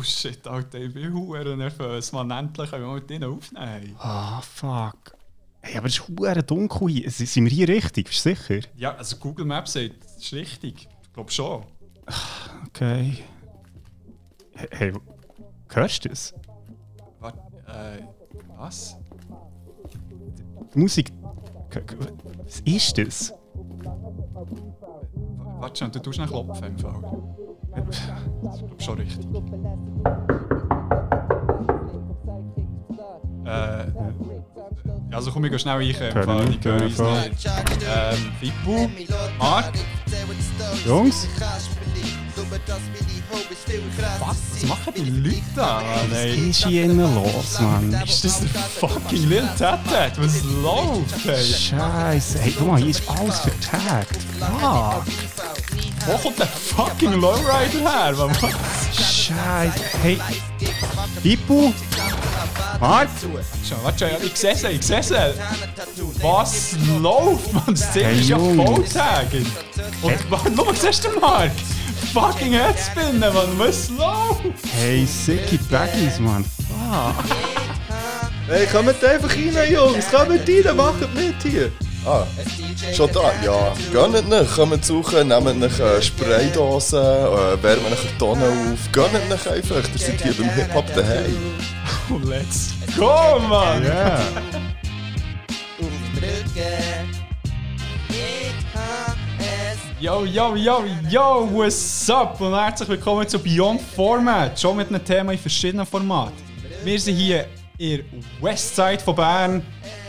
Oh shit, Alter, ich bin hure nervös. Man, endlich können wir mit denen aufnehmen. Ah, fuck. Hey, aber es ist hure dunkel hier. Sind wir hier richtig? Bist du sicher? Ja, also Google Maps sagt, das ist richtig. Ich glaube schon. Okay. Hey, hörst du das? Warte, äh, was? Die Musik. Was ist das? Warte schon, du tust einen Klopfen im Fall. Schon richtig. Äh, also komm, ich schnell wir, die hören uns nicht. Ähm, Fippo, Marc, Jungs? was? Was machen die Leute da? Was Nein. ist hier innen los, Mann? Ist das der fucking Lil Tat? Was läuft? Ey? Scheiße. Hey, guck mal, hier ist alles vertagt. Fuck. Wo kommt der fucking Lowrider her? Scheiße. Hey. Pippo? Marc? Schau, warte ich sehe es, ich sehe es. Was läuft, man? Das Hey, ist ja Jungs. volltagend. Und warte, schau, siehst du, Marc? Fucking Headspinnen, man, was läuft? Hey, sicke Baggies, Mann. Fuck. Hey, kommt einfach rein, Jungs! Kommt rein, macht mit hier! Ah, schon da? Ja, gönnt nicht, kommt suchen, nehmt nicht äh, Spraydosen, äh, wärmt nicht Tonnen auf, gönnt nicht einfach, ihr seid hier beim Hip-Hop daheim. Oh, let's go, man! Ja. Yo, yo, yo, yo, what's up? Und herzlich willkommen zu Beyond Format. Schon mit einem Thema in verschiedenen Formaten. Wir sind hier in der Westside von Bern.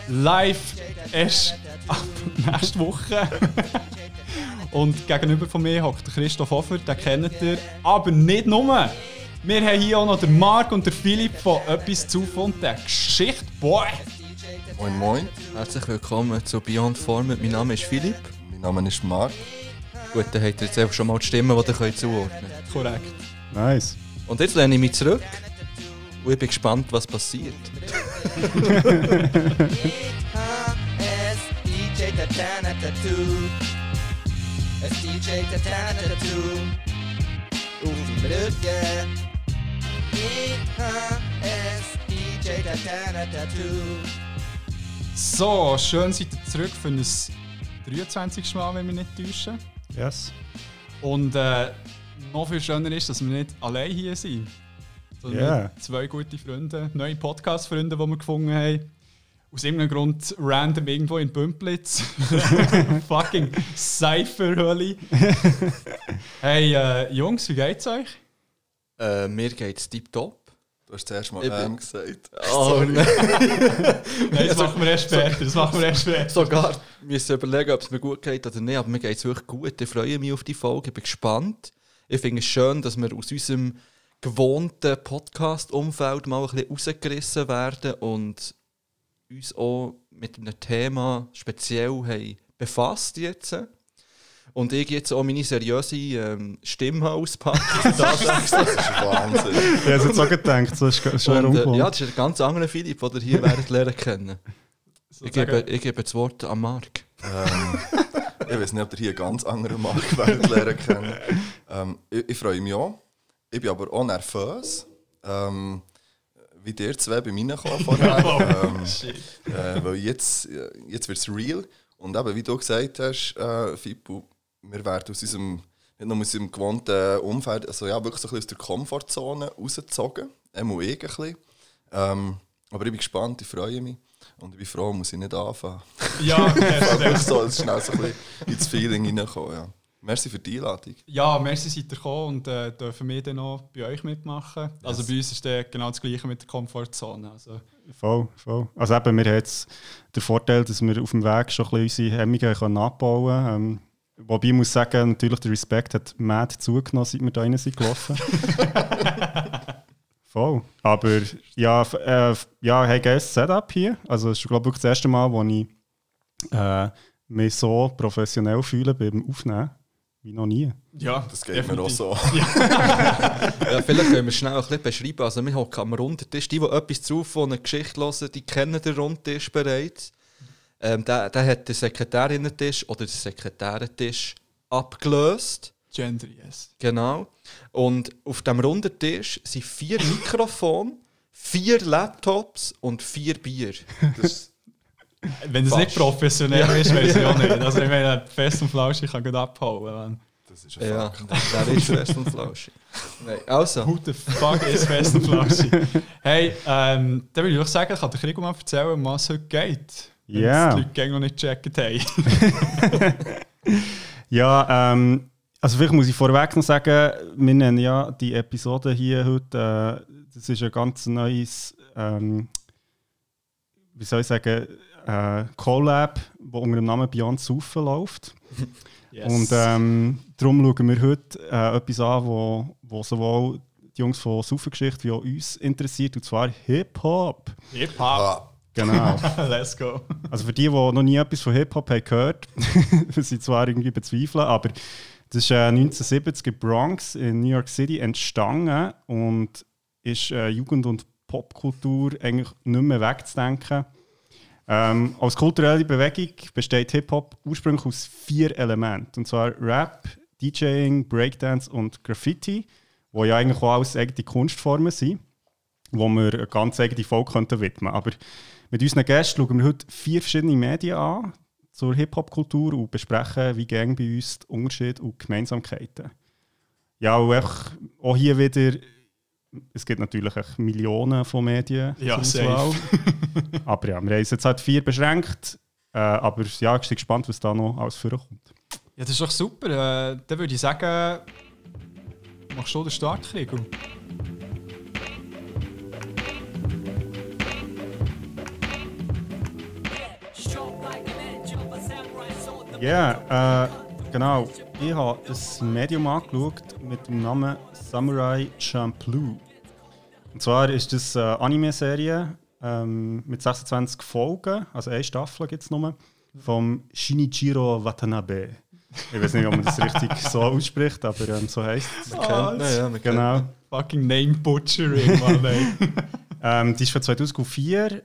Live erst ab nächste Woche. Und gegenüber von mir hockt der Christoph Hofer, den kennt ihr. Aber nicht nur. Wir haben hier auch noch den Marc und der Philipp von «Etwas zu von der Geschichte». Boy! Moin moin, Herzlich willkommen zu Beyond Format. Mein Name ist Philipp. mein Name ist Marc. Gut, dann habt ihr jetzt einfach schon mal die Stimmen, die ihr könnt zuordnen könnt. Korrekt. Nice. Und jetzt lehne ich mich zurück und ich bin gespannt, was passiert. So, schön seid ihr zurück für ein 23. Mal, wenn wir nicht täuschen. Yes. Und äh, noch viel schöner ist, dass wir nicht allein hier sind. Sondern mit zwei gute Freunde, neue Podcast-Freunde, die wir gefunden haben. Aus irgendeinem Grund random irgendwo in Bümplitz. Fucking Cypher-Hölle. hey, äh, Jungs, wie geht's euch? Äh, mir geht es tiptop. Du hast zuerst mal Ich ähm gesagt. Oh, nein. Nein, das machen wir erst später. Das machen wir erst später. Sogar müssen überlegen, ob es mir gut geht oder nicht. Aber mir geht es wirklich gut. Ich freue mich auf die Folge. Ich bin gespannt. Ich finde es schön, dass wir aus unserem gewohnten Podcast-Umfeld mal ein bisschen rausgerissen werden und uns auch mit einem Thema speziell haben befasst jetzt. Und ich jetzt auch meine seriöse ähm, Stimme auspacken. Das ist Wahnsinn. Ich habe jetzt auch gedacht, so ist schon Und, äh, ja, das ist ein ganz anderer Philipp, den ihr hier werdet lernen kennen. Ich gebe, ich gebe das Wort an Marc. ähm, ich weiß nicht, ob ihr hier einen ganz anderen Marc werdet lernen kennen. Ähm, ich, ich freue mich auch. Ich bin aber auch nervös. Ähm, wie dir zwei bei mir vorher. ähm, äh, weil jetzt, äh, jetzt wird es real. Und eben, wie du gesagt hast, äh, Fippo, wir werden aus unserem, nicht nur aus unserem gewohnten Umfeld, also ja, wirklich so ein bisschen aus der Komfortzone rausgezogen. Einmal ich ein bisschen. Ähm, aber ich bin gespannt, ich freue mich. Und ich bin froh, muss ich nicht anfangen. Ja, Einfach erst. so schnell so ein bisschen ins Feeling reinkommen. Ja. Merci für die Einladung. Ja, merci seid ihr gekommen und äh, dürfen wir dann noch bei euch mitmachen. Also bei uns ist der genau das gleiche mit der Komfortzone. Also, Voll, voll. Also eben, wir haben jetzt den Vorteil, dass wir auf dem Weg schon ein bisschen unsere Hemmungen können abbauen können. Ähm, wobei ich muss sagen, natürlich der Respekt hat mad zugenommen, seit wir da rein sind gelaufen. voll. Aber ja, äh, ja, hey, geiles Setup hier. Also es ist, glaube ich, wirklich das erste Mal, wo ich äh, mich so professionell fühle beim Aufnehmen. Wie noch nie. ja, Das geht mir auch so. Ja, vielleicht können wir schnell ein bisschen beschreiben. Also, wir hocken am Rundtisch. Die, die etwas zu von einer Geschichte hören, die kennen den Rundtisch bereits. Ähm, der, der hat den Sekretärinnentisch oder den Sekretärentisch abgelöst. Gender, yes. Genau. Und auf dem runden Tisch sind vier Mikrofone, vier Laptops und vier Bier. Das, Wenn es nicht professionell ist, weiß ich auch nicht. Also ich meine, fest und flauschig kann gut abhauen. Man. das ist ein Ja, Fakt. der ist fest und flauschig. Nein, also, Who the fuck ist fest und flauschig? Hey, ähm, dann würde ich auch sagen, kann der Krieg mal erzählen, um was es heute geht. Ja. es die Leute noch nicht gecheckt haben. Ja, ähm, also vielleicht muss ich vorweg noch sagen, wir nennen ja die Episode hier heute, äh, das ist ein ganz neues, ähm, wie soll ich sagen, äh, Collab, das unter dem Namen Beyond Saufen läuft. Yes. Und ähm, darum schauen wir heute äh, etwas an, wo, wo sowohl die Jungs von Saufengeschichte wie auch uns interessiert, und zwar Hip-Hop. Hip-Hop. Ah, Genau. Let's go. Also für die, die noch nie etwas von Hip-Hop haben gehört, was sie zwar irgendwie bezweifeln, aber das ist äh, 1970 in Bronx in New York City entstanden und ist äh, Jugend- und Popkultur eigentlich nicht mehr wegzudenken. Ähm, als kulturelle Bewegung besteht Hip-Hop ursprünglich aus vier Elementen, und zwar Rap, DJing, Breakdance und Graffiti, wo ja eigentlich auch alles eigene Kunstformen sind, wo wir eine ganz eigene Folge könnten widmen Aber mit unseren Gästen schauen wir heute vier verschiedene Medien an zur Hip-Hop-Kultur und besprechen, wie gehen bei uns die Unterschiede und Gemeinsamkeiten. Ja, und auch hier wieder, es gibt natürlich Millionen von Medien. Ja, Auswahl. aber ja, wir haben es jetzt halt vier beschränkt. Äh, aber ja, ich bin gespannt, was da noch alles vorkommt. Ja, das ist doch super. Äh, dann würde ich sagen, machst du den Start, Krieg? Ja, äh, genau. Ich habe ein Medium angeschaut mit dem Namen Samurai Champloo. Und zwar ist das eine Anime-Serie ähm, mit 26 Folgen, also eine Staffel gibt es nur, vom Shinichiro Watanabe. Ich weiß nicht, ob man das richtig so ausspricht, aber ähm, so heisst es. Ihn, ja, kennen Genau. Fucking Name Butchering, Mann. Ähm, die ist von 2004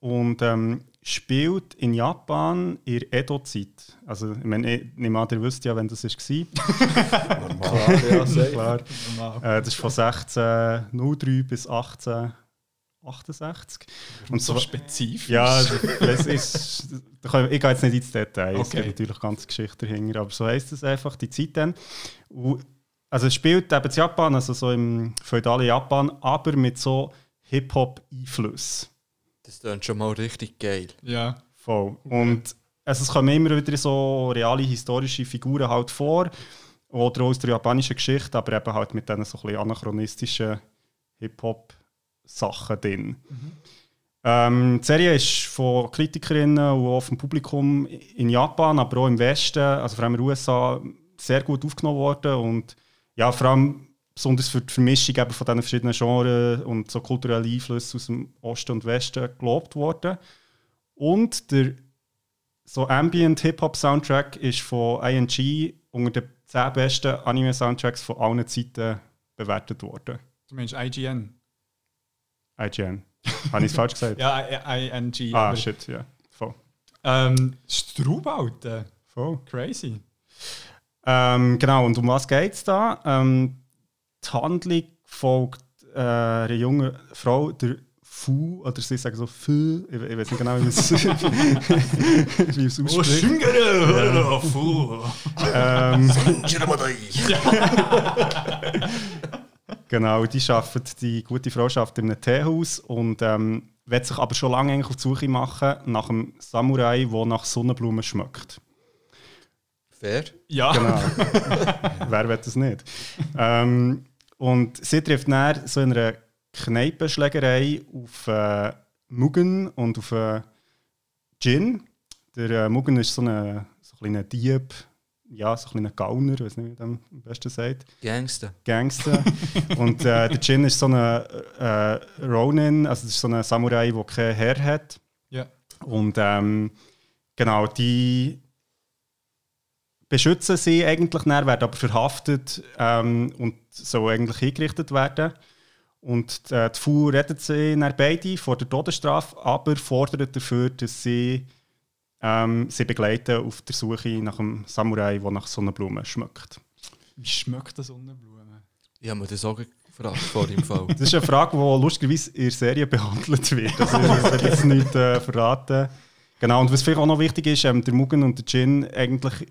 und ähm, spielt in Japan in der Edo-Zeit. Also, ich meine, ich nehme an, ihr wisst ja, wenn das war. normal. Ja, safe. Klar. Normal. Äh, das ist von 1603 bis 1868. Und so so, spezifisch. ja, das ist, da können wir- ich gehe jetzt nicht ins Detail, es Okay. gibt natürlich ganze Geschichte dahinter, aber so heisst es einfach, die Zeit dann. Und, also es spielt eben in Japan, also so im feudalen Japan, aber mit so Hip-Hop-Einfluss. Das klingt schon mal richtig geil. Ja. Voll. Und also, es kommen immer wieder so reale historische Figuren halt vor, oder aus der japanischen Geschichte, aber eben halt mit diesen so ein bisschen anachronistischen Hip-Hop-Sachen drin. Ähm, die Serie ist von Kritikerinnen und auch vom Publikum in Japan, aber auch im Westen, also vor allem in den USA, sehr gut aufgenommen worden und ja, vor allem besonders für die Vermischung eben von diesen verschiedenen Genres und so kulturelle Einflüsse aus dem Osten und Westen gelobt worden. Und der so Ambient Hip-Hop Soundtrack ist von ING unter den 10 besten Anime-Soundtracks von allen Zeiten bewertet worden. Du meinst IGN? IGN. Habe ich es falsch gesagt? Ja, ING. Ah, shit, ja. Voll. Ähm, Straub, Alter. Voll. Crazy. Ähm, genau, und um was geht es da? Ähm, die Handlung folgt äh, einer jungen Frau, der Fu, oder sie sagen so Fu, ich, ich weiß nicht genau, wie man es wie man es ausspricht. ähm, genau, die arbeitet, die gute Frau arbeitet in einem Teehaus und ähm, will sich aber schon lange eigentlich auf die Suche machen nach einem Samurai, der nach Sonnenblumen schmeckt. Fair. Ja. Genau. Wer will das nicht? Ähm, und sie trifft dann so in einer Kneipenschlägerei auf äh, Mugen und auf äh, Gin. Der äh, Mugen ist so ein so ein kleiner Dieb, ja, so ein kleiner Gauner, ich weiß nicht, wie man das am besten sagt. Gangster. Gangster. und äh, der Jin ist so ein äh, Ronin, also das ist so ein Samurai, der keinen Herr hat. Ja. Und ähm, genau, die beschützen sie eigentlich, dann, werden aber verhaftet ähm, und so eigentlich hingerichtet werden. Und äh, die Fu rettet sie dann beide vor der Todesstrafe, aber fordert dafür, dass sie ähm, sie begleiten auf der Suche nach einem Samurai, der nach Sonnenblumen schmeckt. Wie schmeckt das Sonnenblume? Ich habe mir das auch gefragt vor im Fall. Das ist eine Frage, die lustigerweise in der Serie behandelt wird. Also ich will jetzt nicht äh, verraten. Genau, und was vielleicht auch noch wichtig ist, ähm, der Mugen und der Jin eigentlich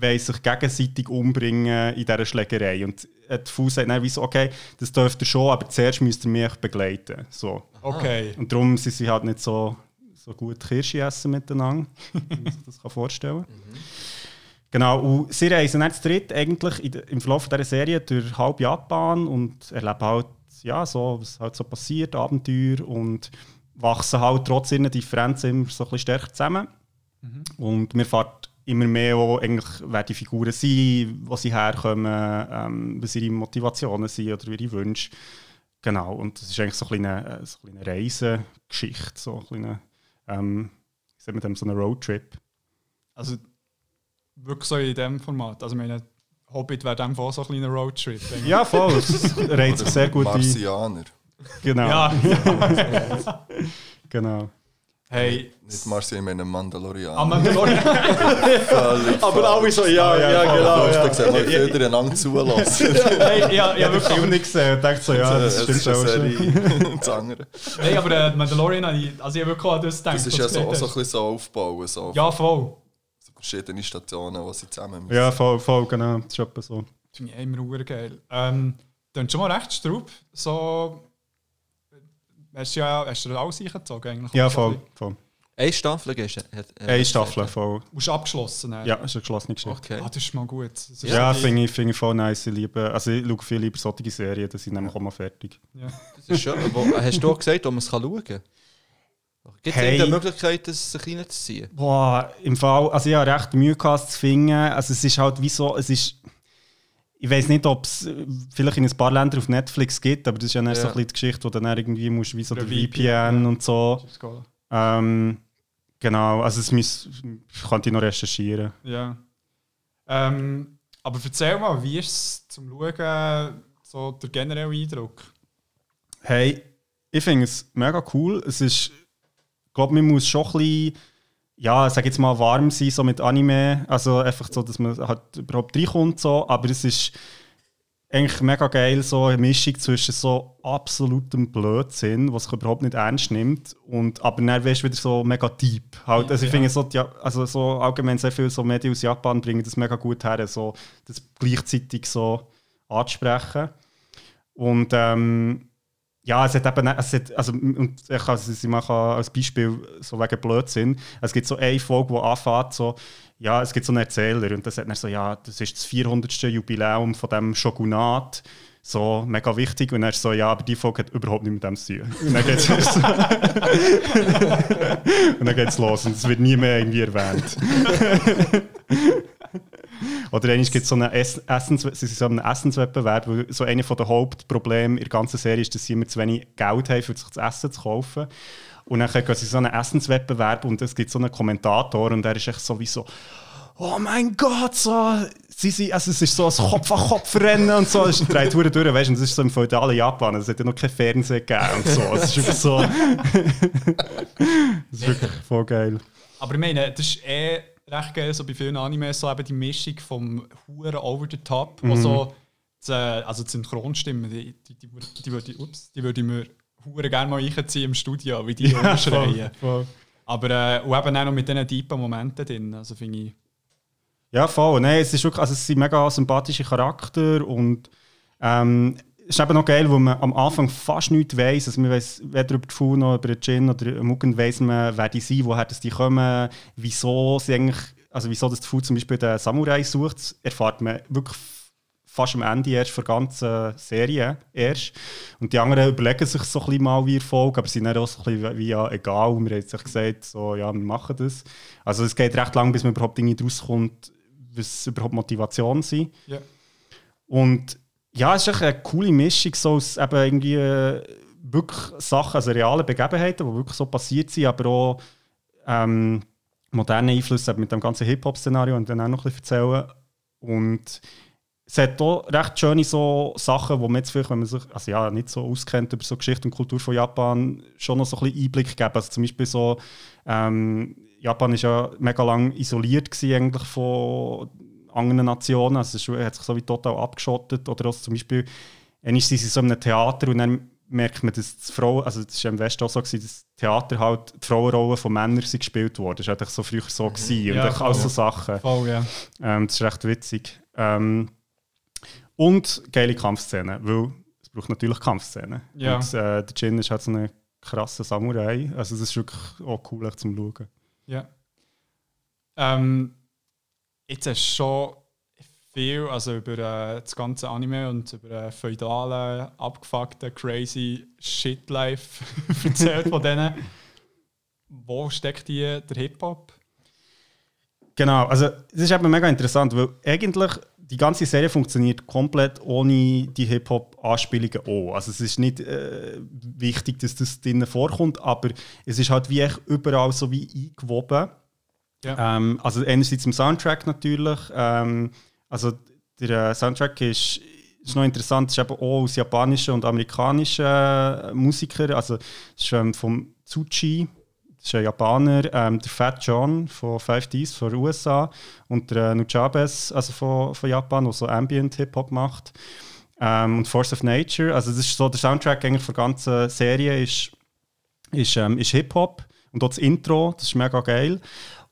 wollen sich gegenseitig umbringen in dieser Schlägerei. Und äh, die Fu sagt dann so, okay, das dürft ihr schon, aber zuerst müsst ihr mich begleiten. So. Okay. Und darum sind sie halt nicht so, so gut Kirsche essen miteinander, wie man sich das kann vorstellen kann. Genau, und sie reisen zu dritt eigentlich in, im Verlauf dieser Serie durch halb Japan und erleben halt, ja, so, was halt so passiert, Abenteuer und wachsen halt trotz ihren Differenzen immer so ein bisschen stärker zusammen. Und mir fährt immer mehr auch eigentlich, wer die Figuren sind, wo sie herkommen, ähm, was ihre Motivationen sind oder ihre Wünsche. Genau, und das ist eigentlich so ein kleine, äh, so eine kleine Reisegeschichte, so ein kleine, ähm, wie sagt man dem, so eine Roadtrip. Also wirklich so in diesem Format. Also meine Hobbit wäre dann auch so ein kleiner Roadtrip. ich. Ja, voll, es reiht sich sehr gut ein. Marsianer. Genau, Ja, genau. Hey, Nicht Marsianer, ich meine Mandalorianer. am Mandalorian. Völlig Aber alle so, ja, ja, ja, genau. Ja, gesehen, man viel einander zulassen. hey, ja, ja, Ich wirklich. habe nicht gesehen und dachte so, ja, das stimmt ist eine auch schon. Serie. Das andere. Hey, aber äh, Mandalorian, habe ich- also ich habe wirklich an das gedacht. Das ist ja so, auch so ein gesagt bisschen so aufbauen. So. Ja, voll. verschiedene Stationen, wo sie zusammen müssen. Ja, voll, voll, genau, das ist etwa so. Finde ich immer geil. Ähm, dann schon mal recht straub. So. Hast du ja hast du alles eingezogen eigentlich? Ja, voll, voll. Eine Staffel gehst du? hat- hat- Eine Staffel, voll. Du hast abgeschlossen. dann? Ja, ist eine geschlossene Geschichte. Okay. Ah, das ist mal gut. Ist Ja, finde ich, finde ich voll nice. Ich liebe, also ich schaue viel lieber solche Serien, dass ich nämlich auch mal fertig. Ja. Das ist schön. Wo, hast du auch gesagt, wo man es schauen kann? Gibt es Hey. irgendeine Möglichkeit, das sich reinzuziehen? Boah, im Fall, also ich habe recht Mühe gehabt, es zu finden. Also es ist halt wie so, es ist, ich weiß nicht, ob es äh, vielleicht in ein paar Ländern auf Netflix gibt, aber das ist ja, dann so Ja. ein bisschen die Geschichte, wo dann irgendwie musst, wie so Der der VPN, VPN und so. Ähm, genau, also es muss, könnte ich noch recherchieren. Ja. Ähm, aber erzähl mal, wie ist es zum Schauen, so der generelle Eindruck? Hey, ich finde es mega cool. Es ist, ich glaube, man muss schon ein bisschen, ja, sag jetzt mal, warm sein so mit Anime. Also einfach so, dass man halt überhaupt reinkommt. So. Aber es ist eigentlich mega geil, so eine Mischung zwischen so absolutem Blödsinn, was sich überhaupt nicht ernst nimmt, und aber dann weißt du wieder so mega deep. Halt, also ich Ja. finde so, die, also so allgemein sehr viele so Medien aus Japan bringen das mega gut her, so das gleichzeitig so anzusprechen. Und ähm, ja, es hat eben, es hat, also, und ich kann es ich mache als Beispiel so wegen Blödsinn. Es gibt so eine Folge, die anfängt, so, ja, es gibt so einen Erzähler und der sagt dann so, ja, das ist das 400. Jubiläum von dem Shogunat. So, mega wichtig. Und er ist so, ja, aber die Folge hat überhaupt nichts mit dem zu tun. Und dann geht's los. und dann geht's los und es wird nie mehr irgendwie erwähnt. Oder einmal gibt es so einen Ess Essens so einen Essenswettbewerb, wo so einer der Hauptprobleme in der ganzen Serie ist, dass sie immer zu wenig Geld haben, für sich das Essen zu kaufen. Und dann gehen sie so einen Essenswettbewerb und es gibt so einen Kommentator und der ist echt sowieso oh mein Gott, so, sie, sind, also es ist so ein Kopf-an-Kopf-Rennen und so, es dreht Touren durch, weißt du, und das ist so im feudalen Japan, es hat ja noch kein Fernsehen gegeben und so, es ist wirklich so, das ist wirklich voll geil. Aber ich meine, das ist eh recht geil, so bei vielen Animes, so eben die Mischung vom Huren over the top, wo so, die, also die Synchronstimmen, die, die, die, die, würde, ups, die würde ich mir Huren gerne mal einziehen im Studio, wie die ja, schreien. Aber äh, und eben auch noch mit diesen tiefen Momenten drin, also finde ich... Ja, voll. Nein, es, ist wirklich, also es sind mega sympathische Charakter und ähm, ist eben noch geil, wo man am Anfang fast nichts weiss. Also man weiss weder über die Fu noch über den Jin oder den Mugen weiss man, wer die sind, woher das die kommen, wieso sie eigentlich, also wieso das die Fu zum Beispiel den Samurai sucht, erfahrt man wirklich fast am Ende erst der ganzen Serie erst. Und die anderen überlegen sich so ein bisschen mal, wie Erfolg, aber sie sind dann auch so ein bisschen wie, ja, egal. Und wir haben sich gesagt, so, ja, wir machen das. Also es geht recht lang, bis man überhaupt Dinge daraus kommt, was überhaupt Motivation sind. Ja. Und ja, es ist eine coole Mischung so aus eben irgendwie äh, wirklich Sachen, also reale Begebenheiten, die wirklich so passiert sind, aber auch ähm, moderne Einflüsse mit dem ganzen Hip-Hop-Szenario und dann auch noch ein bisschen erzählen. Und es hat auch recht schöne so Sachen, wo man jetzt vielleicht, wenn man sich also ja, nicht so auskennt über so Geschichte und Kultur von Japan, schon noch so ein bisschen Einblick geben. Also zum Beispiel so, ähm, Japan ist ja mega lang isoliert eigentlich von anderen Nationen. Also es hat sich so wie total abgeschottet. Oder auch zum Beispiel, einmal sind sie so in einem Theater und dann merkt man, dass die Frauen, also das war im Westen auch so, gewesen, dass das Theater halt die Frauenrolle von Männern sind gespielt worden. Das war eigentlich so früher so. Gewesen. Und Ja, auch so voll. Sachen. Voll, ja. Ähm, das ist recht witzig. Ähm, und geile Kampfszenen, weil es braucht natürlich Kampfszenen. Ja. Und äh, der Jin ist halt so eine krasse Samurai. Also das ist wirklich auch cool zum Schauen. Ja. Ähm, jetzt hast du schon viel also über äh, das ganze Anime und über äh, feudale, abgefuckte, crazy Shit-Life erzählt von denen. Wo steckt die, der Hip-Hop? Genau, also es ist eben mega interessant, weil eigentlich die ganze Serie funktioniert komplett ohne die Hip-Hop-Anspielungen auch. Also es ist nicht äh, wichtig, dass das drinnen vorkommt, aber es ist halt wie echt überall so wie eingewoben. Ja. Ähm, also einerseits im Soundtrack natürlich. Ähm, also der äh, Soundtrack ist, ist noch interessant, ist eben auch aus japanischen und amerikanischen äh, Musikern. Also ist ähm, vom Tsuchi, das ist ein Japaner, ähm, der Fat John von 5Ds von den USA und der äh, Nujabes, also von, von Japan, der so Ambient Hip-Hop macht. Ähm, und Force of Nature, also das ist so der Soundtrack eigentlich für die ganze Serie ist, ist, ähm, ist Hip-Hop und auch das Intro, das ist mega geil.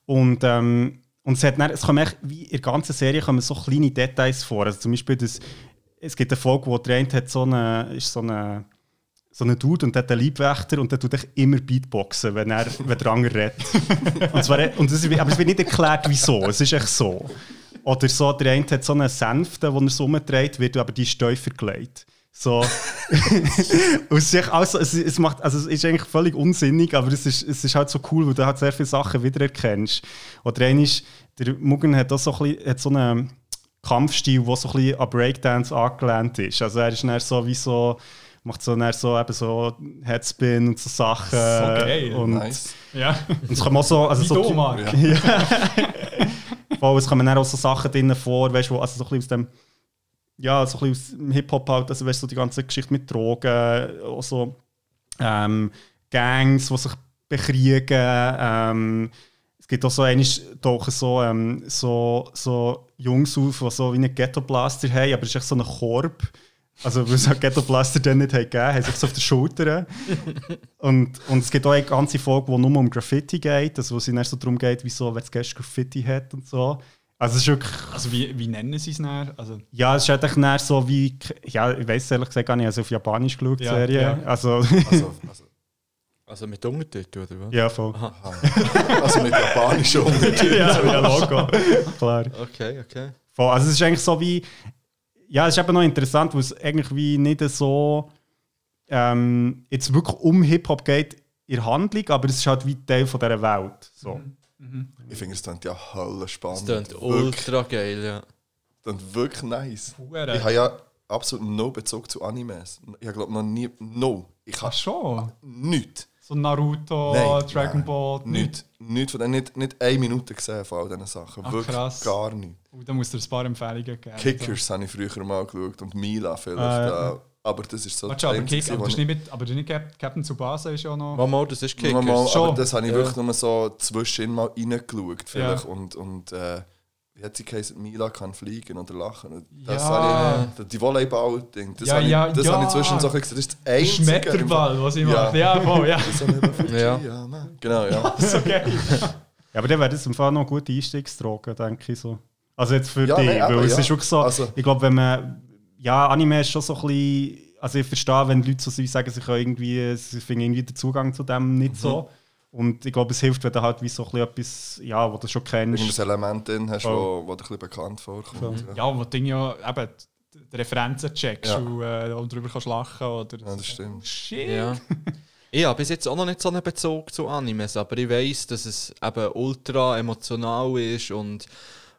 Und, ähm, und es, hat dann, es kommen echt, wie in der ganzen Serie kommen so kleine Details vor. Also zum Beispiel, das, es gibt eine Folge, wo der hat so eine, ist so eine, so einen Dude und hat einen Leibwächter und der tut echt immer Beatboxen, wenn, er, wenn der andere redet. und zwar, und das, aber es wird nicht erklärt, wieso. Es ist echt so. Oder so, der eine hat so eine Sänfte, die er so umdreht, wird aber die ist tiefer gelegt. So. es, ist also, es, es, macht, also es ist eigentlich völlig unsinnig, aber es ist, es ist halt so cool, weil du halt sehr viele Sachen wiedererkennst. Oder ist, der Mugen hat auch so, ein bisschen, hat so einen Kampfstil, der so ein bisschen an Breakdance angelehnt ist. Also er ist dann so wie so, macht so, dann so, eben so Headspin und so Sachen. So geil. Und, Nice. Ja, und es kommen auch so, also wie so du, Marc. Ja. Voll, es kommen dann auch so Sachen drin vor, weißt du, wo- also so ein bisschen aus dem, ja, so ein bisschen aus dem Hip-Hop halt, also weißt du, so die ganze Geschichte mit Drogen, auch so ähm, Gangs, die sich bekriegen. Ähm, es gibt auch so einmal tauchen so, ähm, so, so Jungs auf, die so wie einen Ghetto-Blaster haben, aber es ist echt so ein Korb. Also, weil es halt Ghetto-Blaster dann nicht haben gegeben haben, sich so auf der Schulter. Und, und es gibt auch eine ganze Folge, die nur um Graffiti geht, also wo es dann so darum geht, wieso, wer das Graffiti hat und so. Also es ist wirklich, Also wie, wie nennen sie es näher? Also, ja, es ist eigentlich dann so wie, ja, ich weiß ehrlich gesagt gar nicht, also auf Japanisch geschaut, die Ja, Serie. ja. Also, Also, also, Also mit Untertiteln, oder was? ja, voll. also mit japanischen Untertiteln. ja, ja, Logo. Klar. Okay, okay. Voll. Also es ist eigentlich so wie, ja, es ist eben noch interessant, weil es eigentlich wie nicht so ähm, jetzt wirklich um Hip-Hop geht in Handlung, aber es ist halt wie Teil von dieser Welt. So. Ich finde, es klingt ja hölle spannend. klingt Wirklich, ultra geil, ja. klingt wirklich nice. Hure. Ich habe ja absolut no Bezug zu Animes. Ich glaube noch nie, no. Ich Ach habe schon. nichts. So Naruto, Nein, Dragon nein, Ball, Nichts. Nichts von denen, nicht, nicht eine Minute gesehen von all diesen Sachen. Ah, Wirklich krass. gar nicht. Oh, da musst du ein paar Empfehlungen geben. Kickers habe ich früher mal geschaut und Mila vielleicht. Äh, aber das ist so Warte, aber, Kick, aber, das ist ich- nicht mit, aber nicht Cap- Captain Tsubasa ist ja noch... Mal, mal, das ist Kickers. mal, Schon. aber das habe ich Ja. wirklich nur so zwischen mal reingeschaut vielleicht Ja. und, und äh, wie hat sie geheißen, Mila kann fliegen oder lachen. Das Ja. habe ich, die Volleyball-Ding, das, Ja, habe ich, ja, das ja. habe ich zwischen so gesehen. Das ist das Einzige. Schmetterball, was ich Ja. mache. Ja, voll, ja. Das habe ich einfach Ja. Genau, ja. so geil. Ja, aber dann wäre das im Fall noch eine gute Einstiegsdroge, denke ich so. Also jetzt für Ja, dich, nein, aber weil es ja. ist wirklich so, Also- ich glaube, wenn man, ja, Anime ist schon so ein bisschen, also ich verstehe, wenn Leute so sind, sagen, sie können irgendwie, sie finden irgendwie den Zugang zu dem nicht so. Und ich glaube, es hilft, wenn du halt wie so ein bisschen etwas, ja, wo du schon kennst. Irgendein Element drin hast, Voll. wo, wo dir ein bisschen bekannt vorkommt. Ja. Ja, wo du ja eben die- die Referenzen checkst Ja. und, äh, und darüber kannst lachen oder... Ja, das stimmt. Shit. Ja. Ich habe bis jetzt auch noch nicht so einen Bezug zu Animes, aber ich weiß, dass es eben ultra emotional ist und,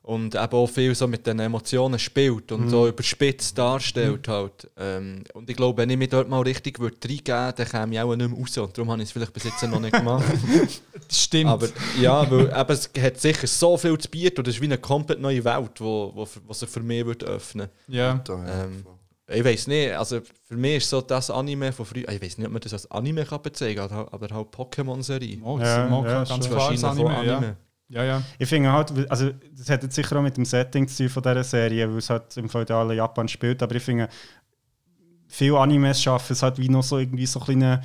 und eben auch viel so mit den Emotionen spielt und so überspitzt darstellt halt. Ähm, und ich glaube, wenn ich mich dort mal richtig würde reingeben würde, dann käme ich auch nicht mehr raus. Und darum habe ich es vielleicht bis jetzt noch nicht gemacht. Das stimmt. aber ja, weil eben, es hat sicher so viel zu bieten und es ist wie eine komplett neue Welt, wo, wo, wo sich für mich wird öffnen ja. Ähm, ich weiß nicht, also für mich ist so das Anime von früher, ich weiß nicht, ob man das als Anime kann bezeichnen kann, aber halt Pokémon-Serie. Oh, das Ja, ja, ganz schon. klar Wahrscheinlich Anime, auch ja. Ja, ja. Ich finde halt, also das hat jetzt sicher auch mit dem Setting zu tun von dieser Serie, weil es halt im feudalen Japan spielt, aber ich finde, viele Animes schaffen es halt wie noch so irgendwie so kleine,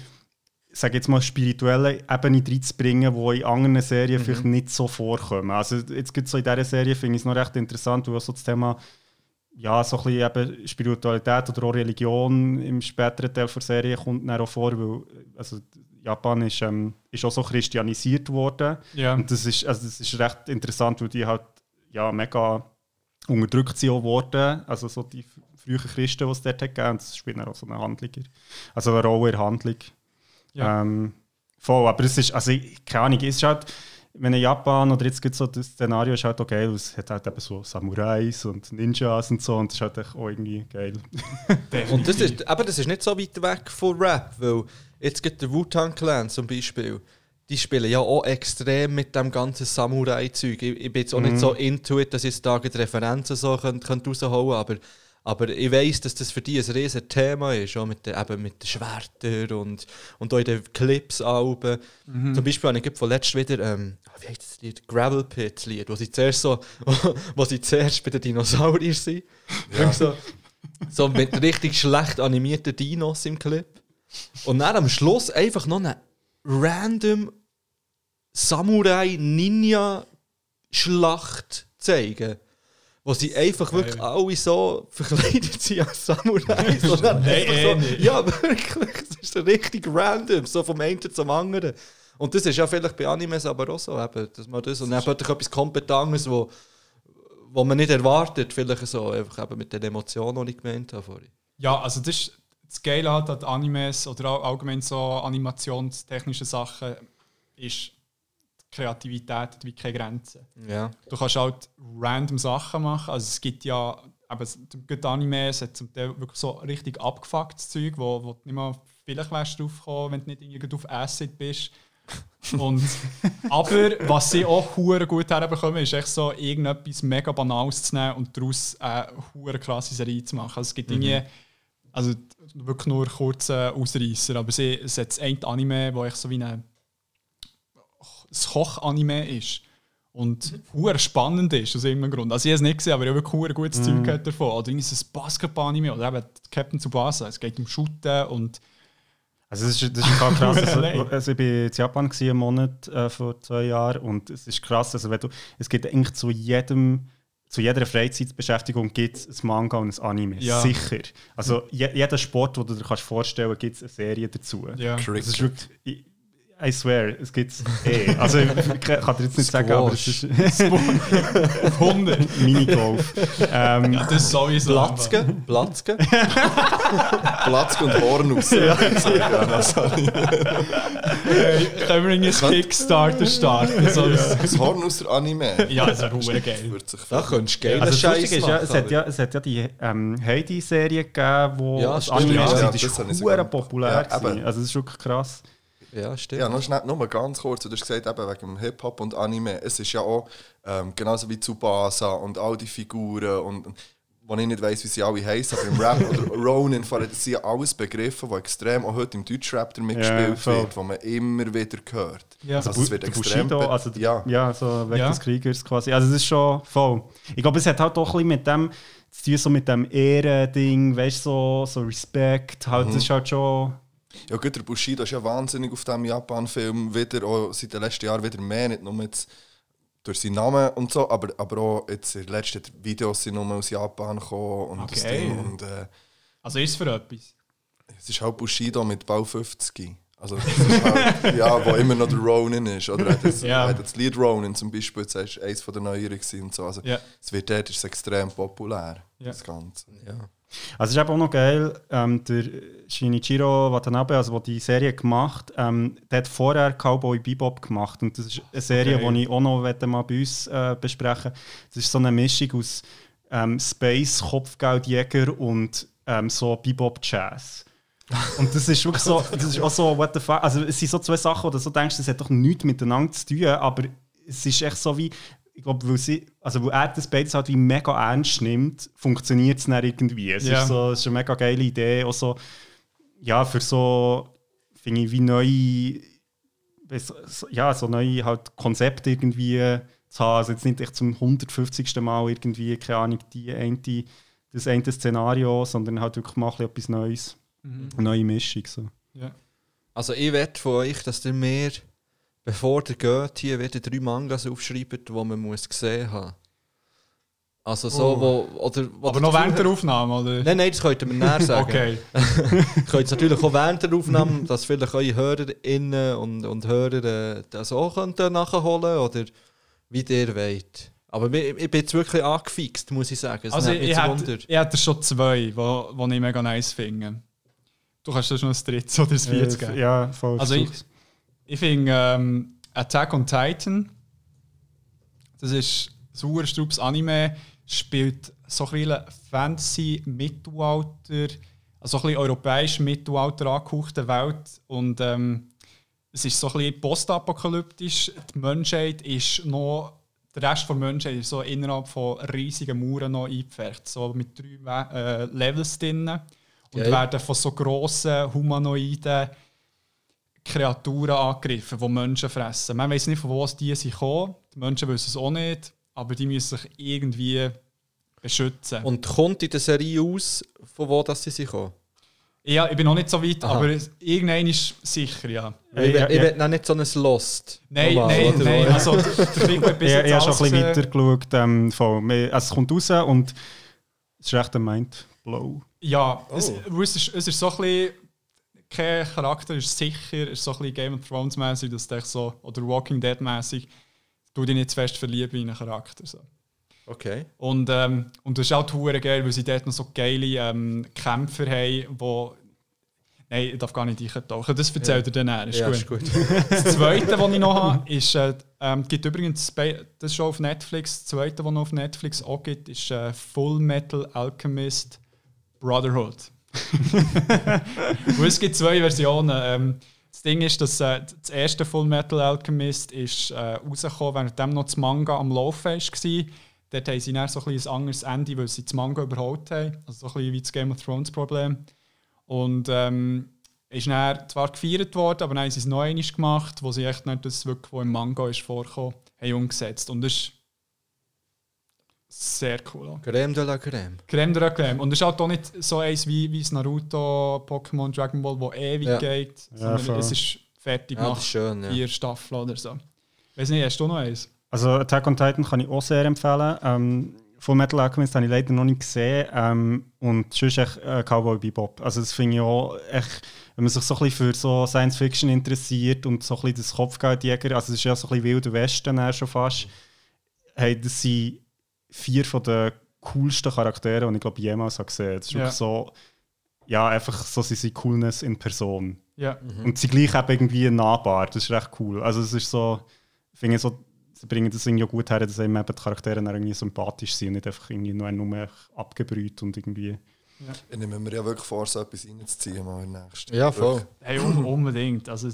sage jetzt mal, spirituelle Ebene reinzubringen, die in anderen Serien vielleicht nicht so vorkommen. Also jetzt gibt so in dieser Serie, finde ich es noch recht interessant, wo so das Thema ja, so ein bisschen eben Spiritualität oder auch Religion im späteren Teil der Serie kommt dann auch vor, weil also Japan ist, ähm, ist auch so christianisiert worden. Ja. Und das ist, also das ist recht interessant, weil die halt ja, mega unterdrückt sind auch worden. Also so die frühen Christen, die es dort hat gegeben, und das spielt dann auch so eine Handlung. Also eine Rolle in der Handlung. Ja. Ähm, voll, aber es ist, also ich- keine Ahnung, es ist halt, wenn in Japan oder jetzt gibt so das Szenario ist halt auch geil, es hat halt eben so Samurais und Ninjas und so und das ist halt auch irgendwie geil. Und das ist, aber das ist nicht so weit weg von Rap, weil jetzt gibt der Wu-Tang Clan zum Beispiel, die spielen ja auch extrem mit dem ganzen Samurai-Zeug. Ich, ich bin jetzt auch nicht so into it, dass ich jetzt da die Referenzen so könnt, könnt rausholen aber, aber ich weiß, dass das für die ein riesen Thema ist, auch mit den, eben mit den Schwertern und, und auch in den Clips-Alben. Zum Beispiel habe ich von letztem wieder, ähm, wie heißt das Lied? Gravel Pit Lied, wo sie zuerst so, wo sie zuerst bei den Dinosauriern sind. Wirklich So, so mit richtig schlecht animierten Dinos im Clip. Und dann am Schluss einfach noch eine random Samurai-Ninja-Schlacht zeigen. Wo sie einfach wirklich alle so verkleidet sind als dann Hey, einfach eh so, nicht. ja, wirklich. Das ist so richtig random, so vom einen zum anderen. Und das ist ja vielleicht bei Animes aber auch so, eben, dass man das und dann plötzlich etwas komplett anderes, wo, wo man nicht erwartet, vielleicht so, einfach eben mit den Emotionen, die ich gemeint habe vorhin. Ja, also das ist das Geile halt an Animes oder all- allgemein so animationstechnische Sachen ist die Kreativität hat wie keine Grenzen. Ja. Du kannst halt random Sachen machen. Also es gibt ja, aber gut Animes hat zum Teil wirklich so richtig abgefucktes Zeug, wo, wo du nicht mal vielleicht wärst drauf gekommen, wenn du nicht irgendwie auf Acid bist. Und, aber was sie auch hure gut herbekommen, ist echt so irgendetwas mega Banales zu nehmen und daraus eine hure krasse Serie zu machen. Also es gibt irgendwie, also wirklich nur kurze Ausreißer, aber sie, es hat das eine Anime, wo ich so wie ein Koch-Anime ist und hure spannend ist aus irgendeinem Grund. Also ich habe es nicht gesehen, aber ich habe wirklich gutes Zeug gehört davon. Oder irgendwie so ein Basketball-Anime oder eben Captain Tsubasa. Es geht um Shooten und Also das ist, das ist krass. Also, also ich war in Japan gewesen, einen Monat äh, vor zwei Jahren und es ist krass. Also wenn du, es gibt eigentlich zu jedem zu jeder Freizeitbeschäftigung gibt es ein Manga und ein Anime. Ja. Sicher. Also je, jeder Sport, den du dir kannst vorstellen kannst, gibt es eine Serie dazu. ja. Das ist wirklich, ich, I swear, es gibt es eh. Also ich kann dir jetzt nicht sagen, aber es ist 100. Minigolf. ähm, Ja, das ist sowieso. Platzke, Platzke. Platzke und Hornus. ja. Hey, können wir irgendwie ein Kickstarter starten? So, ja, Das Hornuser Anime. ja, das wäre hure geil. Da könntest du geile also das Scheiße Lustige ist ja, es hat ja, es hat ja die ähm, Heidi-Serie gegeben, wo Ja, das. Anime Ja, ist. ja, Das das ist sehr populär. Ja, also das ist wirklich krass. Ja, stimmt. Ja, noch, schnell, noch mal ganz kurz. Du hast gesagt, eben wegen Hip-Hop und Anime. Es ist ja auch ähm, genauso wie Tsubasa und all die Figuren und wo ich nicht weiss, wie sie alle heißen, aber im Rap oder Ronin, das sind ja alles Begriffe, die extrem auch heute im Deutschrap damit Ja, gespielt voll. wird, wo man immer wieder hört. Ja. Also, Bu- es wird extrem Bushido, also ja. ja. so weg Ja. des Kriegers quasi. Also es ist schon voll. Ich glaube, es hat halt auch ein bisschen mit dem zu tun, so mit dem Ehrending, weißt du, so, so Respekt. Halt, Mhm. Das ist halt schon. Ja gut, der Bushido ist ja wahnsinnig auf diesem Japan-Film wieder, auch seit den letzten Jahren wieder mehr, nicht nur jetzt durch seinen Namen und so, aber, aber auch jetzt in den letzten Videos sind nur aus Japan gekommen und das Okay. Ding und äh, Also ist es für etwas? es ist halt Bushido mit Bau 50. Also das ist halt, ja, wo immer noch der Ronin ist. Oder er hat das, er hat das Lied Ronin zum Beispiel, das ist eines der neueren und so. Also Ja. es wird dort ist es extrem populär, Ja. das Ganze. Ja. Also es ist auch noch geil, ähm, der Shinichiro Watanabe, also der die Serie gemacht ähm, der hat vorher Cowboy Bebop gemacht und das ist eine Serie, Okay. die ich auch noch mal bei uns äh, besprechen Das ist so eine Mischung aus ähm, Space, Kopfgeldjäger und ähm, so Bebop-Jazz. Und das ist wirklich so, das ist auch so, what the fuck. Also es sind so zwei Sachen, wo du so denkst, das hat doch nichts miteinander zu tun, aber es ist echt so wie, ich glaube, weil, sie, also weil er das beides halt wie mega ernst nimmt, funktioniert es dann irgendwie. Es, Ja. ist so, es ist eine mega geile Idee, auch so, ja, für so, finde ich, wie neue ja, so neue halt Konzepte irgendwie zu haben. Also jetzt nicht echt zum 150. Mal irgendwie, keine Ahnung, die eine, das eine Szenario, sondern halt wirklich mal etwas Neues. Mhm. Eine neue Mischung. So. Ja. Also ich werde von euch, dass ihr mir, bevor ihr geht, hier wieder drei Mangas aufschreibt, die man muss gesehen haben. Also so, Oh. wo, oder, wo Aber noch das während der Aufnahme, oder? Nein, nein, das könnt ihr mir näher sagen. Okay. Ihr könnt es natürlich auch während der Aufnahme, dass vielleicht eure HörerInnen und, und Hörer äh, das auch könnten nachholen oder wie ihr wollt. Aber ich, ich bin jetzt wirklich angefixt, muss ich sagen. Es Also ich, mich ich, hätte schon zwei, wo, wo ich mega nice finde. Du kannst das noch ein drittes oder ein viertes geben. Äh, ja, voll. Also ich. Ich finde ähm, Attack on Titan, das ist ein urstrubes Anime, spielt so ein Fantasy Mittelalter, also ein bisschen europäisch Mittelalter angehauchte Welt und ähm, es ist so ein bisschen postapokalyptisch. Die Menschheit ist noch, der Rest der Menschheit ist so innerhalb von riesigen Mauern noch eingepfercht, so mit drei äh, Levels drin und Geil. werden von so grossen humanoiden Kreaturen angegriffen, die Menschen fressen. Man weiß nicht, von wo die sind gekommen. Die Menschen wissen es auch nicht, aber die müssen sich irgendwie beschützen. Und kommt in der Serie aus, von wo das sie sich kommen? ja, ich bin noch nicht so weit, Aha. aber es- irgendein ist sicher, ja. Ich will, Ja, ich ja. will noch nicht so ein Lost. Nein, Nochmal, nein, oder? nein. Also, der Krieg hat bis Ich, jetzt ich habe schon ein bisschen äh, weiter geschaut. Ähm, also es kommt raus und es ist echt ein Mindblow. Ja, es, Oh. es, ist, es ist so ein bisschen. Kein Charakter ist sicher, ist so ein bisschen Game of Thrones mäßig, dass du so, oder Walking Dead mäßig, du dich nicht zu fest verlieben in einen Charakter. So. Okay. Und, ähm, und das ist auch hure geil, weil sie dort noch so geile ähm, Kämpfer haben, wo. Nein, ich darf gar nicht eintauchen. Das erzählt er dann. Ist ja, gut. ist gut. Das zweite, was ich noch habe, ist, äh, ähm, gibt übrigens, das ist schon auf Netflix, das zweite, was noch auf Netflix auch gibt, ist äh, Full Metal Alchemist Brotherhood. Und es gibt zwei Versionen. Ähm, das Ding ist, dass äh, das erste Full Metal Alchemist ist äh, rausgekommen, während noch das Manga am Laufen war. Dort haben sie dann so ein, ein anderes Ende, weil sie das Manga überholt haben. Also so ein bisschen wie das Game of Thrones Problem. Und ähm, ist dann zwar gefeiert worden, aber dann haben sie es noch einmal gemacht, wo sie echt nicht das wirklich, was im Manga ist vorgekommen, haben umgesetzt. Und das ist sehr cool. auch. Crème de la Crème. Creme de la Creme. Und es ist halt auch nicht so eins wie, wie das Naruto, Pokémon, Dragon Ball, wo ewig Ja. geht, Ja, sondern voll. es ist fertig Ja, das nach ist schön. Ja. vier Staffeln oder so. Weiß nicht, hast du noch eins? Also Attack on Titan kann ich auch sehr empfehlen. Ähm, Full Metal Alchemist habe ich leider noch nicht gesehen. Ähm, und sonst echt äh, Cowboy Bebop. Also das finde ich auch echt, wenn man sich so ein bisschen für so Science Fiction interessiert und so ein bisschen das Kopfgeldjäger, also es ist ja so ein bisschen Wilder Westen schon fast, hey, das sind vier von den coolsten Charaktere, die ich glaube jemals habe gesehen. Das ist Ja. wirklich so, ja, einfach so sie sind Coolness in Person. Ja. Und sie gleich eben irgendwie nahbar. Das ist recht cool. Also es ist so, ich finde so, sie bringen das irgendwie auch gut her, dass eben die Charaktere dann irgendwie sympathisch sind und nicht einfach irgendwie nur, nur abgebrüht und irgendwie. Ich nehme mir ja wirklich vor, so etwas reinzuziehen mal in den nächsten. Ja, voll. Hey, un unbedingt. Also,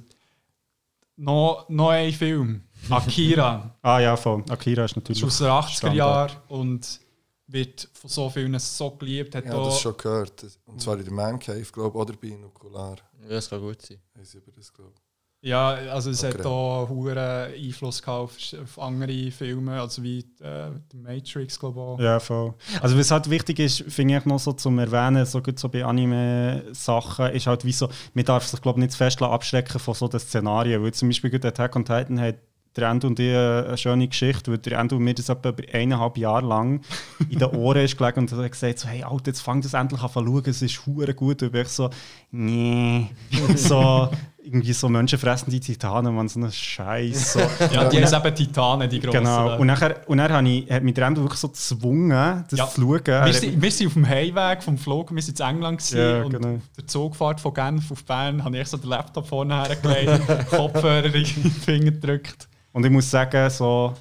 noch, noch ein Film. Akira. Ah ja, voll. Akira ist natürlich. ist aus den 80er Standard. Jahren und wird von so vielen so geliebt. Hat Ja, auch- das schon gehört. Und zwar in der Man Cave, glaube ich, oder bei Nukular. Ja, das kann gut sein. Haben sie über das, glaube ich. Ja, also es Okay. hat auch hohen Einfluss gehabt auf, auf andere Filme, also wie äh, The Matrix, glaube ich. Ja, voll. Also was halt wichtig ist, finde ich noch so zum Erwähnen, so, gut so bei Anime-Sachen, ist halt wie so, man darf sich glaube ich nicht zu fest abschrecken von so den Szenarien, weil zum Beispiel gerade Attack on Titan hat der Endo und ich eine schöne Geschichte, weil der Endo mir das etwa eineinhalb Jahre lang in den Ohren ist gelegen und hat gesagt so, hey Alter, jetzt fang das endlich an zu schauen, es ist hure gut. Und ich so, nee, so irgendwie so menschenfressende Titanen, man, so ein Scheiß. So. Ja, die haben eben Titanen, die grossen. Genau. Und nachher, und dann habe ich, hat mich der wirklich so gezwungen, das Ja. zu schauen. Wir, hat- sind, wir sind auf dem Heimweg vom Flug, wir sind in England gewesen, Ja, und genau. der Zugfahrt von Genf auf Bern habe ich so den Laptop vorne hergelegt, Kopfhörer in die Finger gedrückt. Und ich muss sagen, so,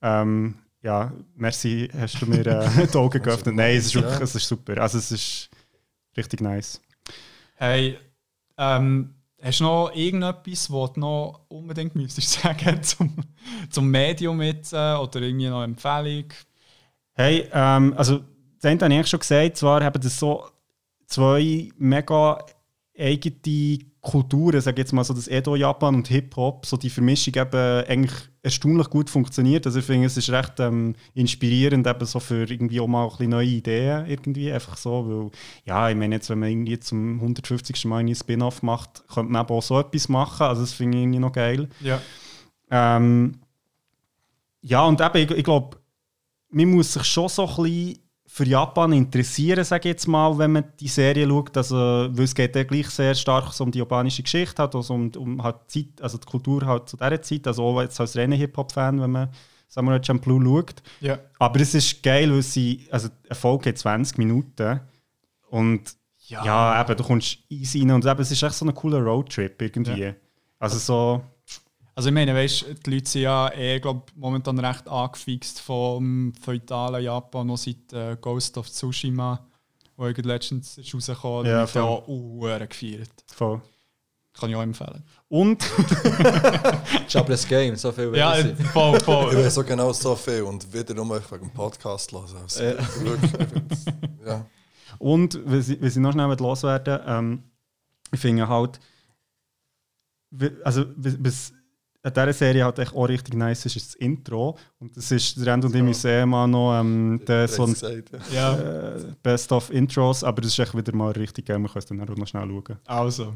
ähm, ja, merci, hast du mir äh, die Augen geöffnet. Nein, es ist wirklich, es ist super. Also es ist richtig nice. Hey, ähm, hast du noch irgendetwas, was du noch unbedingt müsstest sagen zum, zum Medium jetzt äh, oder irgendwie noch Empfehlung? Hey, ähm, also das habe ich schon gesagt, zwar haben das so zwei mega eigene Kulturen, sage jetzt mal so das Edo-Japan und Hip-Hop, so die Vermischung eben eigentlich erstaunlich gut funktioniert. Also ich finde, es ist recht ähm, inspirierend eben so für irgendwie auch mal ein bisschen neue Ideen irgendwie, einfach so, weil, ja, ich meine jetzt, wenn man irgendwie zum 150. Mal einen Spin-Off macht, könnte man eben auch so etwas machen, also das finde ich irgendwie noch geil. Ja. Ähm, ja, und eben, ich, ich glaube, man muss sich schon so ein bisschen für Japan interessieren, sage ich jetzt mal, wenn man die Serie schaut. Also, weil es geht ja gleich sehr stark um die japanische Geschichte, halt, also um, um halt die Zeit, also die Kultur halt zu dieser Zeit. Also auch jetzt als Rennen-Hip-Hop-Fan, wenn man Samurai Champloo schaut. Ja. Aber es ist geil, weil sie, also eine Folge hat 20 Minuten und ja, eben, du kommst easy rein und eben, es ist echt so ein cooler Roadtrip irgendwie. Ja. Also so, Also ich meine, weißt, die Leute sind ja eh, glaub, momentan recht angefixt vom feudalen Japan, noch seit äh, Ghost of Tsushima, wo irgendwie letztens ist rausgekommen Ja, ja, voll. ja auch uh, gefeiert. voll. Kann ich auch empfehlen. Und ist ein Game, so viel Ja, ich. voll, Ich voll. weiß so genau so viel und wieder nur wegen dem Podcast hören. Also, Ja. ich ja. Und, was ich, was ich noch schnell loswerden ähm, ich finde halt, also was an dieser Serie halt echt auch richtig nice ist, ist das Intro. Und das ist, der Rand und ich müssen eh mal noch ähm, den, so ein gesagt, ja. Ja, äh, Best of Intros, aber das ist echt wieder mal richtig geil, wir können es dann auch noch schnell schauen. also.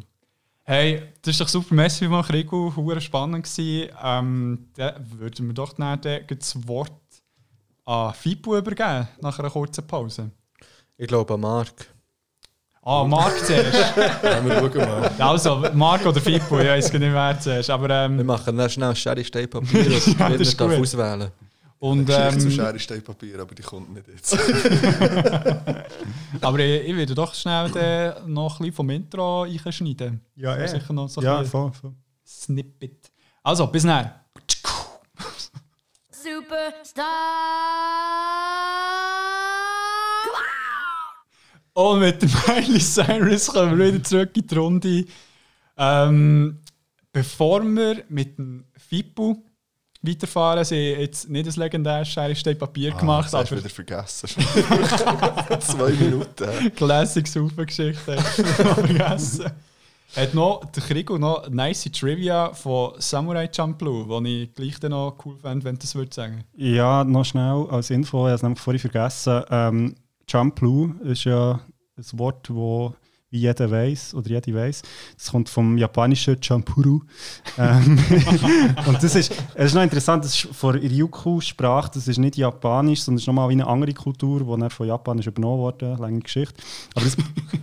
Hey, das ist doch super, merci mal, Rico, hure spannend gewesen. Ähm, dann würden wir doch dann das Wort an Fibu übergeben, nach einer kurzen Pause. Ich glaube an Marc. Ah, Marc zuerst. Ja, wir schauen mal. Also, Marc oder Fibu, ich weiß gar nicht, wer zuerst. Aber, Wir ähm, machen dann schnell Schere, Stein, Papier und das der Gewinner ist darf auswählen. und, Geschichte zu ähm, Schere, Stein, Papier, aber die kommt nicht jetzt. aber ich, ich werde doch schnell noch ein bisschen vom Intro einschneiden. Ja, Das ist sicher noch so ein Ja, voll, voll. Snippet. Also, bis dann. Superstar. Und mit dem Miley Cyrus kommen wir wieder zurück in die Runde. Ähm, bevor wir mit dem Fipu weiterfahren, sie jetzt nicht ein legendäres Schere, Papier gemacht, Ah, das hast du aber wieder vergessen. Zwei Minuten. Classic Super-Geschichte vergessen. Hat noch der Krigo noch nice Trivia von Samurai Champloo, die ich gleich dann noch cool fände, wenn du das würdest sagen. Ja, noch schnell als Info, ich habe es nämlich vorhin vergessen. Ähm, Champloo ist ja ein Wort, das wie jeder weiß oder jede weiß. Das kommt vom japanischen Champuru. ähm, und das ist, es ist noch interessant, das ist von Ryukyu-Sprache, das ist nicht japanisch, sondern es ist nochmal wie eine andere Kultur, die dann von Japan ist übernommen wurde, lange Geschichte. Aber das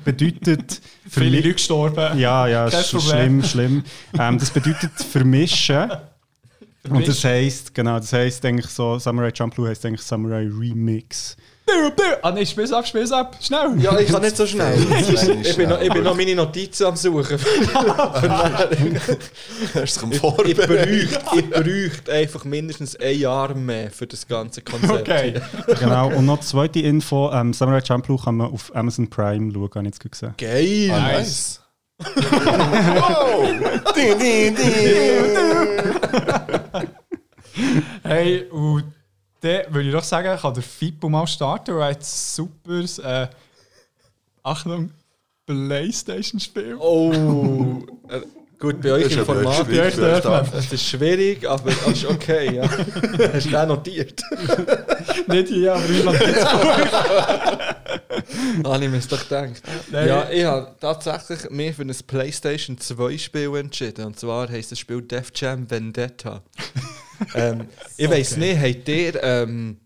bedeutet für Viele Leute gestorben. Ja, ja, schlimm, schlimm. Ähm, das bedeutet vermischen. Und das heisst, genau, das heisst eigentlich so, Samurai Champloo heisst eigentlich Samurai Remix. Ah nein, spiel's ab, spiel's ab, schnell! Ja, ich kann nicht so schnell. Ich, bin noch, ich bin noch meine Notizen am Suchen. Hast du dich Ich, ich, bräuchte, ich bräuchte einfach mindestens ein Jahr mehr für das ganze Konzept. Okay. genau. Und noch zweite Info: ähm, Samurai Champloo kann man auf Amazon Prime schauen, habe ich jetzt gesehen. Geil! Ah, nice. wow! Ding, ding, ding. Hey, und dann würde ich doch sagen, kann der Fippo mal starten, weil er hat super, äh, Achtung, Playstation-Spiel. Oh! Gut, bei euch Das schwierig, Ja, ich darf. Es ist schwierig, aber es ist okay. Ja. Hast du den notiert? Nicht hier, aber ich jetzt. Habe ich mir doch gedacht. Nein. Ja, ich habe tatsächlich mich für ein PlayStation 2 Spiel entschieden. Und zwar heisst das Spiel Def Jam Vendetta. ähm, ich weiss nicht, habt ihr ähm,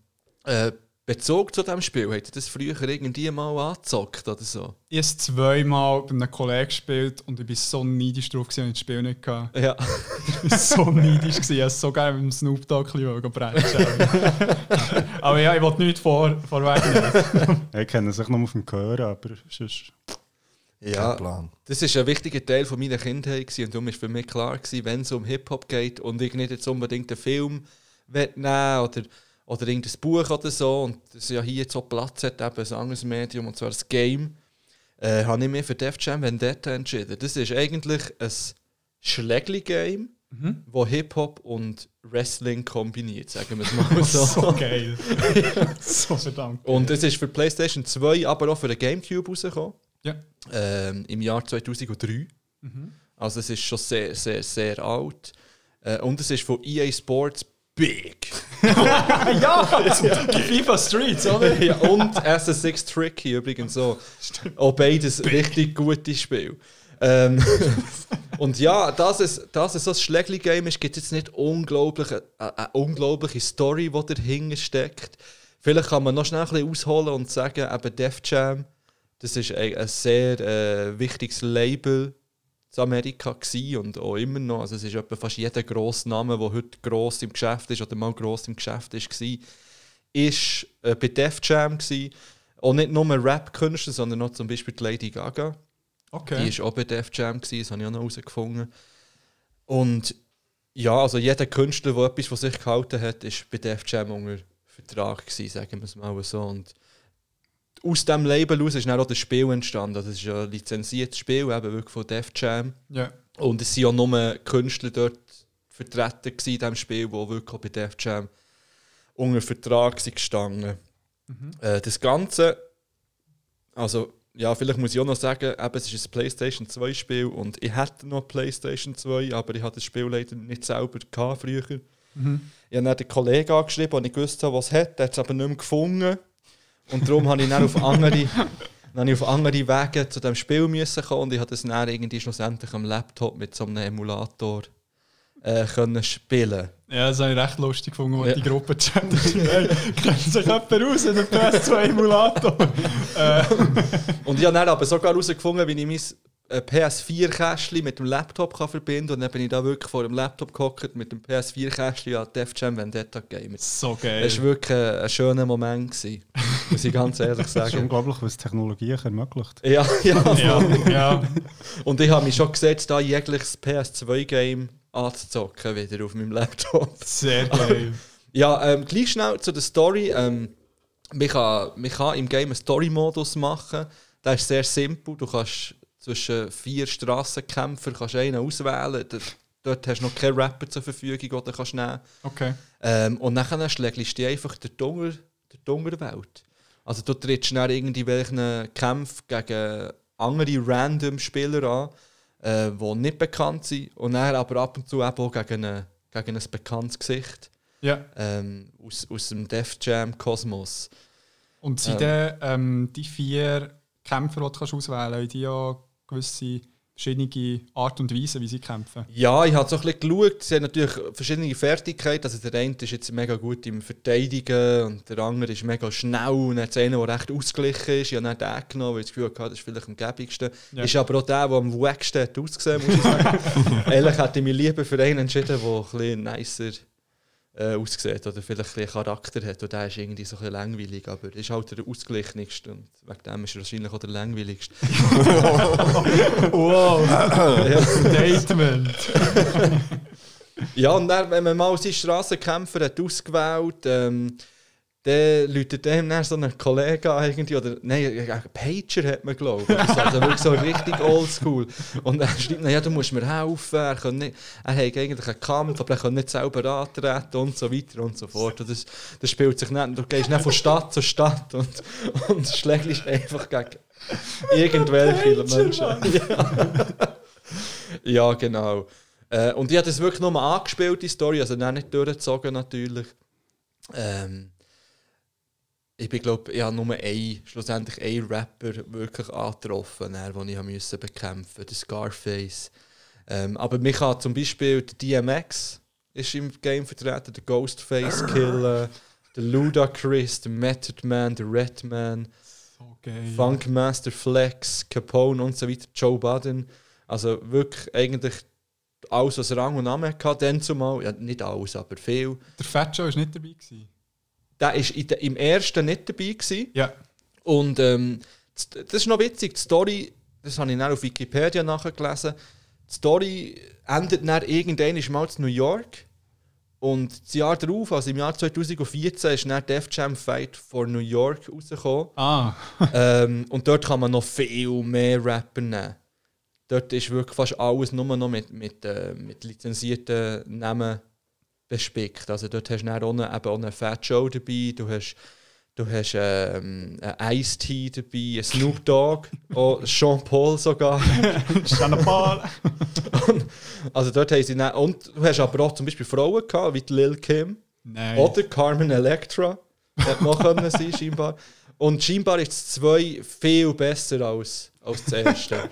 äh, Bezug zu diesem Spiel? Habt ihr das früher irgendwie mal angezockt oder so? Ich habe es zweimal bei einem Kollegen gespielt und ich war so neidisch drauf, dass ich das Spiel nicht hatte. Ja. Ich war so neidisch, ich wollte so gerne mit dem Snoop Dogg brechen. Aber ja, ich wollte nichts vor, vorwegnehmen. Ich kenne sich noch auf dem Gehör, aber sonst. Ja, Plan. das war ein wichtiger Teil von meiner Kindheit gewesen, und darum war für mich klar, gewesen, wenn es um Hip-Hop geht und ich nicht jetzt unbedingt einen Film will nehmen oder, oder irgendein Buch oder so und das ja hier so Platz hat, eben ein anderes Medium, und zwar das Game, äh, habe ich mich für Def Jam Vendetta entschieden. Das ist eigentlich ein Schlägli-Game, wo Hip-Hop und Wrestling kombiniert, sagen wir es mal so. so geil. so verdammt. Und es ist für PlayStation 2, aber auch für den Gamecube rausgekommen. Ja. ähm, im Jahr 2003. Also es ist schon sehr, sehr, sehr alt. Äh, und es ist von EA Sports Big. ja, FIFA Streets, oder? ja, und SS6 Tricky übrigens so. Auch beides richtig gute Spiele. Ähm, und ja, dass es, dass es so ein Schlägli-Game ist, gibt es jetzt nicht unglaublich, eine, eine unglaubliche Story, die dahinter steckt. Vielleicht kann man noch schnell ein bisschen ausholen und sagen, eben Def Jam, das ist ein, ein sehr äh, wichtiges Label in Amerika gewesen und auch immer noch. Also es ist etwa fast jeder grosse Name, der heute gross im Geschäft ist oder mal gross im Geschäft ist, war, ist äh, bei Def Jam gewesen. Und nicht nur Rap-Künstler, sondern auch zum Beispiel die Lady Gaga. Okay. Die war auch bei Def Jam, gewesen, das habe ich auch noch herausgefunden. Und ja, also jeder Künstler, der etwas von sich gehalten hat, ist bei Def Jam unter Vertrag gewesen, sagen wir es mal so. Und aus diesem Label heraus ist dann auch das Spiel entstanden. Das ist ja ein lizenziertes Spiel, eben wirklich von Def Jam. Ja. Und es waren auch nur Künstler dort vertreten in diesem Spiel, die wirklich bei Def Jam unter Vertrag sind gestanden. Äh, das Ganze, also ja, vielleicht muss ich auch noch sagen, eben, es ist ein PlayStation 2 Spiel und ich hätte noch PlayStation 2, aber ich hatte das Spiel leider nicht selber gehabt früher. Ich habe dann den Kollegen angeschrieben, und ich wusste, was es hat, der hat es aber nicht mehr gefunden. Und darum habe ich dann auf andere, dann ich auf andere Wege zu diesem Spiel müssen kommen und ich habe das dann irgendwie schlussendlich am Laptop mit so einem Emulator äh, können spielen. Ja, das habe ich recht lustig gefunden, als Ja. die Gruppe chattet. hey, kennt sich jemand aus in der PS2-Emulator? Und ich habe dann aber sogar herausgefunden, wie ich mein PS4-Kästchen mit dem Laptop kann verbinden kann. Und dann bin ich da wirklich vor dem Laptop gehockt mit dem PS4-Kästchen an Def Jam Vendetta Gamer. So Das geil. war wirklich ein, ein schöner Moment, gewesen, muss ich ganz ehrlich Das ist sagen. unglaublich, was Technologie ermöglicht. Ja, ja. Ja, ja. Und ich habe mich schon gesetzt, da jegliches PS2-Game anzuzocken, wieder auf meinem Laptop. Sehr geil. Ja, ähm, gleich schnell zu der Story. Ähm, man, kann, man kann im Game einen Story-Modus machen. Der ist sehr simpel. Du kannst zwischen vier Strassenkämpfer kannst einen auswählen. Dort, hast du noch keinen Rapper zur Verfügung, den du kannst nehmen Okay. ähm, Und dann schlägst du einfach Unter, durch die Unterwelt. Also du trittst dann irgendwie welchen Kampf gegen andere random Spieler an, äh, die nicht bekannt sind. Und dann aber ab und zu eben auch gegen, eine, gegen ein bekanntes Gesicht Ja. ähm, aus, aus dem Def Jam Kosmos. Und sind dann ähm, die vier Kämpfer, die du kannst auswählen kannst, die ja gewisse verschiedene Art und Weise, wie sie kämpfen? Ja, ich habe so ein bisschen geschaut. Sie haben natürlich verschiedene Fertigkeiten. Also der eine ist jetzt mega gut im Verteidigen und der andere ist mega schnell. Und dann hat es einen, der recht ausgeglichen ist. Ich habe den genommen, weil ich das Gefühl hatte, das ist vielleicht am gäbigsten. Ja. Ist aber auch der, der am wacksten hat ausgesehen muss ich sagen. Ehrlich hätte ich mich lieber für einen entschieden, der ein bisschen nicer äh, aussieht oder vielleicht ein bisschen Charakter hat. Und der ist irgendwie so ein bisschen langweilig, aber ist halt der ausgeglichenste und wegen dem ist er wahrscheinlich auch der langweiligste. Wow. Statement. Ja, und dann, wenn man mal seinen Strassenkämpfer hat ausgewählt ähm, dann läutet dem dann so ein Kollege an, irgendwie, oder nein, ein Pager hat man, glaube ich. Also wirklich so richtig oldschool. Und er schreibt, ja, du musst mir helfen, er, kann nicht, er hat eigentlich einen Kampf, aber er kann nicht selber antreten und so weiter und so fort. Und das, das spielt sich nicht, du gehst nicht von Stadt zu Stadt und, und schlägst einfach gegen irgendwelche Menschen. Ja. ja, genau. Äh, und ich habe das wirklich nur angespielt, die Story, also nicht durchgezogen natürlich. Ähm, ich bin, glaube ich, habe nur einen, schlussendlich einen Rapper wirklich angetroffen, der, den ich musste bekämpfen, der Scarface. Ähm, aber mich hat zum Beispiel der DMX ist im Game vertreten, der Ghostface Killer, der Ludacris, der Method Man, der Redman, So geil. Funkmaster Flex, Capone und so weiter, Joe Budden. Also wirklich eigentlich alles, was Rang und Namen hatte, dann zumal, ja, nicht alles, aber viel. Der Fat Joe war nicht dabei. Gewesen. Der war in der- im ersten nicht dabei. Gewesen. Ja. Und ähm, das das ist noch witzig, die Story, das habe ich dann auf Wikipedia nachgelesen, die Story endet dann irgendwann mal in New York. Und das Jahr darauf, also im Jahr 2014, ist dann Def Jam Fight for New York rausgekommen. Ah, ähm, und dort kann man noch viel mehr Rapper nehmen. Dort ist wirklich fast alles nur noch mit, mit, äh, mit lizenzierten Namen bespickt. Also dort hast du dann auch, einen, eben auch einen Fat Joe dabei, du hast Du hast ähm, ein Ice-T dabei, ein Snoop Dogg, auch Sean Paul sogar. Shanna Paul. Also dort haben sie dann, Und du hast aber auch zum Beispiel Frauen gehabt, wie die Lil Kim Nein. oder Carmen Electra. Hätte noch können sein, scheinbar. Und scheinbar ist das 2 viel besser als, als das erste.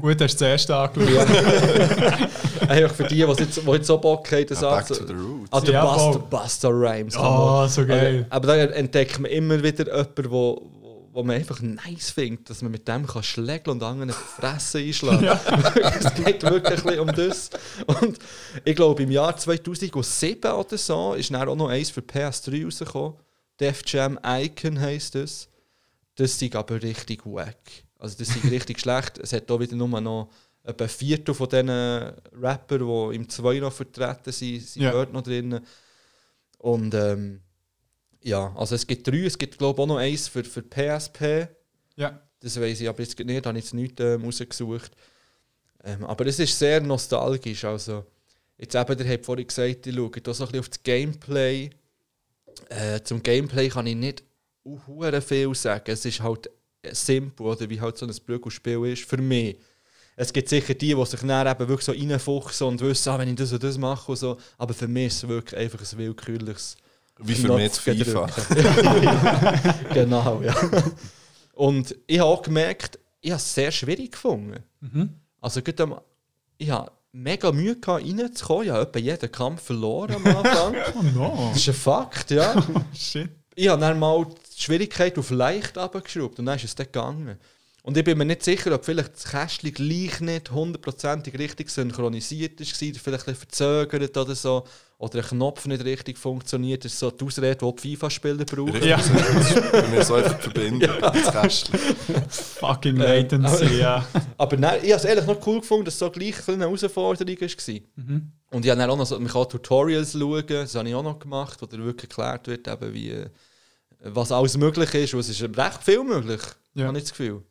Gut, hast du das erste angeschaut. Einfach für die, die jetzt, die jetzt so Bock haben, das Ja, back anzu- to the roots. Ah, der Ja, Buster. Buster Rhymes. Oh, so geil. Aber, aber da entdeckt man immer wieder jemanden, wo, wo, man einfach nice findet, dass man mit dem kann schlägeln und anderen die Fresse einschlagen Es geht wirklich um das. Und ich glaube, im Jahr 2007 oder so ist dann auch noch eins für PS3 rausgekommen. Def Jam Icon heisst das. Das ist aber richtig wack. Also das ist richtig schlecht. Es hat auch wieder nur noch etwa ein Viertel von diesen Rapper, die im 2 noch vertreten sind, sind Ja. dort noch drin. Und ähm, ja, also es gibt drei, es gibt glaube ich auch noch eins für, für PSP. Ja. Das weiß ich aber jetzt nicht, da habe ich jetzt nichts ähm, rausgesucht. Ähm, aber es ist sehr nostalgisch. Also, jetzt eben, ihr habt vorhin gesagt, ich schaue da so ein bisschen auf das Gameplay. Äh, zum Gameplay kann ich nicht viel sagen. Es ist halt simpel, oder wie halt so ein Prügelspiel ist, für mich. Es gibt sicher die, die sich dann eben wirklich so reinfuchsen und wissen, ah, wenn ich das und das mache und so. Aber für mich ist es wirklich einfach ein willkürliches Wie für mich zu Knopf FIFA. genau, ja. Und ich habe auch gemerkt, ich habe es sehr schwierig gefunden. Also gut, am- ich habe mega Mühe gehabt, reinzukommen. Ich habe etwa jeden Kampf verloren am Anfang. Oh no. das ist ein Fakt, ja. Shit. Ich habe dann mal die Schwierigkeit auf leicht abgeschraubt und dann ist es dann gegangen. Und ich bin mir nicht sicher, ob vielleicht das Kästchen gleich nicht hundertprozentig richtig synchronisiert ist, war, vielleicht ein bisschen verzögert oder so, oder ein Knopf nicht richtig funktioniert. Das ist so die Ausrede, die die FIFA-Spieler brauchen. Ja. Bei mir so einfach verbinden. Das Kästchen. Fucking Latency, ja. Aber nein, ich habe es ehrlich noch cool gefunden, dass es so gleich ein eine Herausforderung war. Und ich habe dann auch noch so, man kann Tutorials schauen, das habe ich auch noch gemacht, wo dir wirklich erklärt wird, eben wie, was alles möglich ist. Und es ist recht viel möglich, Ja. habe ich das Gefühl.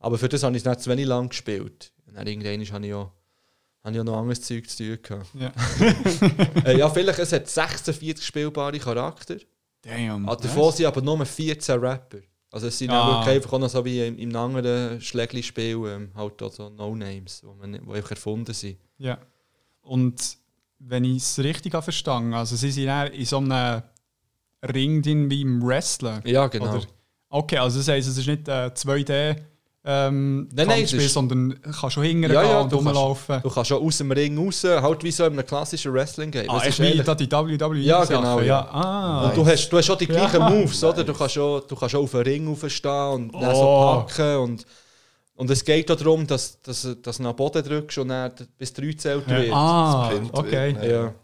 Aber für das habe ich es nicht zu wenig lang gespielt. Und dann irgendwann habe ich auch, habe ich auch noch anderes Zeug zu tun gehabt. ja. äh, ja, vielleicht, es hat 46 spielbare Charakter. Damn. Ah, davon sind aber nur 14 Rapper. Also es sind Ah. auch wirklich einfach auch noch so wie im, im anderen Schlägli-Spiel ähm, halt so No-Names, die man einfach erfunden sind. Ja. Und wenn ich es richtig habe verstanden also sie sind in so einem Ring drin wie im Wrestling. Ja, genau. Oder? Okay, also das heisst, es ist nicht äh, 2D ähm, Nein, nein, ist- sondern kannst schon hingern Ja, ja, und du kannst- rumlaufen. Du kannst schon aus dem Ring raus, halt wie so in einem klassischen Wrestling-Game. Ah, ist wie da die WWE Ja, genau, ja. ja. Ah, Und du hast, du hast auch die gleichen Ja. Moves, oder? Du kannst auch, du kannst auch auf den Ring aufstehen und dann so Oh. packen. Und, und es geht auch darum, dass, dass, dass du nach Boden drückst und dann bis drei zählt wird. ah, okay. wird, Ja.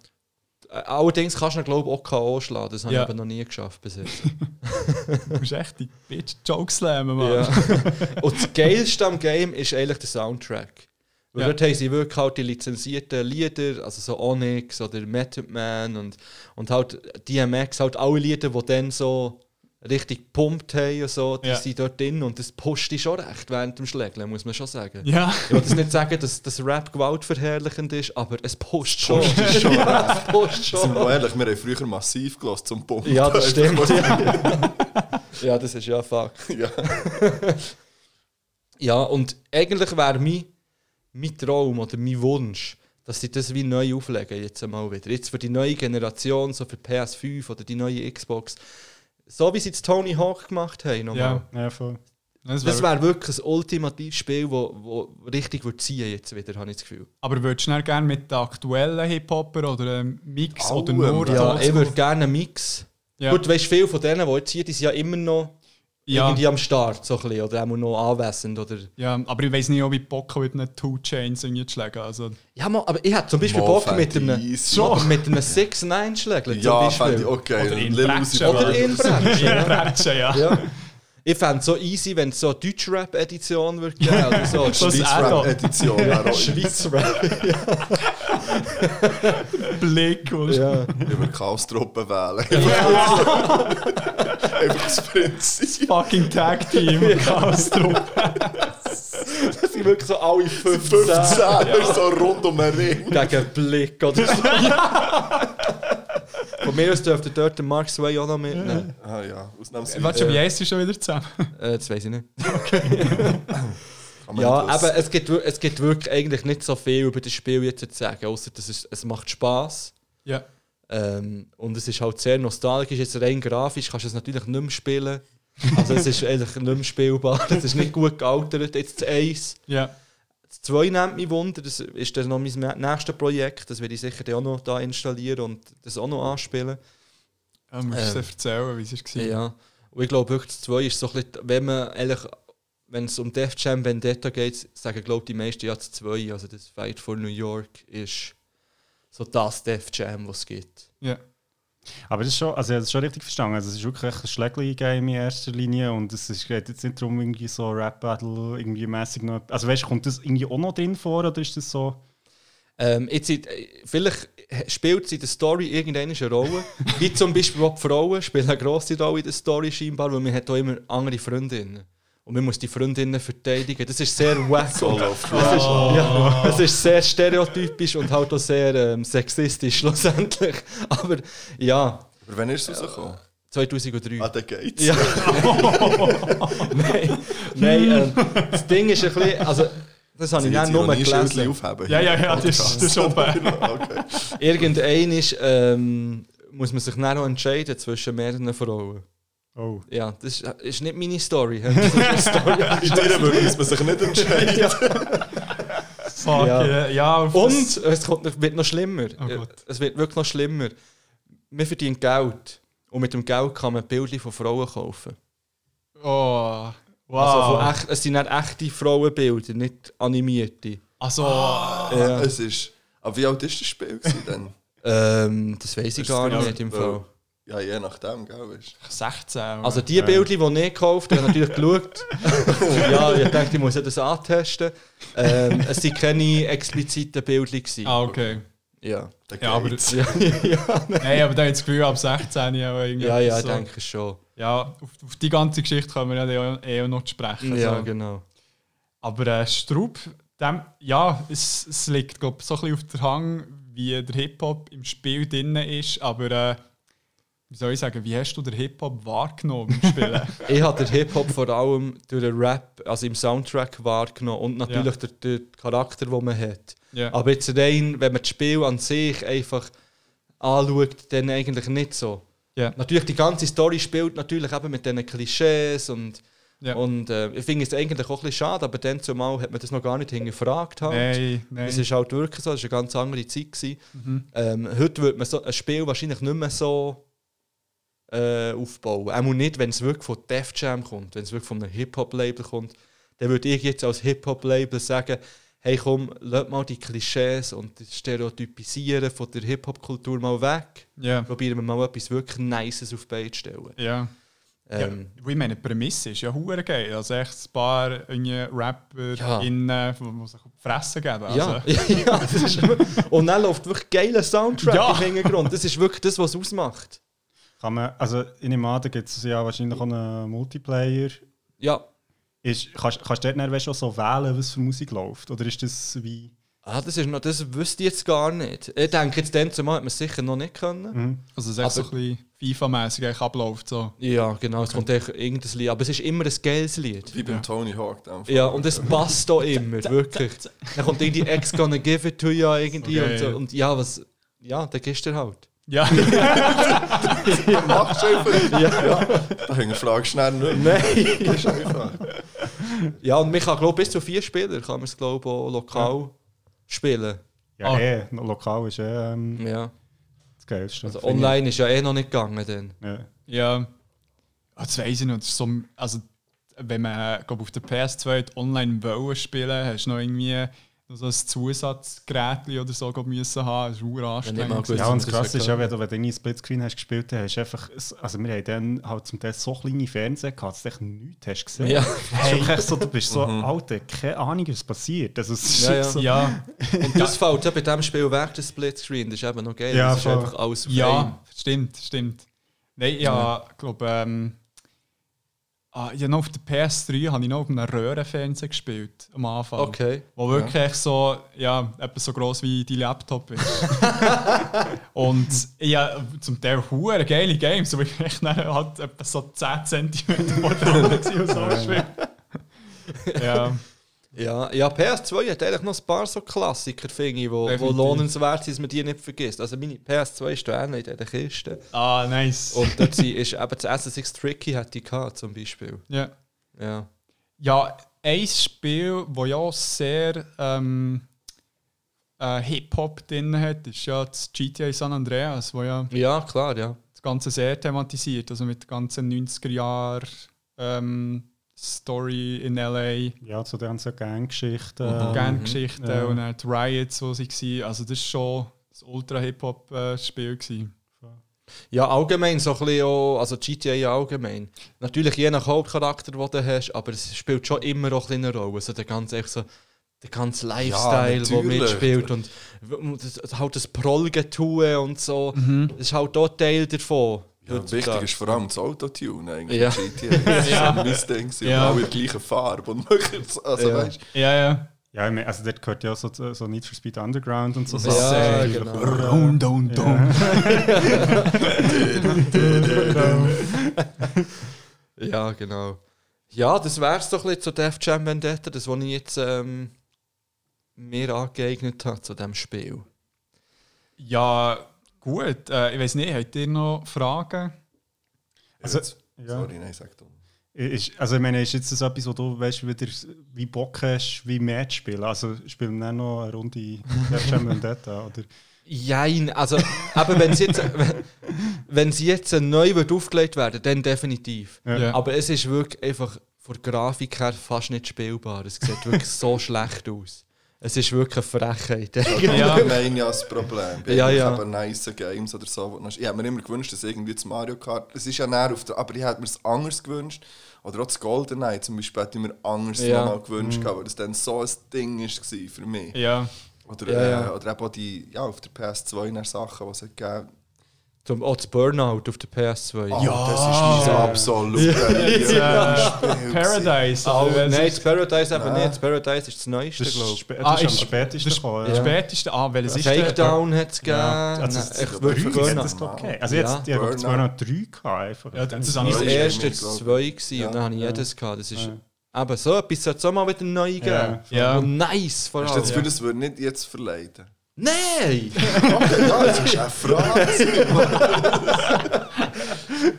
Allerdings kannst du ihn, glaube ich, auch K.O. schlagen. Das habe Ja. ich aber noch nie geschafft bis jetzt. Du musst echt die Bitch Jokes slammen, Mann. Ja. Und das Geilste am Game ist eigentlich der Soundtrack. Weil Ja. dort haben sie wirklich halt die lizenzierten Lieder, also so Onyx oder Method Man und, und halt DMX, halt alle Lieder, die dann so richtig gepumpt haben und so, die Ja. sind dort drin und das pusht dich schon recht während dem Schlägeln, muss man schon sagen. Ja. Ich will das nicht sagen, dass das Rap gewaltverherrlichend ist, aber es pusht schon. es pusht Sind schon. wir ehrlich, wir haben früher massiv gelassen zum Pumpen. Ja, das stimmt. Ja. ja, das ist ja Fakt. Ja. Ja, und eigentlich wäre mein, mein Traum oder mein Wunsch, dass sie das wie neu auflegen jetzt einmal wieder. Jetzt für die neue Generation, so für PS5 oder die neue Xbox. So wie sie es Tony Hawk gemacht haben. Nochmal. Ja. Ja, voll. Das Das wär, wäre wirklich ein ultimatives Spiel, das wo, wo richtig würde ziehen jetzt wieder, habe ich das Gefühl. aber würdest du gerne mit den aktuellen Hip-Hopper oder einem Mix oder Allem, nur ja. Ich würde gerne einen Mix. Ja. Gut, weißt du, viele von denen, die jetzt hier, die sind ja immer noch Ja. irgendwie am Start, so ein bisschen, oder auch noch anwesend. Oder Ja, aber ich weiß nicht, ob ich Bock habe, mit einem Two Chains irgendwie zu schlagen. Also, ja, mal, aber ich hätte zum Beispiel Bock mit einem, aber mit einem 6 9 schlägeln zum Ja, fände ich okay. Oder in Bretschen, Oder in Bretschen. ja. ja. Ja. ja. Ich fände es so easy, wenn es so eine Deutsch-Rap-Edition würde geben oder so. So ein Schweiz Add-on. Rap Edition. wäre auch Schweiz-Rap. Blick. Und ja. Über Chaos-Truppe wählen. Einfach das Prinzip. Fucking Tag Team. Chaos-Truppe. Das sind wirklich so alle 15, 15 so rund um den Ring. gegen Blick oder so. Von mir aus dürfte dort den Mark Sway auch noch mitnehmen. Ah ja, ausnahmsweise. Warte, wie heisst sie schon wieder zusammen? Äh, das weiß ich nicht. Man Ja, aber es gibt, es gibt wirklich eigentlich nicht so viel über das Spiel jetzt zu sagen, außer dass es, es macht Spass. Ja. Ähm, und es ist halt sehr nostalgisch. Jetzt rein grafisch kannst du es natürlich nicht mehr spielen. Also es ist eigentlich nicht mehr spielbar. Es ist nicht gut gealtert. Jetzt das Eis. Ja. Das 2 nimmt mich Wunder. Das ist dann noch mein nächstes Projekt. Das werde ich sicher auch noch da installieren und das auch noch anspielen. Ja, musst du Ähm, es erzählen, wie es war. Ja. Und ich glaube wirklich, das 2 ist so ein bisschen, wenn man ehrlich, wenn es um Def Jam Vendetta geht, sagen glaube die meisten ja das 2. Also das Fight for New York ist so das Def Jam, was es gibt. Ja. Aber das ist schon, also ich habe es schon richtig verstanden. Also es ist wirklich ein Schlägli-Game in erster Linie und es ist, geht jetzt nicht darum, irgendwie so Rap-Battle irgendwie mäßig noch. Also weißt du, kommt das irgendwie auch noch drin vor oder ist das so? Ähm, jetzt, äh, vielleicht spielt sie in der Story irgendeine Rolle. Wie zum Beispiel auch die Frauen spielen eine grosse Rolle in der Story scheinbar, weil man hat auch immer andere Freundinnen. Und man muss die Freundinnen verteidigen. Das ist sehr wack. Soul of Das ist, ja, das ist sehr stereotypisch und halt auch sehr ähm, sexistisch schlussendlich. Aber ja, Aber wann ist es rausgekommen? 2003. Ah, der geht's. Ja. nein, nein ähm, das Ding ist ein bisschen. Also, das habe ich dann nur gelesen. aufheben. Ja, ja, ja, das, das ist schon okay. Irgendein ist, ähm, muss man sich dann noch entscheiden zwischen mehreren Frauen. Oh. Ja, das ist, ist nicht meine Story. Das ist eine Story. In dir muss man sich nicht entscheiden. Fuck, Ja. ja. ja auf Und es kommt, wird noch schlimmer. Oh Gott. es wird wirklich noch schlimmer. Man verdient Geld. Und mit dem Geld kann man Bilder von Frauen kaufen. Oh, wow. Also echt, es sind nicht echte Frauenbilder, nicht animierte. Also, Ja. Es ist... Aber wie alt ist das Spiel denn? Ähm, das weiß ich gar nicht im ja. Fall. Ja, je nachdem, gell? Ist. 16. Also die Bilder, die ich gekauft habe, habe ich natürlich geschaut. ja, ich dachte, ich muss ja das antesten. Ähm, es waren keine expliziten Bilder. Gewesen. ah, okay. Ja. Ja, aber-. Ja, ja, Nein, aber da habe ich das Gefühl, ab 16 ja irgendwie. ja, ja, ich so. denke schon. Ja, auf, auf die ganze Geschichte können wir ja eh noch sprechen. Ja, so. genau. Aber äh, Strub, dem, ja, es, es liegt glaub, so ein bisschen auf der Hang, wie der Hip-Hop im Spiel drin ist. Aber äh, wie soll ich sagen, wie hast du den Hip-Hop wahrgenommen im Spielen? Ich habe den Hip-Hop vor allem durch den Rap, also im Soundtrack wahrgenommen und natürlich durch den Charakter, den man hat. ja. Aber jetzt rein, wenn man das Spiel an sich einfach anschaut, dann eigentlich nicht so. Ja. Natürlich, die ganze Story spielt natürlich eben mit diesen Klischees und, Ja. und äh, ich finde es eigentlich auch ein bisschen schade, aber dann zumal hat man das noch gar nicht hingefragt. Halt. Nein, nein. Es ist halt wirklich so, es war eine ganz andere Zeit. Gewesen. Mhm. Ähm, heute würde man so ein Spiel wahrscheinlich nicht mehr so äh, aufbauen. Auch nicht, wenn es wirklich von Def Jam kommt, wenn es wirklich von einem Hip-Hop-Label kommt. Dann würde ich jetzt als Hip-Hop-Label sagen, hey komm, lass mal die Klischees und das Stereotypisieren von der Hip-Hop-Kultur mal weg. Ja. Probieren wir mal etwas wirklich Nices auf die Beine zu stellen. Ja. Ähm, ja. Ich meine, die Prämisse ist ja hure geil. Also echt ein paar irgendwie Rapper, Ja. innen, die sich auf die Fresse geben. Also, Ja, ja das ist, und dann läuft wirklich geiler Soundtrack Ja. im Hintergrund. Das ist wirklich das, was es ausmacht. Kann man, also in dem da gibt es ja wahrscheinlich auch einen Multiplayer. Ja, Ist, kannst, kannst du dort auch so wählen, was für Musik läuft? Oder ist das wie. Ah, das, ist noch, das wüsste ich jetzt gar nicht. Ich denke, jetzt dann zumal hat man es sicher noch nicht können. Mhm. Also es ist echt so ein bisschen FIFA-mäßig abläuft. So. Ja, genau, es kommt echt irgendein Lied. Aber es ist immer ein geiles Lied. Wie beim Tony Hawk. Ja, und es passt auch immer, wirklich. Dann kommt irgendwie Ex gonna give it to you irgendwie Okay, und, so, ja. und ja, was. Ja, gehst du halt. Ja, Machst du einfach. Ja, Da hinterfragst du schnell nicht mehr. nein. Das ist einfach. Ja, und man kann, glaube bis zu vier Spieler kann man es, glaube auch lokal spielen. Ja, Ah. eh, lokal ist eh ähm, Ja. das Geilste. Also finde ich. online ist ja eh noch nicht gegangen dann. Ja. ja. Ah, Das weiß ich noch. So, also, wenn man glaub, auf der PS2 die online wollen spielen hast du noch irgendwie so ein Zusatzgerät oder so müssen haben. Das mal anstrengend. Ja, und das Krasse ist ja, wenn du, wenn du irgendwie Splitscreen hast gespielt hast, einfach, also wir haben dann halt zum Teil so kleine Fernseher gehabt, dass du echt nichts hast gesehen. Ja. Hey. Echt so, du bist so, Alter, keine Ahnung, was passiert. Also, es ist Ja, ja. so, ja, Und das fällt ja bei diesem Spiel weg, das Splitscreen. Das ist eben noch geil. Ja, das ist einfach alles ja, stimmt, stimmt. Nein, ja, ich glaube, ähm, Ah, ja, noch auf der PS3 habe ich noch auf einem Röhrenfernseher gespielt am Anfang. Okay. Wo wirklich echt so, ja, etwa so gross wie die Laptop ist. und ja, zum Teil hure geile Games, wo ich dann halt etwa so 10 cm vor der so gespielt. Ja, Ja, ja, PS2 hat eigentlich noch ein paar so Klassiker, finde ich, wo, wo lohnenswert sind, dass man die nicht vergisst. Also meine PS2 ist da in der Kiste. ah, nice. Und dort ist eben das SSX Tricky hat die gehabt, zum Beispiel. ja. Ja. ja, ein Spiel, das ja auch sehr ähm, äh, Hip-Hop drin hat, ist ja das GTA San Andreas, wo ja Ja, klar, ja. das Ganze sehr thematisiert, also mit der ganzen 90er Jahr ähm, Story in LA, Ja, zu den ganzen Ganggeschichten. Mhm. Gang-Geschichten Ja. und dann die Riots, wo sie waren. Also das war schon das Ultra-Hip-Hop-Spiel. Ja, allgemein so ein bisschen auch, also GTA allgemein. Natürlich je nach Hauptcharakter, den du hast, aber es spielt schon immer auch ein eine Rolle. So der ganze, echt so, der ganze Lifestyle, der natürlich. mitspielt und das, halt das Prolgetue und so. Das ist halt auch Teil davon. Ja, wichtig ist vor allem das Autotune eigentlich. Ja. GTA. Das Ja. ist mein Ding. Sie Ja. haben alle die gleiche Farbe und machen es. Also, Ja. weißt Ja, ja. Ja, also dort gehört ja so, so Need for Speed Underground und so Ja, Sachen. genau. Down, down, down. Ja, genau. Ja, das wär's doch ein bisschen zu Def Jam Vendetta, das, was ich jetzt ähm, mir angeeignet habe zu diesem Spiel. Ja, gut. Äh, ich weiß nicht, habt ihr noch Fragen? Also, ja. Sorry, nein, sag du. Ist, also ich meine, ist jetzt das etwas, wo du weißt, wieder wie Bock hast, wie Match spielen? Also spielen wir noch eine Runde Vendetta? Oder? Jein, also, aber wenn sie jetzt, wenn sie jetzt neu wird aufgelegt werden, dann definitiv. Ja. Ja. Aber es ist wirklich einfach von der Grafik her fast nicht spielbar. Es sieht wirklich so schlecht aus. Es ist wirklich eine Frechheit. Ja. Allgemein ja das Problem. Bei Ja, ja. aber nice Games oder so. wo du hast- Ich habe mir immer gewünscht, dass irgendwie das Mario Kart. Es ist ja näher auf der. Aber ich hätte mir es anders gewünscht. Oder auch das GoldenEye zum Beispiel hätte ich mir anders Ja. nochmal gewünscht, weil das dann so ein Ding war für mich. Ja. Oder, Ja, ja. Äh, oder eben auch die, ja, auf der PS2 dann Sachen, die es hat gegeben Zum, auch das Burnout auf der PS2. Oh, das ist mein absoluter Lieblingsspiel. Paradise. Oh, nein, ist- das Paradise eben Nein. nicht. Das Paradise ist das Neueste, glaube ist, ich. Ah, das ist am ist- spätesten das gekommen. Das ja. späteste. Ah, welches ist der? Shakedown hat es gegeben. Ja, also Drei hat Burnout. ich. Also Ja. jetzt, die haben Burnout. zwar noch drei gehabt, einfach. Ja, das ist Ja, ist war glaub zwei gewesen, Ja. und dann habe ich Ja. jedes gehabt. Das ist Ja. eben so etwas sollte es auch mal wieder neu geben. Ja. Ja. Und nice vor Hast du allem. das Gefühl, das würde nicht jetzt verleiden? Nein! Ja, jetzt ist eine Frage.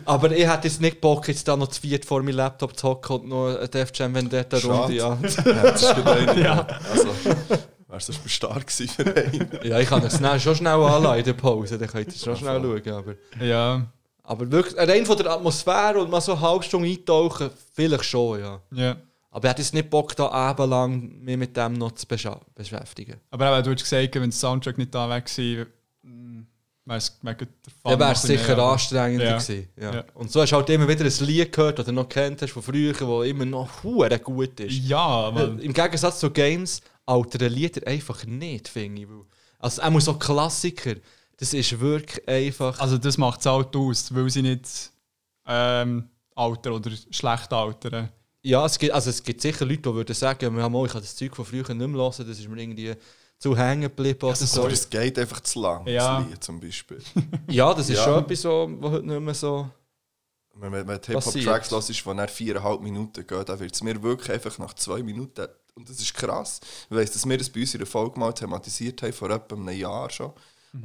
Aber ich hätte jetzt nicht Bock, jetzt da noch zu viert vor meinem Laptop zu hocken und noch eine Def Jam Vendetta Schade. Runde. Ja. ja, das ist eine. Ja. Also, wärst du sonst stark gewesen für einen? ja, ich kann das schnell, schon schnell anlassen in der Pause, dann könnt ihr schon schnell schauen. Aber, Ja. aber wirklich, rein von der Atmosphäre und mal so eine halbe Stunde eintauchen, vielleicht schon, ja. ja. Aber ich hätte jetzt nicht Bock, da abendlang mich mit dem noch zu beschäftigen. Aber eben, du hast gesagt, wenn der Soundtrack nicht da weg gewesen wäre es der wäre es sicher mehr, anstrengender Ja. gewesen. Ja. Ja. Und so hast du halt immer wieder ein Lied gehört, das du noch kennt hast von früher, das immer noch hure gut ist. Ja, aber Im Gegensatz zu Games altern Lieder einfach nicht, finde ich. weil- Also auch so Klassiker, das ist wirklich einfach... also das macht es halt aus, weil sie nicht ähm, altern oder schlecht altern. Ja, es gibt, also es gibt sicher Leute, die würden sagen, wir haben ich habe das Zeug von früher nicht mehr hören, das ist mir irgendwie zu hängen geblieben. oder so. Aber es geht einfach zu lang, Ja. das Lied zum Beispiel. Ja, das ist Ja. schon etwas, so, was heute nicht mehr so... Wenn man wenn. Hip-Hop-Tracks hört, ist, die nach viereinhalb Minuten gehen, dann wird es mir wirklich einfach nach zwei Minuten, und das ist krass, ich weiss, dass wir das bei uns in der Folge mal thematisiert haben, vor etwa einem Jahr schon,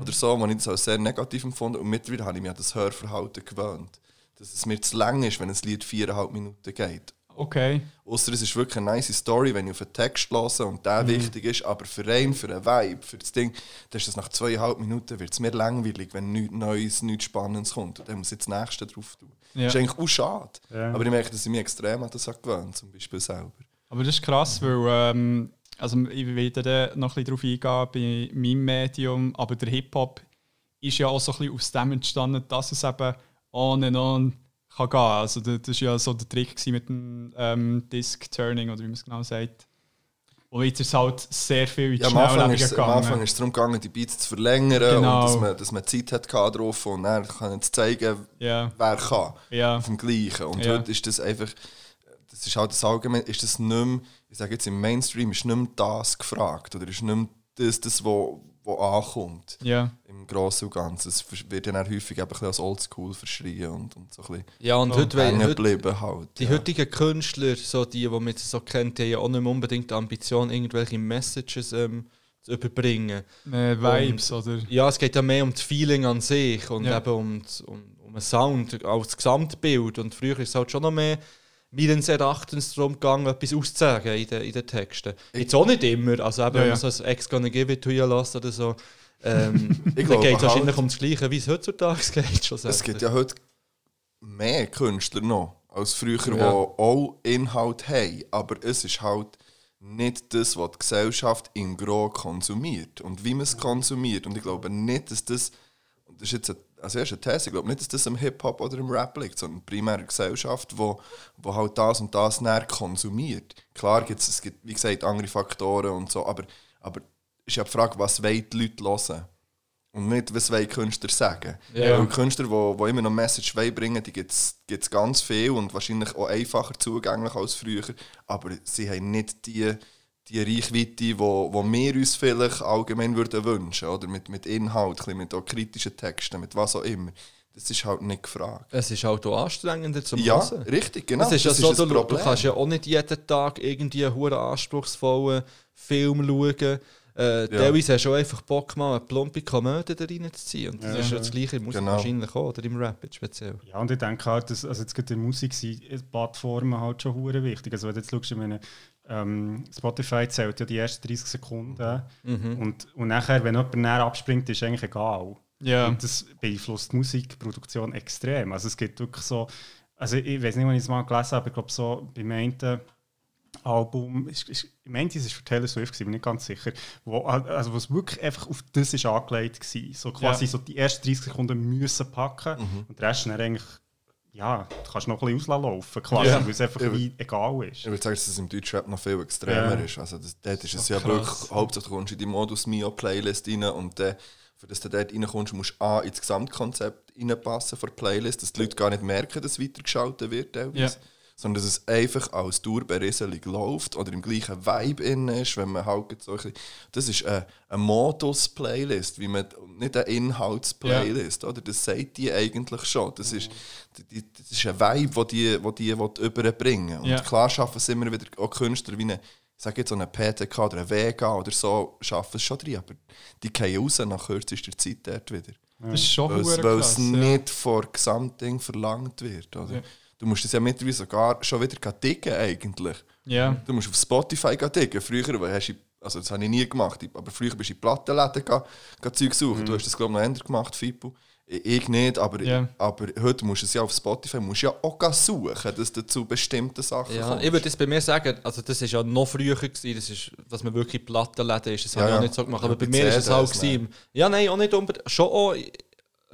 oder so, wo ich das als sehr negativ empfunden und mittlerweile habe ich mich an das Hörverhalten gewöhnt. Dass es mir zu lang ist, wenn ein Lied viereinhalb Minuten geht. Okay. Ausser es ist wirklich eine nice Story, wenn ich auf einen Text höre und der wichtig ist, aber für einen, für einen Vibe, für das Ding, dann ist das nach zweieinhalb Minuten wird es mir langweilig, wenn nichts Neues, nichts Spannendes kommt. Und dann muss ich das Nächste drauf tun. Ja. Das ist eigentlich auch schade. Ja. Aber ich merke, dass ich mich extrem an das gewöhnt zum Beispiel selber. Aber das ist krass, weil ähm, also ich werde da noch ein bisschen darauf eingehen bei meinem Medium, aber der Hip-Hop ist ja auch so ein bisschen aus dem entstanden, dass es eben on and on kann gehen. Also das das ist ja so der Trick mit dem ähm, Disc-Turning oder wie man es genau sagt. Und jetzt ist es halt sehr viel in die Ja, am, Anfang ist, es- am Anfang gegangen. ist es darum gegangen, die Beats zu verlängern Genau. und dass man, dass man Zeit hat drauf und dann kann es zeigen, Ja, wer kann. ja, Auf dem Gleichen. Und Ja. heute ist das einfach, das ist halt das Allgemein, ist das nicht mehr, ich sage jetzt im Mainstream, ist nicht mehr das gefragt oder ist nicht mehr das, das wo, wo ankommt ja. im Großen und Ganzen. Es wird dann auch häufig eben ein bisschen als Oldschool verschrien und, und so ein bisschen Ja, und heute, hängen geblieben halt. die ja. heutigen Künstler, so die, die man jetzt so kennt, die haben ja auch nicht mehr unbedingt die Ambition, irgendwelche Messages ähm, zu überbringen. Äh, Vibes, oder? Ja, es geht ja mehr um das Feeling an sich und Ja. eben um, das- um, um den Sound, als Gesamtbild. Und früher ist es halt schon noch mehr meines Erachtens darum gegangen, etwas auszusagen in den, in den Texten. Jetzt auch nicht immer, also eben, Ja, wenn man so ein Ex gonna give it to you lässt oder so, ähm, Ich dann glaube geht es wahrscheinlich halt- um das Gleiche, wie es heutzutage geht. Schon Es gibt ja heute mehr Künstler noch als früher, die Ja. auch Inhalt haben. Aber es ist halt nicht das, was die Gesellschaft im Gros konsumiert und wie man es konsumiert. Und ich glaube nicht, dass das, und das ist jetzt eine, also erste These, ich glaube nicht, dass das im Hip-Hop oder im Rap liegt, sondern primär eine Gesellschaft, wo, wo halt das und das näher konsumiert. Klar gibt es, es gibt, wie gesagt, andere Faktoren und so, aber, aber es ist ja die Frage, was wollen die Leute hören? Und nicht, was wollen Künstler sagen. Ja. Weil Künstler, die, die immer noch Message wollen bringen die gibt es ganz viel und wahrscheinlich auch einfacher zugänglich als früher. Aber sie haben nicht die, die Reichweite, die, die wir uns vielleicht allgemein würden wünschen oder Mit, mit Inhalt, mit auch kritischen Texten, mit was auch immer. Das ist halt nicht gefragt. Es ist halt auch anstrengender zum Ja, Hören. richtig, genau. Es ist ja so, das du, du kannst ja auch nicht jeden Tag irgendwie einen hure anspruchsvollen Film schauen. Äh, Teilweise hast du auch einfach Bock, mal eine plumpe Komödie da reinzuziehen. Und das ist ja das Gleiche in Musik Genau. wahrscheinlich auch, oder im Rap jetzt speziell. Ja, und ich denke halt, dass, also jetzt gerade in der Musik sind Plattformen halt schon hure wichtig. Also wenn du jetzt schaust, ich meine, ähm, Spotify zählt ja die ersten 30 Sekunden und, und nachher, wenn jemand näher abspringt, ist eigentlich egal. Ja. Und das beeinflusst die Musikproduktion extrem. Also es gibt wirklich so, also ich weiß nicht, wann ich es mal gelesen habe, aber ich glaube so beim einen Album, ist, ist, ich meine, es war für Taylor Swift, gewesen, bin nicht ganz sicher, wo, also wirklich einfach auf das ist angelegt war. So quasi Ja. so die ersten 30 Sekunden müssen packen und der Rest dann eigentlich, ja, du kannst noch ein bisschen auslaufen, quasi, Ja. weil es einfach wie egal ist. Ich würde sagen, dass es im Deutschrap noch viel extremer Ja. ist. Also das, dort ist es ja wirklich, hauptsächlich kommst du in die Modus Mio Playlist rein und dann, für das du dort reinkommst, musst du A, ins Gesamtkonzept reinpassen von der Playlist, dass die Leute gar nicht merken, dass weitergeschaltet wird teilweise. Ja. Sondern dass es einfach als Dauerberieselung läuft oder im gleichen Vibe in ist, wenn man halt so ein bisschen, Das ist eine, eine Modus-Playlist, wie man, nicht eine Inhalts-Playlist, oder? Das sagt die eigentlich schon. Das ist, die, das ist ein Vibe, den die, wo die will überbringen Und Ja. klar schaffen es immer wieder auch Künstler wie eine, sage jetzt so eine PTK oder eine Vega oder so, schaffen es schon drin, aber die gehen raus nach kürzester Zeit dort wieder. Das ist schon Weil es, weil krass. es ja. nicht vor Gesamtding verlangt wird. Oder? Ja. Du musst es ja mittlerweile sogar schon wieder dicken eigentlich. Ja. Du musst auf Spotify dicken. Früher weil hast du, also das habe ich nie gemacht, aber früher bist du in Plattenläden Zeug suchen. Du hast das glaube ich noch ändern gemacht, Fippo. Ich nicht, aber, Ja. aber heute musst du es ja auf Spotify musst du ja auch suchen, dass du zu bestimmten Sachen Ja, kommst. ich würde das bei mir sagen, also das ist ja noch früher gewesen, das ist, dass man wirklich Plattenläden ist, das Ja, habe ich ja. auch nicht so gemacht, Ja, aber bei bei mir ist es gewesen, ja nein, auch nicht unbedingt, schon auch äh,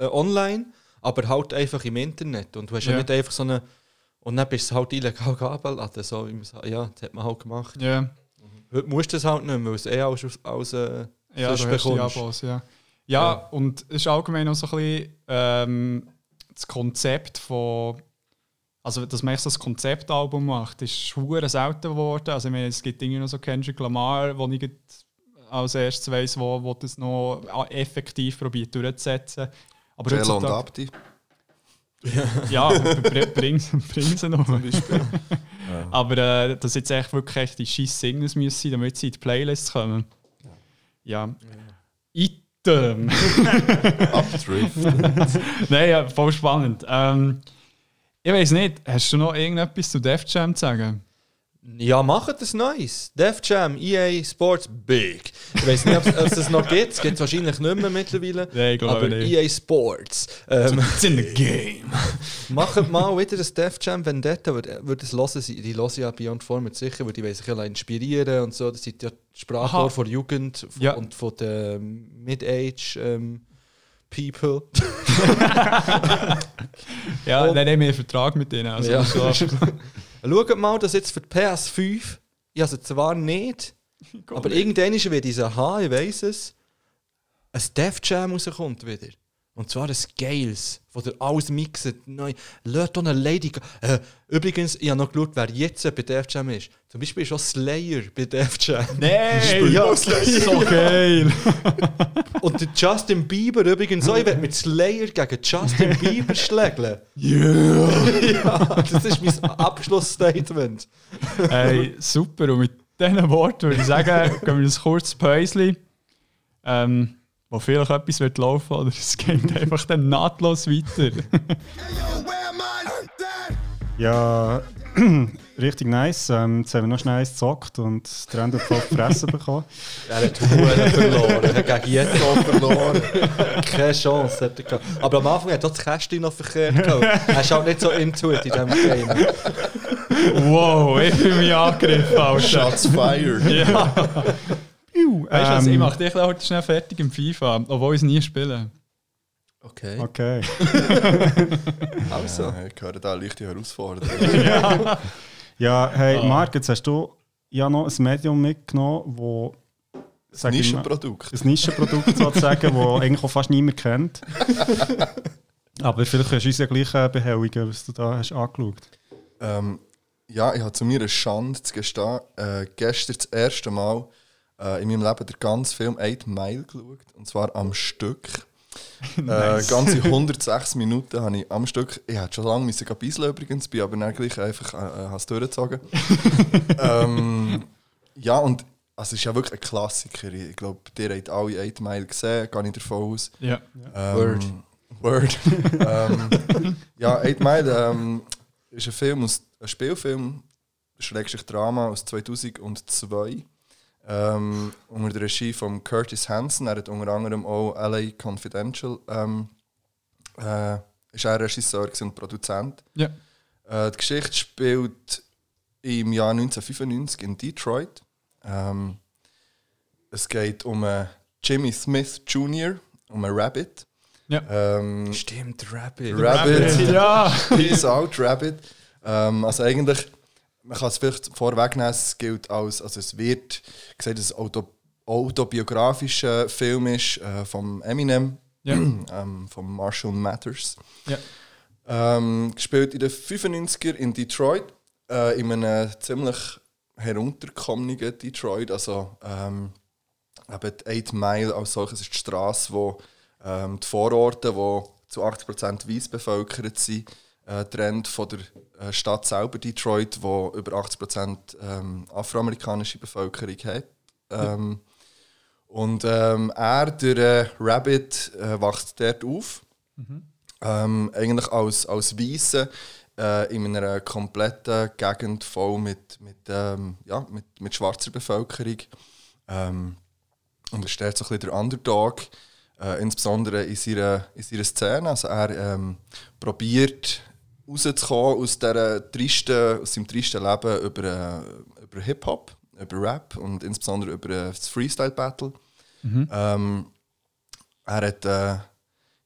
online, aber halt einfach im Internet und du hast ja, Ja. nicht einfach so eine, und dann bist du halt illegal abgeladen, so ja, das hat man halt gemacht. Ja. Heute musst du das halt nicht mehr, weil es eh alles, alles äh, Ja, du hast bekommst. Abos, ja. Ja, und es ist allgemein auch so ein bisschen ähm, das Konzept von. Also, dass man echt so ein Konzeptalbum macht, ist schwer selten geworden. Also, ich meine, es gibt irgendwie noch so Kendrick Lamar, wo ich als erstes weiss, wo, wo das noch effektiv probiert durchzusetzen. Aber Jello und Abdi. ja, br- bring, bring sie noch. Aber äh, dass jetzt echt wirklich echt die scheiß Singles müssen damit sie in die Playlist kommen. Ja. Item. Abdrift. Nein, ja, voll spannend. Ähm, ich weiß nicht, hast du noch irgendetwas zu Def Jam zu sagen? Ja, macht das Neues. Def Jam, EA Sports, big. Ich weiß nicht, ob es- das noch gibt. Es gibt es wahrscheinlich nicht mehr mittlerweile. Nein, ich glaube aber nicht. EA Sports. Ähm, It's in the game. Macht mal wieder ein Def Jam Vendetta, würde würd das hören, sie- die hören ja Beyond Format sicher, weil die wollen sich ja inspirieren und so. Das sind ja die Sprachrohr von der Jugend von, Ja. und von den Mid-Age ähm, People. Ja, Oh. dann haben wir einen Vertrag mit denen. Also Ja. Schaut mal, dass jetzt für die PS5, ich habe sie zwar nicht, Aber irgendwann wird dieser H, ich weiss es, ein Def Jam rauskommt wieder. Und zwar ein Scales, wo der alles mixt. Neu. Lasst eine Lady. Äh, übrigens, ich habe noch geschaut, wer jetzt bei Def Jam ist. Zum Beispiel ist auch Slayer bei Def Jam. Nein! Ja. so geil! Und der Justin Bieber übrigens auch. Ich werde mit Slayer gegen Justin Bieber schlägeln. Yeah! ja, das ist mein Abschlussstatement. Hey, super. Und mit diesen Worten würde ich sagen, gehen wir ein kurzes Päuschen, ähm, wo vielleicht etwas wird laufen oder es geht einfach dann nahtlos weiter. Ja, richtig nice. Ähm, jetzt haben wir noch schnell eins gezockt und der Ende hat voll die Fresse bekommen. Er hat Huren verloren. Er hat gegen Jeto verloren. Keine Chance hat er gehabt. Aber am Anfang hat er das Kästchen noch verkehrt gehabt. Er ist auch nicht so into it in diesem Game. wow, ich bin mich angegriffen, Alter. Shots fired. Ja. Weißt du was, ich ähm, mache dich heute schnell fertig im FIFA, obwohl ich es nie spiele. Okay. Okay. Also. Ja, ich höre da eine leichte Herausforderung. Ja, hey, Ah. Marc, jetzt hast du ja noch ein Medium mitgenommen, wo mal, Nischenprodukt. ein Nischenprodukt sozusagen, das eigentlich auch fast niemand kennt. Aber vielleicht kannst du uns ja gleich äh, behelligen, was du da hast angeschaut. Ähm, ja, ich habe zu meiner Schande zu gestehen, äh, gestern das erste Mal äh, in meinem Leben den ganzen Film 8 Mile geschaut. Und zwar am Stück. äh, ganze 106 Minuten habe ich am Stück. Ich hätte schon lange müssen bisseln übrigens, bin aber dann gleich einfach äh, äh, es durchgezogen. ähm, ja, und also, es ist ja wirklich ein Klassiker. Ich glaube, ihr habt alle 8 Mile gesehen, gehe ich davon aus. Ja. Ähm, Word. Word. ähm, ja, 8 Mile ähm, ist ein Film, aus, ein Spielfilm, Schrägstrich Drama aus 2002. Ähm, unter der Regie von Curtis Hanson. Er hat unter anderem auch LA Confidential. Ähm, äh, ist er Regisseur und Produzent. Ja. Äh, die Geschichte spielt im Jahr 1995 in Detroit. Ähm, es geht um äh, Jimmy Smith Jr., um einen Rabbit. Ja. Ähm, Stimmt, Rabbit. Rabbit. Ja! Peace out, Rabbit. Ähm, also eigentlich, man kann es vielleicht vorwegnehmen, es gilt als, also es wird gesagt, dass es ein Auto, autobiografischer Film ist äh, vom Eminem, Ja. ähm, von Marshall Mathers. Ja. Ähm, gespielt in den 95er in Detroit, äh, in einem ziemlich heruntergekommenen Detroit. Also ähm, eben die 8 Mile als solches ist die Straße, wo ähm, die Vororte, die zu 80% weiß bevölkert sind, äh, trennt von der äh, Stadt selber Detroit, wo über 80% ähm, afroamerikanische Bevölkerung hat. Ähm, Und ähm, er, der äh, Rabbit, äh, wacht dort auf. Ähm, eigentlich als, als Weisse äh, in einer kompletten Gegend voll mit, mit, ähm, ja, mit, mit schwarzer Bevölkerung. Ähm, und er steht so ein bisschen der Underdog, äh, insbesondere in seiner, in seiner Szene. Also er ähm, probiert rauszukommen aus, dieser tristen, aus seinem tristen Leben über, äh, über Hip-Hop, über Rap und insbesondere über äh, das Freestyle-Battle. Ähm, er hat, äh,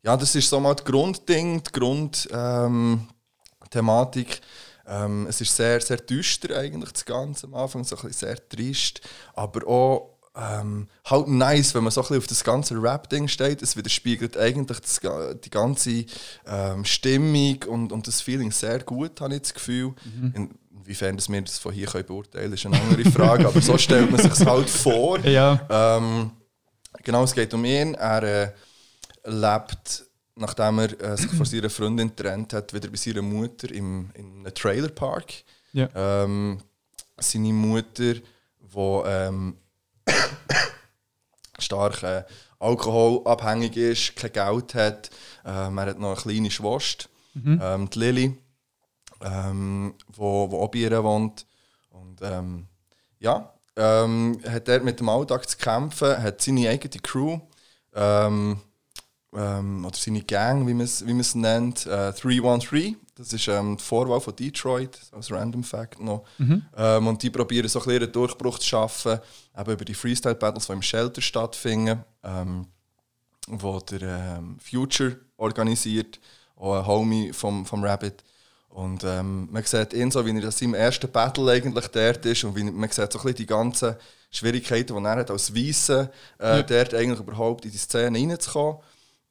ja, das ist so mal das Grundding, die Grundthematik. Ähm, ähm, es ist sehr, sehr düster eigentlich, das Ganze am Anfang, so ein bisschen sehr trist, aber auch ähm, halt nice, wenn man so ein bisschen auf das ganze Rap-Ding steht. Es widerspiegelt eigentlich das, die ganze ähm, Stimmung und, und das Feeling sehr gut, habe ich das Gefühl. In, inwiefern das wir das von hier können beurteilen können, ist eine andere Frage, aber so stellt man sich es halt vor. Ja. Ähm, genau, es geht um ihn. Er äh, lebt, nachdem er äh, sich von seiner Freundin getrennt hat, wieder bei seiner Mutter im, in einem Trailerpark. Ja. Ähm, seine Mutter, die stark äh, alkoholabhängig ist, kein Geld hat. Ähm, er hat noch eine kleine Schwester, ähm, die Lilly, ähm, wo, wo auch bei ihr wohnt. Und ähm, ja, ähm, hat er mit dem Alltag zu kämpfen, hat seine eigene Crew ähm, ähm, oder seine Gang, wie man es nennt, äh, 313. Das ist ähm, die Vorwahl von Detroit, als Random Fact noch. Ähm, und die probieren so ein einen Durchbruch zu schaffen, eben über die Freestyle-Battles, die im Shelter stattfinden, ähm, wo der ähm, Future organisiert, auch ein Homie vom, vom Rabbit. Und ähm, man sieht ihn so, wie er in seinem ersten Battle eigentlich dort ist und wie, man sieht so ein bisschen die ganzen Schwierigkeiten, die er hat als Weisse, äh, dort eigentlich überhaupt in die Szene reinzukommen,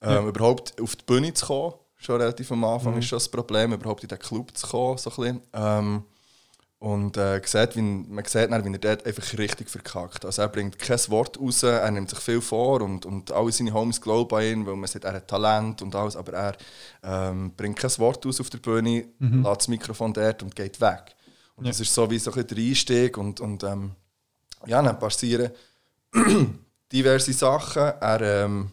ähm, überhaupt auf die Bühne zu kommen. Schon relativ am Anfang ist schon das Problem, überhaupt in den Club zu kommen. So ein bisschen. Ähm, und äh, sieht, wie, man sieht dann, wie er dort einfach richtig verkackt. Also er bringt kein Wort raus, er nimmt sich viel vor und, und alle seine Homies glauben an ihn, weil man sieht, er hat Talent und alles, aber er ähm, bringt kein Wort aus auf der Bühne, lässt das Mikrofon dort und geht weg. Und das ist so wie so ein der Einstieg und, und ähm, ja, dann passieren diverse Sachen. Er, ähm,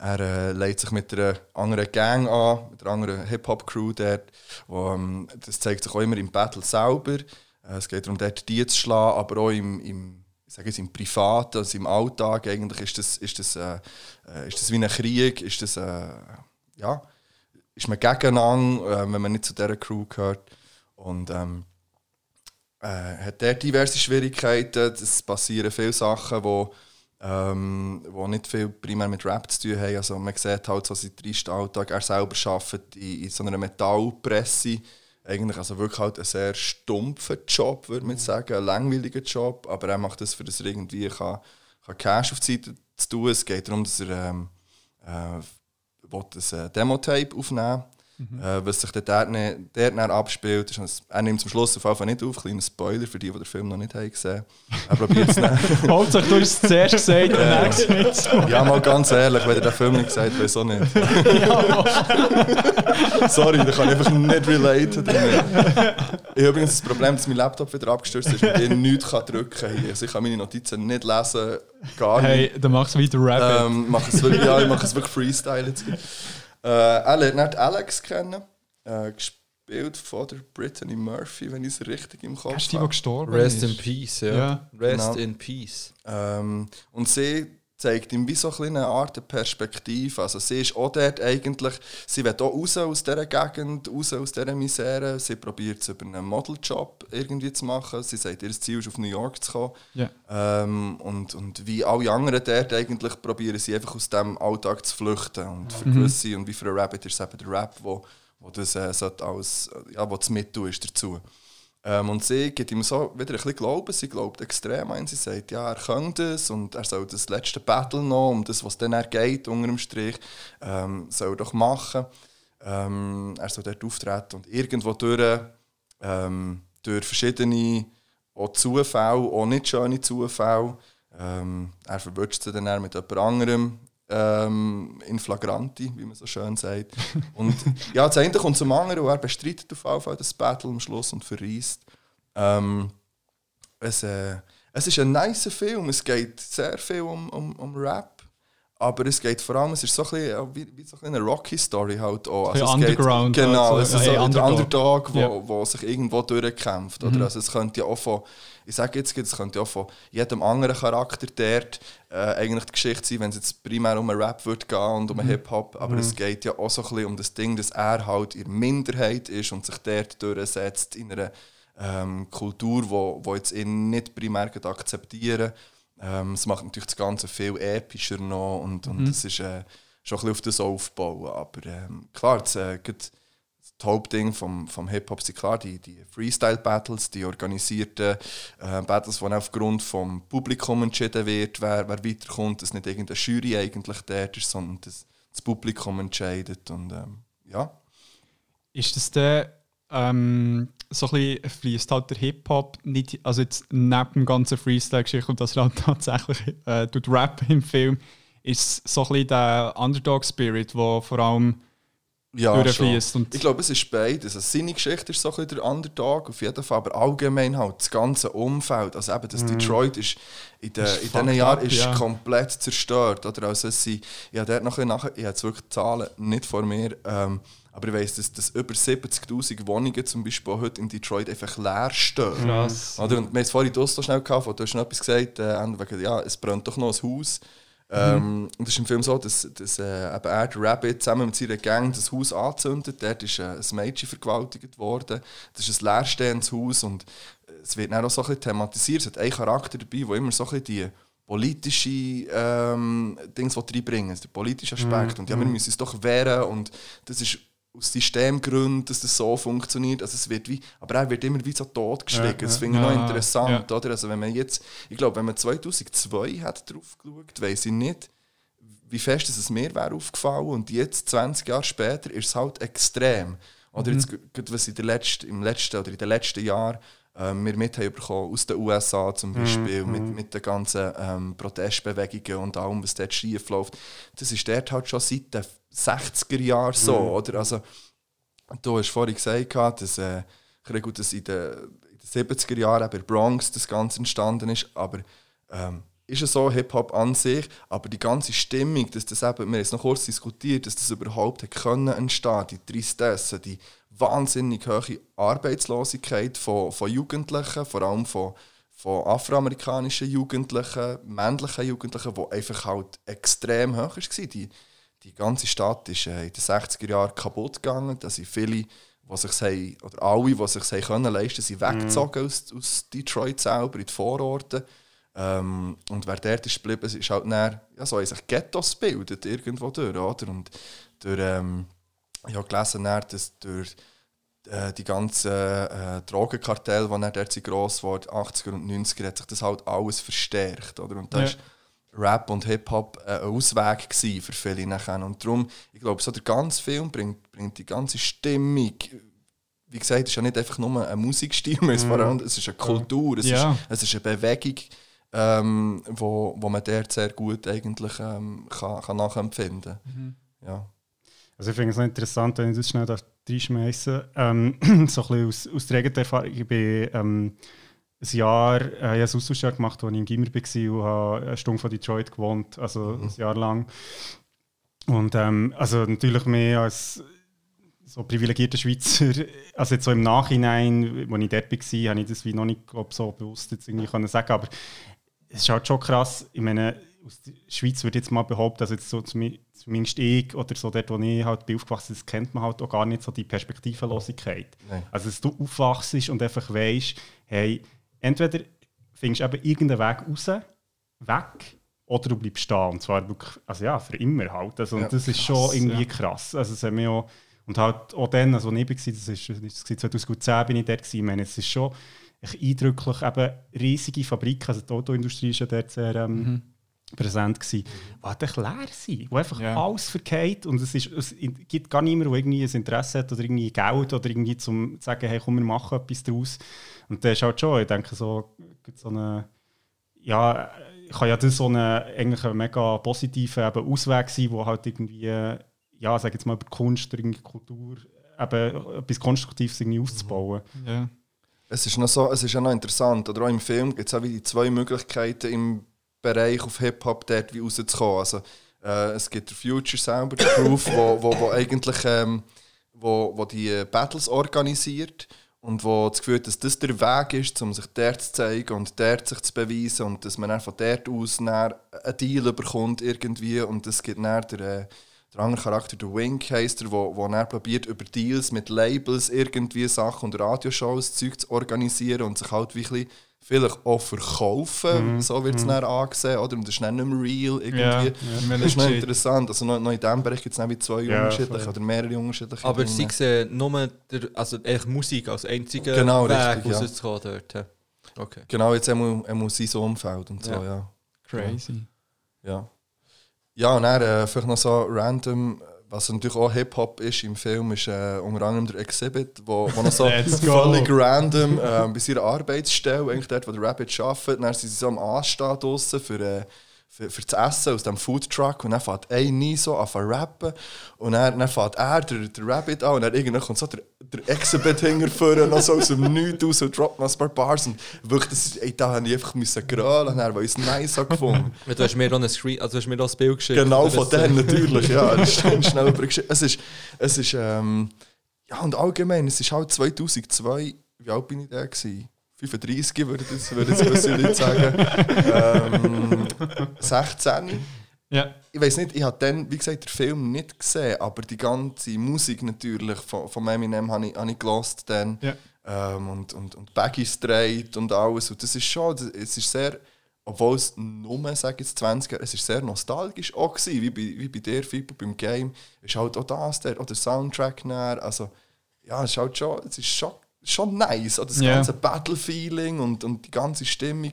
er äh, legt sich mit einer anderen Gang an, mit einer anderen Hip-Hop-Crew dort. Wo, ähm, das zeigt sich auch immer im Battle selber. Äh, es geht darum, dort die zu schlagen, aber auch im, im, ich im Privaten, also im Alltag. Eigentlich ist das, ist das, äh, ist das wie ein Krieg, ist das, äh, ja, ist man gegeneinander, äh, wenn man nicht zu dieser Crew gehört. Und ähm, äh, hat dort diverse Schwierigkeiten. Es passieren viele Sachen, die ähm, wo nicht viel primär mit Rap zu tun haben. Also man sieht halt so seinen tristen Alltag. Er selber arbeitet in, in so einer Metallpresse. Eigentlich also wirklich halt ein sehr stumpfer Job, würde man sagen. Ein langweiliger Job. Aber er macht das, für das er irgendwie kann, kann Cash auf die Seite zu tun. Es geht darum, dass er ähm, äh, will ein Demo-Tape aufnehmen äh, was sich dort, dort, dort dann abspielt, ist, er nimmt zum Schluss auf jeden Fall nicht auf. Kleiner Spoiler für die, die den Film noch nicht haben gesehen Er probiert es dann. Hauptsache, du hast es zuerst gesagt dann gesagt. Ja, mal ganz ehrlich, wenn ihr den Film nicht gesagt habt, weiß auch nicht. Sorry, da kann ich einfach nicht relaten. Ich habe übrigens das Problem, dass mein Laptop wieder abgestürzt ist und ich nichts kann drücken kann. Also ich kann meine Notizen nicht lesen, gar nicht. Hey, dann machst du wieder Rabbit. Ähm, mach es wirklich, ja, ich mache es wirklich Freestyle jetzt. Äh, er lernt nicht Alex kennen, äh, gespielt von der Brittany Murphy, wenn ich es richtig im Kopf Hast du die, die habe. gestorben Rest ist? in Peace, ja. Ja. Rest Genau. in Peace. Ähm, und sie zeigt ihm wie so eine Art der Perspektive. Also sie ist auch dort eigentlich, sie will auch raus aus dieser Gegend, raus aus dieser Misere. Sie probiert es über einen Modeljob irgendwie zu machen. Sie sagt, ihr Ziel ist auf New York zu kommen. Ja. Ähm, und, und wie alle anderen dort eigentlich probieren sie einfach aus dem Alltag zu flüchten. Und für gewisse, und wie für einen Rabbit ist es eben der Rap, wo, wo das äh, als, ja, wo das Mittel ist dazu. Ähm, und sie gibt ihm so wieder ein bisschen Glauben. Sie glaubt extrem an. Sie sagt, ja, er kann das und er soll das letzte Battle noch, um das, was dann er geht, unter dem Strich, ähm, soll er doch machen. Ähm, er soll dort auftreten und irgendwo durch, ähm, durch verschiedene auch Zufälle, auch nicht schöne Zufälle, ähm, er verwünscht sie dann mit jemand anderem ähm, in flagranti, wie man so schön sagt. Und ja, das eine kommt zum anderen und er bestreitet auf jeden Fall das Battle am Schluss und verreist. Ähm, es, äh, es ist ein nice Film, es geht sehr viel um, um, um Rap. Aber es geht vor allem, es ist so ein bisschen, wie, wie so ein eine Rocky-Story halt auch. Ein es Underground Geht, genau, also, es ist so der Underdog. Underdog, wo, wo sich irgendwo durchkämpft. Oder? Also es könnte ja auch von, ich sage jetzt, es könnte ja auch von jedem anderen Charakter dort äh, eigentlich die Geschichte sein, wenn es jetzt primär um einen Rap wird gehen und um einen Hip-Hop. Aber es geht ja auch so ein bisschen um das Ding, dass er halt in der Minderheit ist und sich dort durchsetzt in einer ähm, Kultur, wo, wo jetzt ihn nicht primär akzeptieren. Ähm, es macht natürlich das Ganze viel epischer noch und, und es ist äh, schon ein bisschen auf das aufbauen. Aber ähm, klar, das, äh, das Hauptding vom, vom Hip-Hop sind klar die, die Freestyle-Battles, die organisierten äh, Battles, wo dann aufgrund vom Publikum entschieden wird, wer, wer weiterkommt, dass nicht irgendeine Jury eigentlich dort ist, sondern dass das Publikum entscheidet. Und ähm, ja. Ist das der ähm, so ein bisschen fließt halt der Hip-Hop nicht, also jetzt neben dem ganzen Freestyle-Geschichte und dass er halt tatsächlich äh, tut Rap im Film, ist so ein bisschen der Underdog-Spirit, der vor allem Ja, durchfließt. schon. Ich glaube, es ist beides. Also seine Geschichte ist so ein bisschen der Underdog, auf jeden Fall, aber allgemein halt das ganze Umfeld. Also eben, das Detroit ist in, den, Ist in diesen Jahren ist ja. komplett zerstört. Oder? Also es sind, ich habe dort noch ein bisschen nachher, ich habe jetzt wirklich Zahlen nicht vor mir, ähm, aber ich weiss, dass, dass über 70'000 Wohnungen zum Beispiel heute in Detroit einfach leer stehen. krass. Oder? Und wir haben es vorhin so schnell gehabt, du hast noch etwas gesagt, äh, wegen, ja, es brennt doch noch ein Haus. Ähm, und es ist im Film so, dass, dass äh, eben er, der Rabbit, zusammen mit seiner Gang das Haus anzündet. Dort ist äh, ein Mädchen vergewaltigt worden. Das ist ein leerstehendes Haus und äh, es wird dann auch so ein bisschen thematisiert. Es hat einen Charakter dabei, der immer so ein bisschen die politische ähm, Dinge reinbringen, also der politische Aspekt. Und ja, wir müssen uns doch wehren und das ist aus Systemgründen, dass das so funktioniert. Also es wird wie, aber er wird immer wie so totgeschwiegen. Ja, das finde ich Ja, noch interessant. ja. Oder? Also wenn man jetzt, ich glaube, wenn man 2002 hat drauf geschaut, weiß ich nicht, wie fest es mir wäre aufgefallen und jetzt, 20 Jahre später, ist es halt extrem. Oder jetzt, gerade was in der letzten, im letzten oder in den letzten Jahren ähm, wir mit haben bekommen aus den USA zum Beispiel, mit, mit den ganzen ähm, Protestbewegungen und allem, was dort schief läuft. Das ist dort halt schon seit den 60er Jahren so. Oder? Also, du hast vorhin gesagt, dass, äh, gut, dass in den, in den 70er Jahren der Bronx das Ganze entstanden ist, aber ähm, ist es so, Hip-Hop an sich, aber die ganze Stimmung, dass das eben, wir haben es noch kurz diskutiert, dass das überhaupt hat können entstehen, die Tristesse, die wahnsinnig hohe Arbeitslosigkeit von, von Jugendlichen, vor allem von, von afroamerikanischen Jugendlichen, männlichen Jugendlichen, die einfach halt extrem hoch war. Die, die ganze Stadt ist äh, in den 60er Jahren kaputt gegangen. Da sind viele, die sich haben, oder alle, die sich haben können leisten, sind weggezogen aus, aus Detroit selber in die Vororte. Ähm, und wer dort ist geblieben, ist halt dann, ja, so haben sich Ghettos gebildet, irgendwo durch, oder? Und durch, ähm, ich habe gelesen, dann, dass durch äh, die ganzen äh, Drogenkartelle, die dann dort gross wurden, 80er und 90er, hat sich das halt alles verstärkt, oder? Und da Ja. ist Rap und Hip-Hop äh, ein Ausweg für viele nachher. Und darum, ich glaube, so der ganze Film bringt, bringt die ganze Stimmung, wie gesagt, es ist ja nicht einfach nur ein Musikstil, allem- es ist eine Kultur, es, Ja. ist, es ist eine Bewegung, ähm, wo, wo man dort sehr gut eigentlich ähm, kann, kann nachempfinden kann. Ja. Also ich finde es noch interessant, wenn ich das schnell da reinschmeiße. Ähm, so ein bisschen aus, aus der eigenen Erfahrung. Ich bin ähm, ein Jahr, äh, ich habe ein Austauschjahr gemacht, als ich im Gimmer war und habe eine Stunde von Detroit gewohnt, also ein Jahr lang. Und ähm, also natürlich mehr als so privilegierter Schweizer, also jetzt so im Nachhinein, als ich dort war, habe ich das wie noch nicht glaub, so bewusst jetzt irgendwie können sagen, aber es ist halt schon krass, ich meine, aus der Schweiz würde jetzt mal behaupten, also jetzt so zumi- zumindest ich oder so dort, wo ich halt bin aufgewachsen das kennt man halt auch gar nicht so die Perspektivenlosigkeit. Nein. Also dass du aufwachst und einfach weißt, hey, entweder findest du eben irgendeinen Weg raus, weg, oder du bleibst stehen. Und zwar wirklich, also ja, für immer halt. Also, und Ja, das ist schon irgendwie ja. krass. Also es hat mich auch, und halt auch dann, also als ich war, das ist 2010 bin ich dort gewesen, ich meine, es ist schon eindrücklich, eben riesige Fabriken, also die Autoindustrie ist ja dort sehr ähm, präsent gewesen, die halt echt leer sind, wo einfach Ja. alles verkehrt und es, ist, es gibt gar niemanden, der irgendwie ein Interesse hat oder irgendwie Geld oder irgendwie zum zu sagen, hey komm, wir machen etwas daraus. Und das ist halt schon, ich denke so, so eine, ja, kann ja das so eine, eigentlich ein mega positiver eben Ausweg sein, wo halt irgendwie, ja, sag jetzt mal über Kunst oder irgendwie Kultur, eben etwas Konstruktives irgendwie aufzubauen. Ja. Es ist noch so, es ist ja noch interessant, oder auch im Film gibt es auch wie die zwei Möglichkeiten im Bereich auf Hip-Hop dort wie rauszukommen. Also, äh, es gibt der Future selber, der Proof, wo, wo, wo eigentlich ähm, wo, wo die Battles organisiert und wo das Gefühl dass das der Weg ist, um sich dort zu zeigen und dort sich zu beweisen und dass man dann von dort aus dann einen Deal bekommt irgendwie und es gibt dann der, äh, der andere Charakter, der Wink heisst er, wo, wo er probiert über Deals mit Labels irgendwie Sachen und Radioshows Zeug zu organisieren und sich halt wirklich vielleicht auch verkaufen, so wird es dann angesehen, oder? Und das ist dann nicht mehr real irgendwie. Ja, ja. Das ist noch interessant, also noch, noch in diesem Bereich gibt es dann wie zwei Ja, unterschiedliche voll. oder mehrere unterschiedliche Aber Dinge. sie sehen nur der, also eigentlich Musik als einziger Genau, Weg richtig, ja. rauszukommen dort. ja. Okay. Genau, jetzt einmal, einmal sein Umfeld und so, ja. Crazy. Ja, ja und dann äh, vielleicht noch so random, was natürlich auch Hip-Hop ist im Film, ist äh, unter anderem der Exhibit, wo, wo noch so völlig random äh, bei seiner Arbeitsstelle, eigentlich dort, wo der Rabbit arbeitet, dann sind sie so am Anstehen draussen für, äh, für, für das Essen aus dem Foodtruck und dann fährt ein nie so an zu rappen und dann, dann fährt er, der, der Rabbit an und dann irgendwann kommt so der, der Exhibit hinterführen, noch so aus dem Nichts raus und droppt noch ein paar Bars und wirklich, das ey, da habe ich einfach müssen grölen, weil ich es nice gefunden Du hast mir auch ein Screen, also hast mir ein Bild geschickt. Genau von denen natürlich, ja. Das ist schnell übergeschrieben. Es ist, es ist ähm, ja und allgemein, es ist halt 2002, wie alt bin ich da gewesen? 35 würde das, würde gewisse Leute sagen. ähm, 16. Ja. Ich weiß nicht, ich habe dann, wie gesagt, den Film nicht gesehen, aber die ganze Musik natürlich von, von Eminem habe ich, habe ich gelost dann. Ja. Ähm, und, und, und Baggy Straight und alles. Und das ist schon, das- es ist sehr obwohl es nur, sage ich jetzt 20 Jahre, es ist sehr nostalgisch auch gewesen, wie bei, wie bei dir, Fippo, beim Game, ist halt auch das, der, oder Soundtrack näher, also ja, es ist halt schon, es ist schon, schon nice, oder das Ja. ganze Battle-Feeling und, und die ganze Stimmung.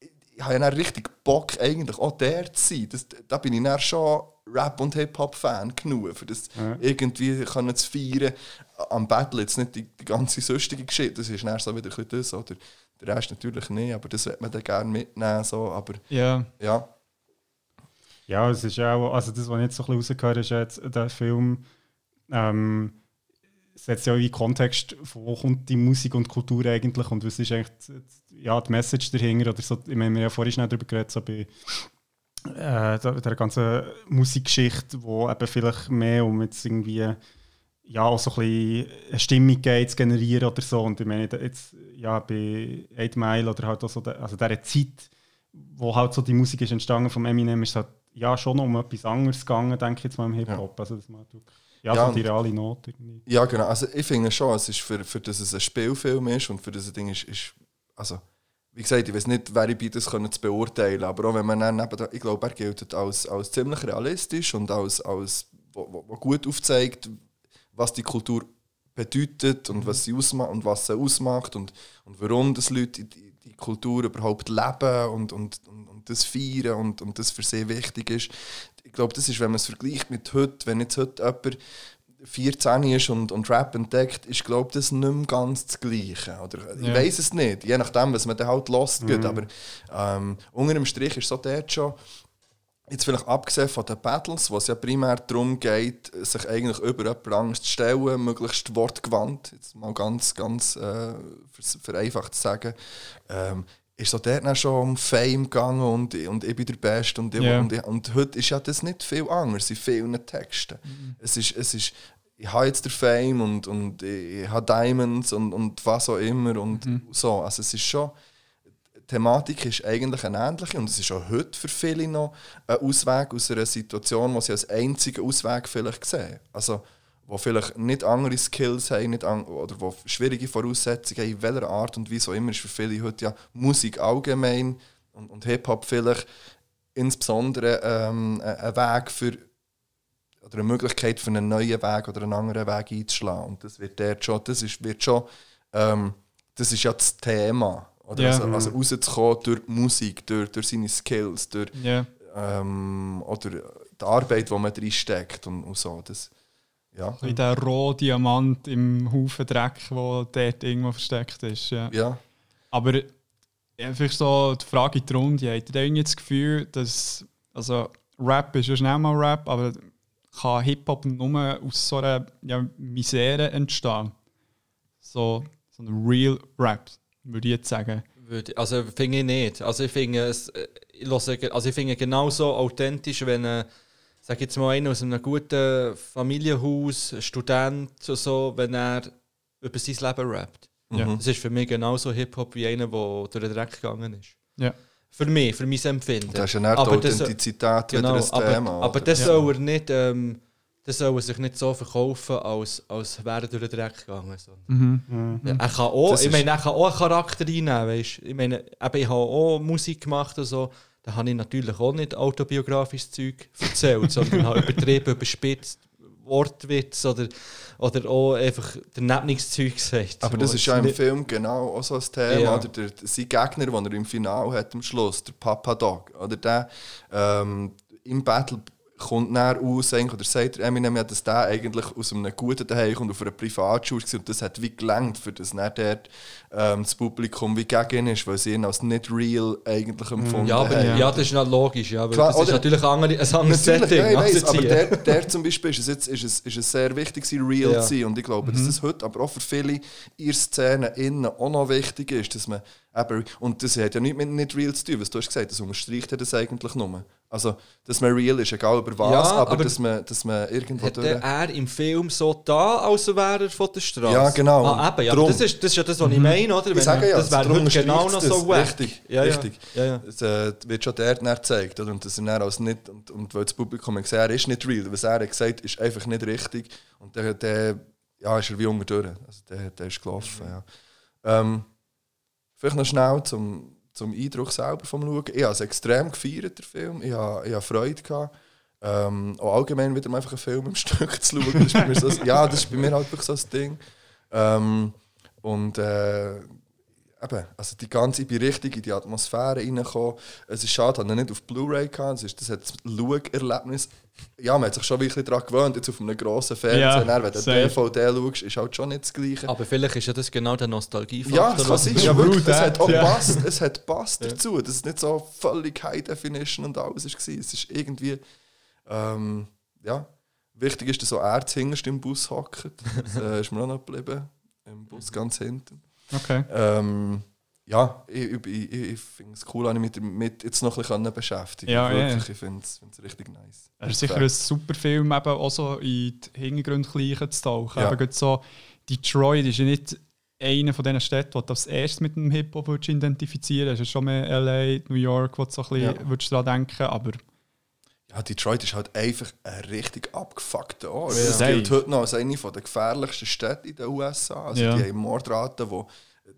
Ich, ich habe ja dann richtig Bock, eigentlich auch der zu sein. Das, da bin ich dann schon Rap- und Hip-Hop-Fan genug, für das irgendwie können zu feiern. Am Battle jetzt nicht die, die ganze sonstige Geschichte, das ist dann so wieder ein das, oder der Rest natürlich nicht, aber das wird man dann gerne mitnehmen, so, aber Ja, ja. Ja, es ist auch, also das, was ich jetzt so ein bisschen rausgehört habe, ist jetzt der Film, ähm, setzt ja auch in Kontext, von wo kommt die Musik und Kultur eigentlich und was ist eigentlich die, ja, die Message dahinter oder so, ich meine, wir haben ja vorhin schnell darüber geredet, so bei äh, der, ganzen Musikgeschichte, wo eben vielleicht mehr um jetzt irgendwie ja, auch so ein bisschen eine Stimmung geht, zu generieren oder so und ich meine, jetzt ja, bei 8 Mile oder halt auch so, der, also dieser Zeit, wo halt so die Musik ist entstanden vom Eminem, ist halt ja schon um etwas anderes gegangen, denke ich jetzt mal im Hip-Hop. Also, halt wirklich, ja, Ja, so die reale Note irgendwie. Ja, genau. Also ich finde schon, es ist für, für das es ein Spielfilm ist und für das Ding ist, ist also wie gesagt, ich weiß nicht, wer ich bei das können zu beurteilen, aber auch wenn man dann neben, ich glaube, er gilt als, als ziemlich realistisch und als, als wo, wo, wo gut aufzeigt, was die Kultur bedeutet und was sie ausmacht und was sie ausmacht und, und warum das Leute die, die Kultur überhaupt leben und, und, und, und das feiern und, und das für sie wichtig ist. Ich glaube, das ist, wenn man es vergleicht mit heute, wenn jetzt heute jemand 14 ist und, und Rap entdeckt, ist glaube das nicht mehr ganz das Gleiche. Oder, ich Ja. weiß es nicht, je nachdem, was man dann halt lost. geht. Aber ähm, unter dem Strich ist so dort schon, jetzt vielleicht abgesehen von den Battles, wo es ja primär darum geht, sich eigentlich über jemanden Angst zu stellen, möglichst wortgewandt, jetzt mal ganz, ganz äh, vereinfacht zu sagen, ähm, ist so dort dann schon um Fame gegangen und, und ich bin der Beste und, Ja. und, ich, und heute ist ja das nicht viel anders in vielen Texten. Es ist, es ist, ich habe jetzt den Fame und, und ich habe Diamonds und, und was auch immer und so. Also es ist schon, die Thematik ist eigentlich eine ähnliche und es ist auch heute für viele noch ein Ausweg aus einer Situation, wo sie als einzigen Ausweg vielleicht sehen. Also wo vielleicht nicht andere Skills haben nicht an, oder wo schwierige Voraussetzungen haben, in welcher Art und Weise auch immer, ist für viele heute ja Musik allgemein und, und Hip-Hop vielleicht insbesondere ähm, ein Weg für oder eine Möglichkeit für einen neuen Weg oder einen anderen Weg einzuschlagen. Und das wird dort schon, das ist, wird schon, ähm, das ist ja das Thema. Oder Ja. also, also rauszukommen durch die Musik, durch, durch seine Skills, durch ja. ähm, oder die Arbeit, die man reinsteckt und, und so. Das, ja. Wie der rohe Diamant im Haufen Dreck, der dort irgendwo versteckt ist. Ja. ja. Aber einfach so die Frage in die Runde, habt ihr irgendwie das Gefühl, dass also Rap ist ja schnell mal Rap, aber kann Hip-Hop nur aus so einer ja, Misere entstehen? So, so ein Real Rap, würde ich jetzt sagen. Also finde ich nicht. Also ich finde es, äh, ich höre also ich finde genauso authentisch, wenn äh, sag jetzt mal einer aus einem guten Familienhaus, Student oder so, wenn er über sein Leben rappt. Ja. Mhm. Das ist für mich genauso Hip-Hop wie einer, der durch den Dreck gegangen ist. Ja. Für mich, für mein Empfinden. Das ist ja nicht die Aber das- Authentizität Genau, wieder ein aber, Thema. aber oder? das Ja. soll er nicht, ähm, das soll er sich nicht so verkaufen, als, als wäre er durch den Dreck gegangen. Mhm. Ja, er kann auch, Das ich ist- meine, er kann auch einen Charakter reinnehmen, weißt? Ich meine, ich habe auch Musik gemacht und so, da habe ich natürlich auch nicht autobiografisches Zeug erzählt, sondern habe übertrieben, überspitzt, Wortwitz oder, oder auch einfach Danebungszeug gesagt. Aber das ist ja im Film genau auch so ein Thema. Ja. Oder der, sein Gegner, den er im Finale hat am Schluss, der Papa Dog, oder der ähm, im Battle kommt näher aus, eigentlich, oder sagt der Eminem ja, dass der eigentlich aus einem guten Daheim kommt, auf einer Privatschule war und das hat wie gelangt, für das nicht dort ähm, das Publikum wie gegen ihn ist, weil sie ihn als nicht real eigentlich empfunden ja, aber, haben. ja, das ist logisch, ja, aber Klar, das ist oder- natürlich ein, andere, ein anderes Natürlich, Setting. ja, ich als weiss, aber der, der zum Beispiel ist es, jetzt, ist es, ist es sehr wichtig, real Ja. zu sein. Und ich glaube, dass das heute aber auch für viele ihre Szenen innen auch noch wichtig ist, dass man eben, und das hat ja nichts mit nicht real zu tun, was du hast gesagt, das unterstreicht das eigentlich nur. Also, dass man real ist, egal über was, Ja, aber, aber dass, man, dass man irgendwo Hat durch... er im Film so da, als wäre er von der Straße? Ja, genau. Ah, eben, ja, das ist, das ist ja das, was ich meine, oder? Ich sage ja, das wäre darum genau noch so das. wack. Richtig, ja, richtig. Ja, ja. Es äh, wird schon dort dann gezeigt. Oder? Und, dass er dann als nicht, und, und weil das Publikum hat gesagt er ist nicht real. Was er hat gesagt ist einfach nicht richtig. Und der, der ja, ist er wie unter durch. Also der, der ist gelaufen. Ja. Ähm, vielleicht noch schnell zum, zum Eindruck selber vom Schauen. Ich habe es extrem gefeiert, der Film. Ich habe, ich habe Freude gehabt. Ähm, auch allgemein wieder mal einfach einen Film im Stück zu schauen. Das ist bei mir so, ja, das ist bei mir halt wirklich so ein Ding. Ähm, und äh, eben, also die ganze, ich bin richtig in die Atmosphäre reingekommen. Es ist schade, dass ich nicht auf Blu-ray gehabt. Das, ist, das hat das Schauerlebnis. Ja, man hat sich schon wirklich daran gewöhnt, jetzt auf einem grossen Fernseher. Ja, Dann, wenn du safe. DVD schaust, ist halt schon nicht das Gleiche. Aber vielleicht ist ja das genau der Nostalgiefaktor. Ja, es kann was sein. Ja, wirklich, es hat auch ja. passt, es hat passt dazu, dass es nicht so völlig High Definition und alles war. Es ist irgendwie, ähm, ja, wichtig ist, dass so hinterst im Bus hocken. Das äh, ist mir auch noch geblieben, im Bus ganz hinten. Okay. Ähm, ja, ich, ich, ich, finde es cool, dass ich mich damit jetzt noch ein bisschen beschäftigen Ja, kann. ja. Wirklich, ich finde es richtig nice. Es ist sicher ein super Film, eben auch so in die Hintergründe gleich zu tauchen. Ja. Eben so, Detroit ist ja nicht eine von diesen Städten, die du als erstes mit dem Hip-Hop würdest identifizieren würdest. Es ist schon mehr LA, New York, wo du so ein bisschen Ja. würdest daran denken aber Ja, Detroit ist halt einfach ein richtig abgefuckter Ort. Ja. Das gilt heute noch als eine der gefährlichsten Städte in den USA. Also Ja. die haben Mordraten, die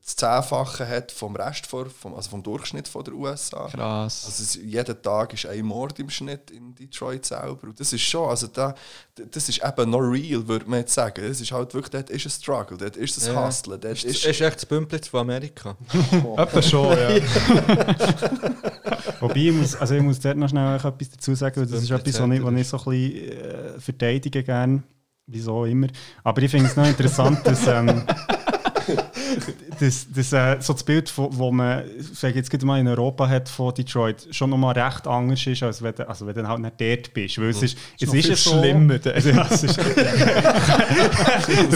das Zehnfache hat vom Rest vor, vom, also vom Durchschnitt von der USA. krass. Also es, jeden Tag ist ein Mord im Schnitt in Detroit selber. Und das ist schon, also da, das ist eben noch real, würde man jetzt sagen. Es ist halt wirklich, dort ist ein Struggle, dort ist ein Ja. Hustlen, dort Es ist... ist echt das Bümplitz von Amerika. Etwa schon, ja. Wobei, ich muss, also ich muss dort noch schnell etwas dazu sagen, weil das ist Wirklich etwas, was ich, was ich so ein bisschen äh, verteidige gerne, wieso immer. Aber ich finde es noch interessant, dass, ähm, dass, dass äh, so das Bild, wo man, sag ich jetzt mal in Europa hat von Detroit, schon noch mal recht anders ist, als wenn, du- also wenn du halt nicht dort bist. Weil es ist, es ist ja so, schlimmer. Also, ja, es ist, das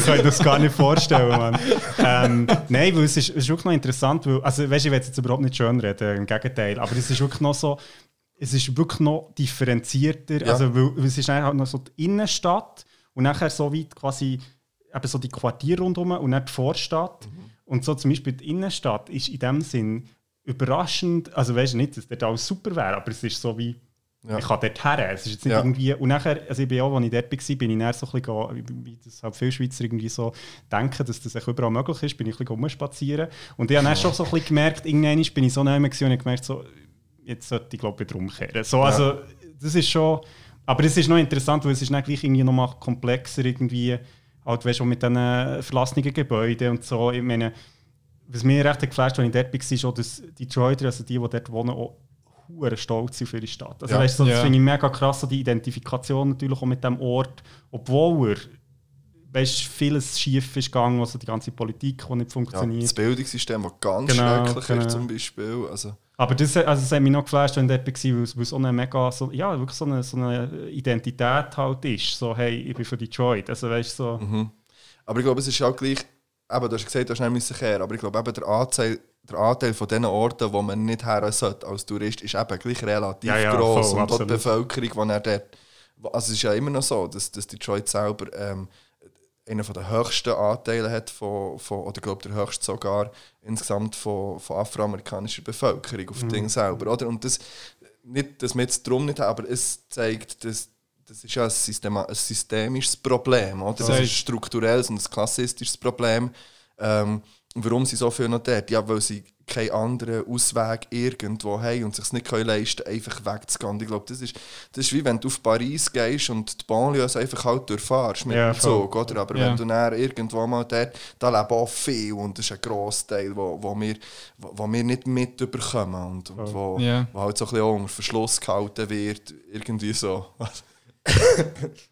kann ich das gar nicht vorstellen, Mann. Ähm, nein, weil es ist, es ist wirklich noch interessant, weil, also weißt, ich will jetzt überhaupt nicht schön reden, im Gegenteil, aber es ist wirklich noch so, es ist wirklich noch differenzierter, Ja. also weil, weil es ist halt noch so die Innenstadt und nachher so weit quasi eben so die Quartiere rundherum und nicht die Vorstadt. Und so zum Beispiel die Innenstadt ist in dem Sinn überraschend, also weißt du nicht, dass dort alles super wäre, aber es ist so wie, Ja. ich kann dort her. Es ist jetzt nicht Ja. irgendwie, und nachher, also ich bin auch, als ich dort war, bin ich dann so ein bisschen, wie das halt viele Schweizer irgendwie so denken, dass das überall möglich ist, bin ich ein bisschen rumspazieren. Und ich habe dann schon so ein bisschen gemerkt, irgendwann bin ich so nahe und ich gemerkt, so, jetzt sollte ich glaube ich wieder umkehren. So, also, das ist schon, aber es ist noch interessant, weil es ist dann gleich irgendwie noch mal komplexer irgendwie, halt, weißt mit diesen verlassenen Gebäuden und so. Ich meine, was mir recht hat geflasht, als ich dort war, ist schon, dass die Detroiter, also die, die dort wohnen, auch hure stolz sind auf ihre Stadt. Also, Ja. weißt so, das Ja. finde ich mega krass, so die Identifikation natürlich auch mit dem Ort, obwohl er weißt, vieles schief ist gegangen, also die ganze Politik, die nicht Ja, funktioniert. das Bildungssystem, das ganz Genau, schrecklich genau. ist zum Beispiel. Also, Aber das, also das hat mich noch geflasht, wenn dort war, weil es, auch eine mega, so, ja, wirklich so eine, so eine Identität halt ist. So, hey, ich bin für Detroit. Also, weißt so. Mhm. Aber ich glaube, es ist auch gleich, eben, du hast gesagt, du hast nicht kehren, aber ich glaube, eben der Anteil, der Anteil von den Orten, wo man nicht her sollte als Tourist, ist eben gleich relativ Ja, ja, groß. voll, Und auch die absolut. Bevölkerung, die er dort. Also, es ist ja immer noch so, dass, dass Detroit selber ähm, einen der höchsten Anteile hat, von, von, oder ich glaube, der höchste sogar insgesamt von, von afroamerikanischer Bevölkerung auf Mhm. Ding selber. Oder? Und das, nicht, dass wir jetzt drum nicht haben, aber es zeigt, dass das ist ja ein, Systema ein systemisches Problem, oder? Das ist ein strukturelles und ein klassistisches Problem. Ähm, warum sind so viele noch dort? Ja, weil sie keinen anderen Ausweg irgendwo haben und sich es nicht leisten können, einfach wegzugehen. Ich glaube, das ist, das ist wie wenn du auf Paris gehst und die Banlieues einfach halt durchfährst mit Ja, dem Zug, oder? Aber Ja. wenn du dann irgendwo mal dort, da leben auch viel und das ist ein Grossteil, wo, wo, wir, wo, wo wir nicht mitbekommen und, und wo, Ja. wo halt so ein bisschen unter Verschluss gehalten wird, irgendwie so.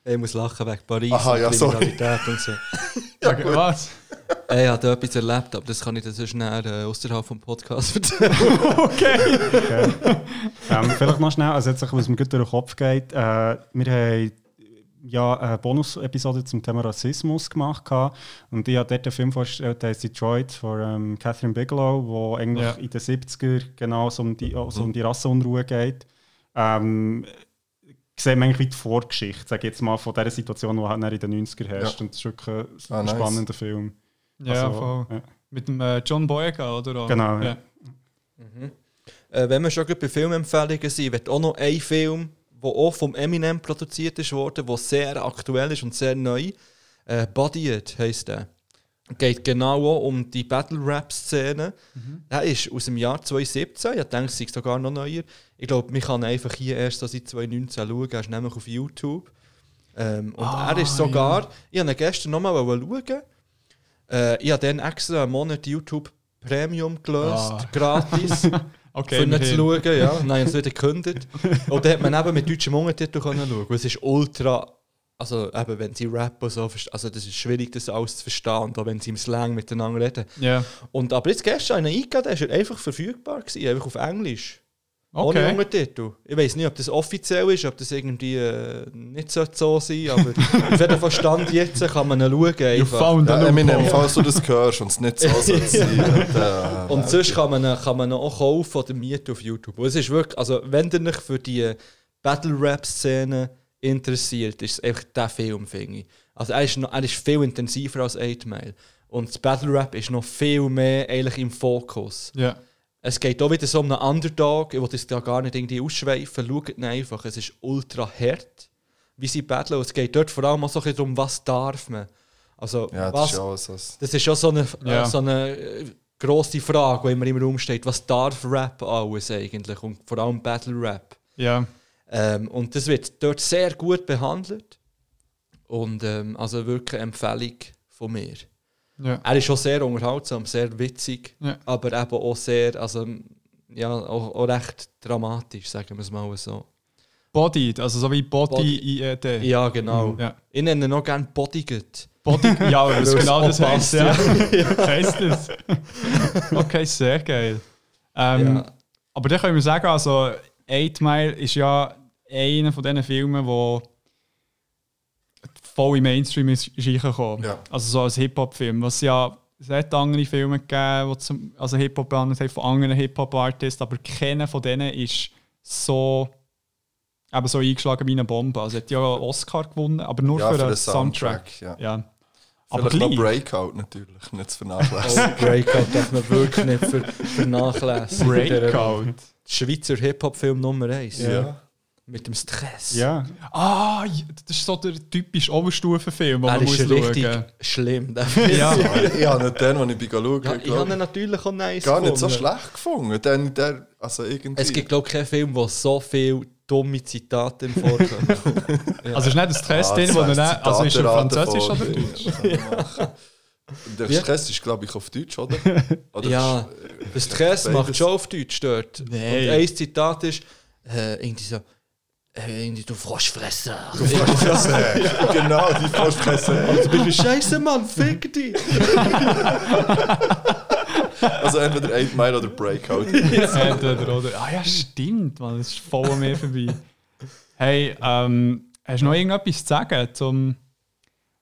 Ich muss lachen wegen Paris Aha, und ja, sorry. Kriminalität und so. Sag, was? Ey, Ich habe da etwas erlebt, aber das kann ich dann so schnell äh, außerhalb vom Podcast erzählen. ähm, vielleicht noch schnell, also jetzt, was mir gut durch den Kopf geht. Äh, wir haben ja eine Bonus-Episode zum Thema Rassismus gemacht. gehabt. Und ich habe dort einen Film vorgestellt, der heißt Detroit von ähm, Catherine Bigelow, wo eigentlich Ja. in den 70er genau so um die, so um die Rassenunruhe geht. Ähm, sehen wir eigentlich wie die Vorgeschichte, sage jetzt mal, von dieser Situation, die halt in den 90er herrscht. Ja. Und das ist wirklich ein Ah, nice. spannender Film. Ja, Also, voll. ja. Mit dem äh, John Boyega, oder? Genau, ja. Äh, wenn wir schon bei Filmempfehlungen sind, wird auch noch ein Film, der auch vom Eminem produziert ist worden, der sehr aktuell ist und sehr neu. Äh, Body It heisst der. geht genau auch um die Battle-Rap-Szene. Er ist aus dem Jahr 2017, ich denke, es ist sogar noch neuer. Ich glaube, man kann einfach hier erst so seit 2019 schauen, er ist nämlich auf YouTube. Ähm, und Ah, er ist sogar, ich habe ihn gestern nochmal schauen, äh, ich habe dann extra einen Monat YouTube Premium gelöst, Ah. gratis, Okay, für ihn zu schauen. Ja. Nein, ich habe es wieder gekündigt. Und dann hat man eben mit deutschen Untertiteln schauen. Es ist ultra, also eben, wenn sie rappen, so, also das ist schwierig, das alles zu verstehen, und auch wenn sie im Slang miteinander reden. Ja. Und, aber jetzt gestern eingegeben, der ist er einfach verfügbar gewesen, einfach auf Englisch. Ohne Okay. Untertitel. Ich weiß nicht, ob das offiziell ist, ob das irgendwie äh, nicht so so sein aber auf jeden Fall Stand jetzt kann man ihn schauen. You Einfach. found a Ja, Eminem, falls du das hörst und es nicht so soll sein dann, äh, Und sonst kann man, ihn- kann man ihn auch kaufen oder mieten auf YouTube. Und es ist wirklich, also wenn ihr euch für die Battle-Rap-Szene interessiert, ist es einfach der Film, finde ich. Also er ist, noch, er ist viel intensiver als 8 Mile. Und das Battle-Rap ist noch viel mehr eigentlich im Fokus. Ja. Es geht auch wieder so um einen Underdog, ich will das da gar nicht irgendwie ausschweifen, schaut einfach, es ist ultra hart, wie sie battlen. Und es geht dort vor allem auch so ein bisschen darum, was darf man. Also, ja, das was, ist so. ein- das ist schon so eine, Ja. äh, so eine äh, grosse Frage, die immer im Raum steht. Was darf Rap alles eigentlich? Und vor allem Battle Rap. Ja. Ähm, und das wird dort sehr gut behandelt. Und ähm, also wirklich eine Empfehlung von mir. Ja. Er ist schon sehr unterhaltsam, sehr witzig, Ja. aber eben auch sehr, also ja, auch, auch recht dramatisch, sagen wir es mal so. Bodied, also so wie Body, Body. IED. Ja, genau. Ja. Ich nenne noch gerne Bodygut. Body, ja, das Weil genau das heisst. Ja. heisst das? Okay, sehr geil. Ähm, Ja. Aber dann können wir sagen, also 8 Mile ist ja einer von diesen Filmen, wo voll im Mainstream ist, ist reingekommen. Ja. Also so als Hip-Hop-Film. Was ja, es hat andere Filme gegeben, die zum, also Hip-Hop behandelt haben von anderen Hip-Hop-Artists, aber keiner von denen ist so, eben so eingeschlagen wie eine Bombe. Also hat ja einen Oscar gewonnen, aber nur Ja, für, für einen den Soundtrack. Soundtrack, ja. ja. Aber Vielleicht noch. Breakout natürlich, nicht zu vernachlässigen. Oh, Breakout darf man wirklich nicht ver vernachlässigen. Breakout. Schweizer Hip-Hop-Film Nummer 1. ja. Mit dem Stress. Ja, Ah, ja, das ist so der typische Oberstufenfilm, den Er man muss ist richtig schauen schlimm. der Film. Ja, ich habe nicht den, den ich bin schauen Ja, ich ich habe ihn natürlich auch nice gar nicht so schlecht gefunden. Den, der, also irgendwie. Es gibt, glaube ich, keinen Film, wo so viele dumme Zitate vorkommen. also ist nicht der Stress Ah, drin, wo nicht, also ist er französisch oder deutsch? Der? Stress ist, glaube ich, auf Deutsch, oder? oder ja, der Stress beides. macht schon auf Deutsch dort. Nein. Und ein Zitat ist äh, irgendwie so, äh, irgendwie, du Froschfresser. genau, die Froschfresse. Du bist ein Scheiße, Mann, fick dich. Also entweder 8 Mile oder Breakout. Entweder oder. Ah ja, stimmt, man, das ist voll an mir vorbei. Hey, ähm, hast du noch irgendetwas zu sagen zum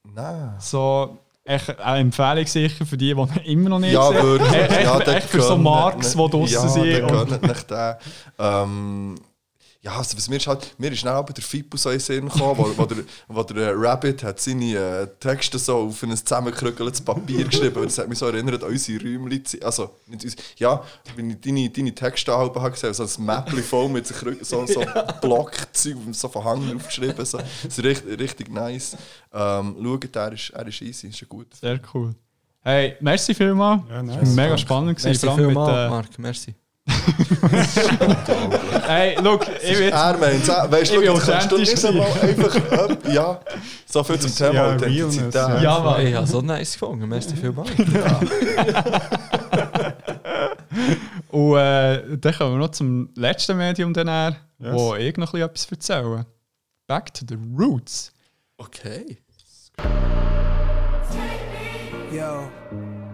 Nein. so echt eine Empfehlung sicher für die, die immer noch nicht Ja, sehen? wirklich. Echt, echt, ja, echt für so Marks, die draussen ja, sind. Ja, gönnt nicht den. Ähm, ja, also was mir ist halt, mir ist schnell aber der Fippo so in den Sinn gekommen, wo, wo der, wo der äh, Rabbit hat seine äh, Texte so auf ein zusammengekrügeltes Papier geschrieben und das hat mich so erinnert an unsere Räumchen. Ja, Also, nicht uns, ja, wenn ich deine, deine Texte halb habe gesehen, so ein Mäppchen voll mit so, so, so Blockzeug, so von Hang aufgeschrieben. So. Das ist richtig, richtig nice. Ähm, schaut, er ist, er ist easy, ist ein guter Sehr cool. Hey, merci vielmals. Ja, nice. Das war mega spannend. gewesen, Merci vielmals, äh, Marc, merci. Hey, look, ich will meint weißt Ich du, jetzt kannst du authentisch nicht einmal einfach, ja, so viel zum Thema ja, Authentizität. Realness, Ja, Mann. Ich habe so nice gefunden, merci vielmals. Und äh, dann kommen wir noch zum letzten Medium, dann her, Yes. wo ich noch ein bisschen etwas erzählen Back to the Roots. Okay. Yo,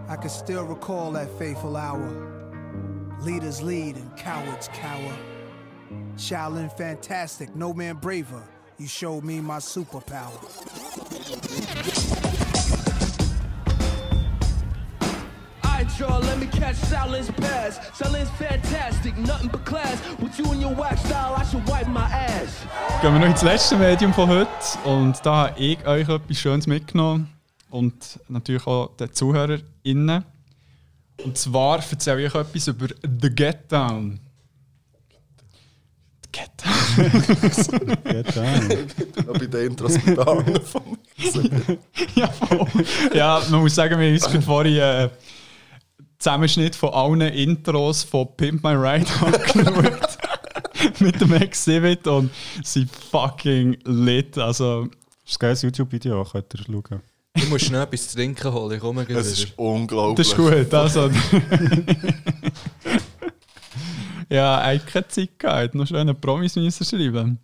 I can still recall that fateful hour. Leaders lead and cowards cower. Shaolin fantastic, no man braver. You showed me my superpower. Alright, y'all, let me catch Shaolin's pass. Shaolin's fantastic, nothing but class. With you and your whack style, I should wipe my ass. Gehen wir noch ins letzte Medium von heute. Und da habe ich euch etwas Schönes mitgenommen. Und natürlich auch den ZuhörerInnen. Und zwar erzähle ich euch etwas über The Get Down. The Get Down. Get down. Noch bei den Intros mit mir. ja, voll. ja, man muss sagen, wir haben uns vorhin äh, Zusammenschnitt von allen Intros von Pimp My Ride angeschaut. Mit dem Exhibit und sie fucking lit. Also, Das ist ein geiles YouTube-Video, könnt ihr schauen. Ich muss schnell etwas zu trinken holen, ich komme gleich Das ist unglaublich. das ist gut. Also, ja, hat keine Zeit gehabt. Noch schöne Promis müssen schreiben.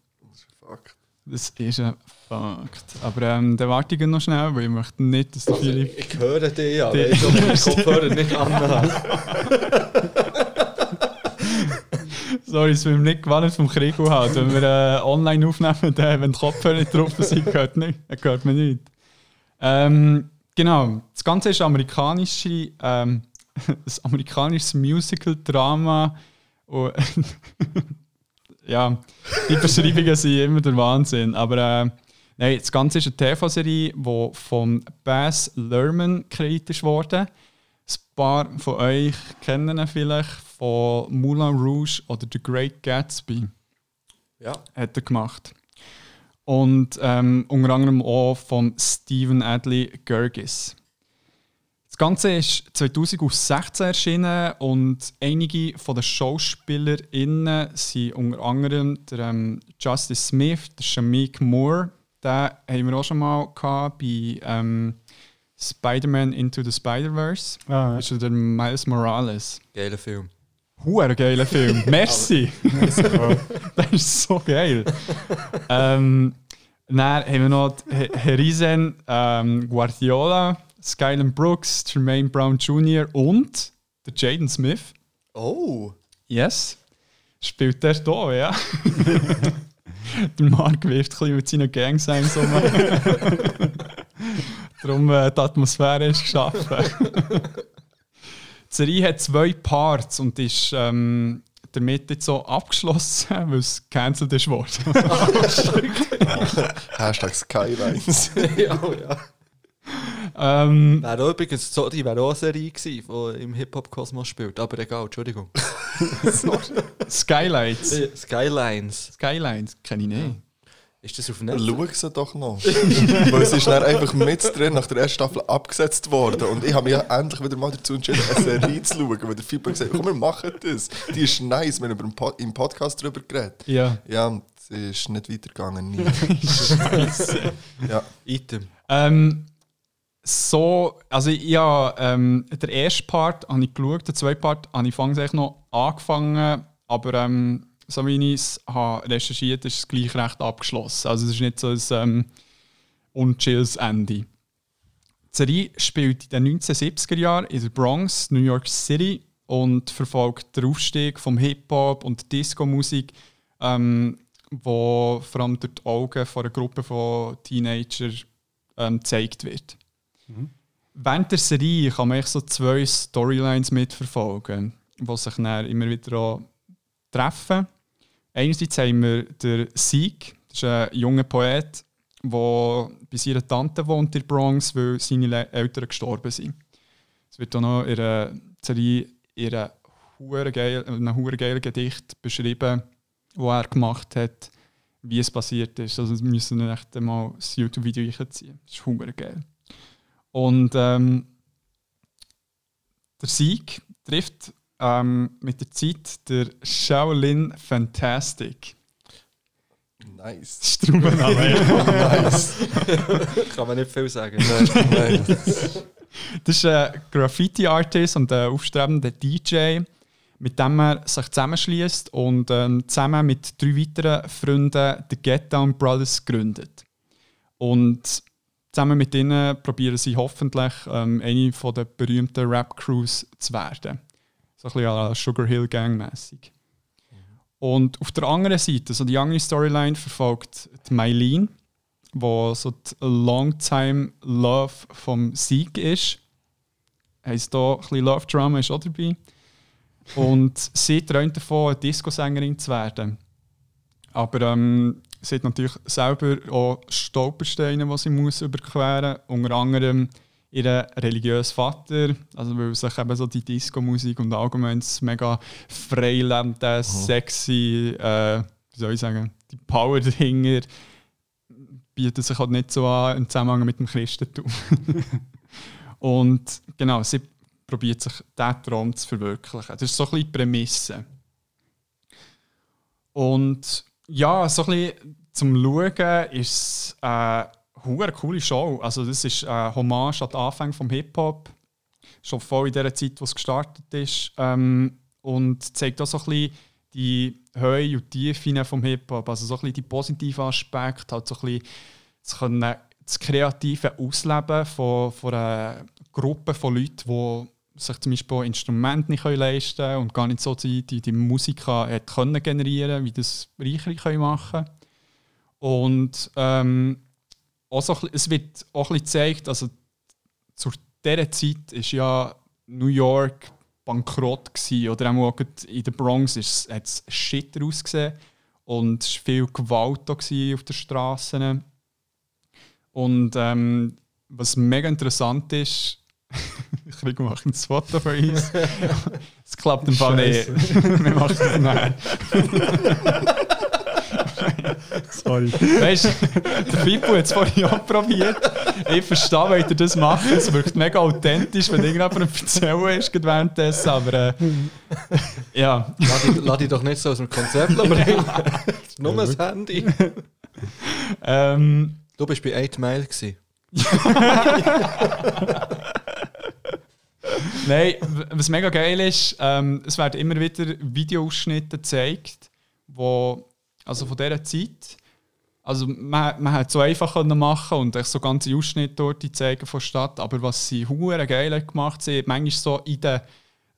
Fuck. Das ist ein Fakt. Aber ähm, dann warte ich noch schnell, weil ich möchte nicht, dass der Philipp. Ich höre dich, ja, Die- weil ich meine Kopfhörer nicht anhabe. Sorry, es will nicht gewarnt vom Krieg haben. Wenn wir äh, online aufnehmen, dann, wenn die Kopfhörer nicht drauf sind, hört, nicht, dann hört man nicht. Ähm, genau, das Ganze ist amerikanische, ähm, ein amerikanisches Musical-Drama. Ja, die Beschreibungen sind immer der Wahnsinn. Aber äh, nein, das Ganze ist eine TV-Serie, die von Baz Luhrmann kreiert wurde. Ein paar von euch kennen ihn vielleicht von Moulin Rouge oder The Great Gatsby. Ja. Hat er gemacht. Und ähm, unter anderem auch von Stephen Adley Gergis. Das Ganze ist 2016 erschienen und einige von den SchauspielerInnen sind unter anderem der ähm, Justice Smith, der Shamik Moore, den haben wir auch schon mal gehabt bei ähm, Spider-Man Into the Spider-Verse. Ah, Das ist der Miles Morales. Geiler Film. Geiler Film. Merci. das ist so geil. ähm, dann haben wir noch Herisen ähm, Guardiola, Skylan Brooks, Jermaine Brown Jr. und der Jaden Smith. Oh! Yes. Spielt der da, ja. der Mark wirft ein bisschen mit seinen Gangsigns um. Darum äh, die Atmosphäre ist geschaffen. Die Serie hat zwei Parts und ist ähm, damit jetzt so abgeschlossen, weil es cancelled ist worden. Hashtag Skylines. ja, ja. ähm, Wäre auch übrigens, sorry, wäre auch eine Serie gewesen, die im Hip-Hop-Kosmos spielt. Aber egal, Entschuldigung. Skylights. Skylines. Skylines kenne ich nicht. Ist das auf Netflix? Schau sie doch noch. Weil sie ist dann einfach mit drin nach der ersten Staffel abgesetzt worden. Und ich habe mich ja endlich wieder mal dazu entschieden, eine Serie zu schauen. Weil der Fippo gesagt hat, komm, wir machen das. Die ist nice. Wir haben über den Pod im Podcast darüber geredet. Ja. Ja, und sie ist nicht weitergegangen. Nie. Scheiße. Ja. Item. Ähm, so, also ja, ähm, der erste Part habe ich geschaut, der zweite Part habe ich noch angefangen, aber ähm, so wie ich es habe recherchiert, ist es gleich recht abgeschlossen. Also es ist nicht so ein ähm, unchilles Ende. Die Serie spielt in den 1970er Jahren in der Bronx, New York City und verfolgt den Aufstieg vom Hip-Hop und Disco-Musik, ähm, wo vor allem durch die Augen von einer Gruppe von Teenager ähm, gezeigt wird. Während der Serie kann man so zwei Storylines mitverfolgen, die sich dann immer wieder auch treffen. Einerseits haben wir den Sieg, das ist ein junger Poet, der bei seiner Tante wohnt in der Bronx, weil seine Eltern gestorben sind. Es wird auch noch in einer Serie in einem hure geilen Gedicht beschrieben, wo er gemacht hat, wie es passiert ist. Also wir müssen echt mal das YouTube-Video einziehen. Das ist hure geil. Und ähm, der Sieg trifft ähm, mit der Zeit der Shaolin Fantastic. Nice. Das ist der Name, ja. nice. Kann man nicht viel sagen. Nein, nein. Das ist ein Graffiti-Artist und ein aufstrebender DJ, mit dem er sich zusammenschließt und ähm, zusammen mit drei weiteren Freunden die Get Down Brothers gründet. Und zusammen mit ihnen probieren sie hoffentlich ähm, eine von der berühmten Rap-Crews zu werden. So ein bisschen à Sugar Hill Gang mäßig. Und auf der anderen Seite, so die andere Storyline verfolgt die Mylene, wo so die Longtime Love vom Sieg ist. Heißt da ein bisschen Love Drama ist auch dabei. Und sie träumt davon, eine Disco-Sängerin zu werden. Aber ähm, sie hat natürlich selber auch Stolpersteine, die sie muss überqueren muss. Unter anderem ihren religiösen Vater, also weil sich eben so die Disco-Musik und allgemein das mega freilebende, sexy, äh, wie soll ich sagen, die Power dahinter bietet sich halt nicht so an im Zusammenhang mit dem Christentum. Und genau, sie probiert sich diesen Traum zu verwirklichen. Das ist so ein bisschen die Prämisse. Und ja, so ein bisschen zum Schauen ist es eine coole Show. Also das ist eine Hommage an den Anfang vom Hip-Hop. Schon voll in der Zeit, wo es gestartet ist. Ähm, und zeigt auch so ein bisschen die Höhe und Tiefen vom Hip-Hop. Also so ein bisschen die positiven Aspekte, halt so ein bisschen das, das kreative Ausleben von, von einer Gruppe von Leuten, die sich zum Beispiel Instrumente nicht leisten können und gar nicht so die, die, die Musik hat können wie das Reichere können machen Und ähm, auch so, es wird auch ein bisschen gezeigt, also zu dieser Zeit ist ja New York bankrott gewesen, oder auch in der Bronx hat es shit ausgesehen und es war viel Gewalt auf den Straßen. Und ähm, was mega interessant ist, ich kriege mal ein Foto von uns. Es klappt im Fall nicht. Wir machen es nachher. Sorry. Weißt du, der Fippo hat es vorhin auch probiert. Ich verstehe, wie ihr das macht. Es wirkt mega authentisch, wenn irgendjemand erzählen ist, währenddessen. Aber äh, ja. Lass dich, lass dich doch nicht so aus dem Konzept bringen. Nur das Handy. Ähm, Du bist bei 8 Mile. Gewesen. Nein, was mega geil ist, ähm, es werden immer wieder Videoausschnitte gezeigt, wo, also von dieser Zeit. Also man, man hat es so einfach machen und so ganze Ausschnitte dort zeigen von der Stadt, aber was sie hure geil gemacht haben, manchmal so in den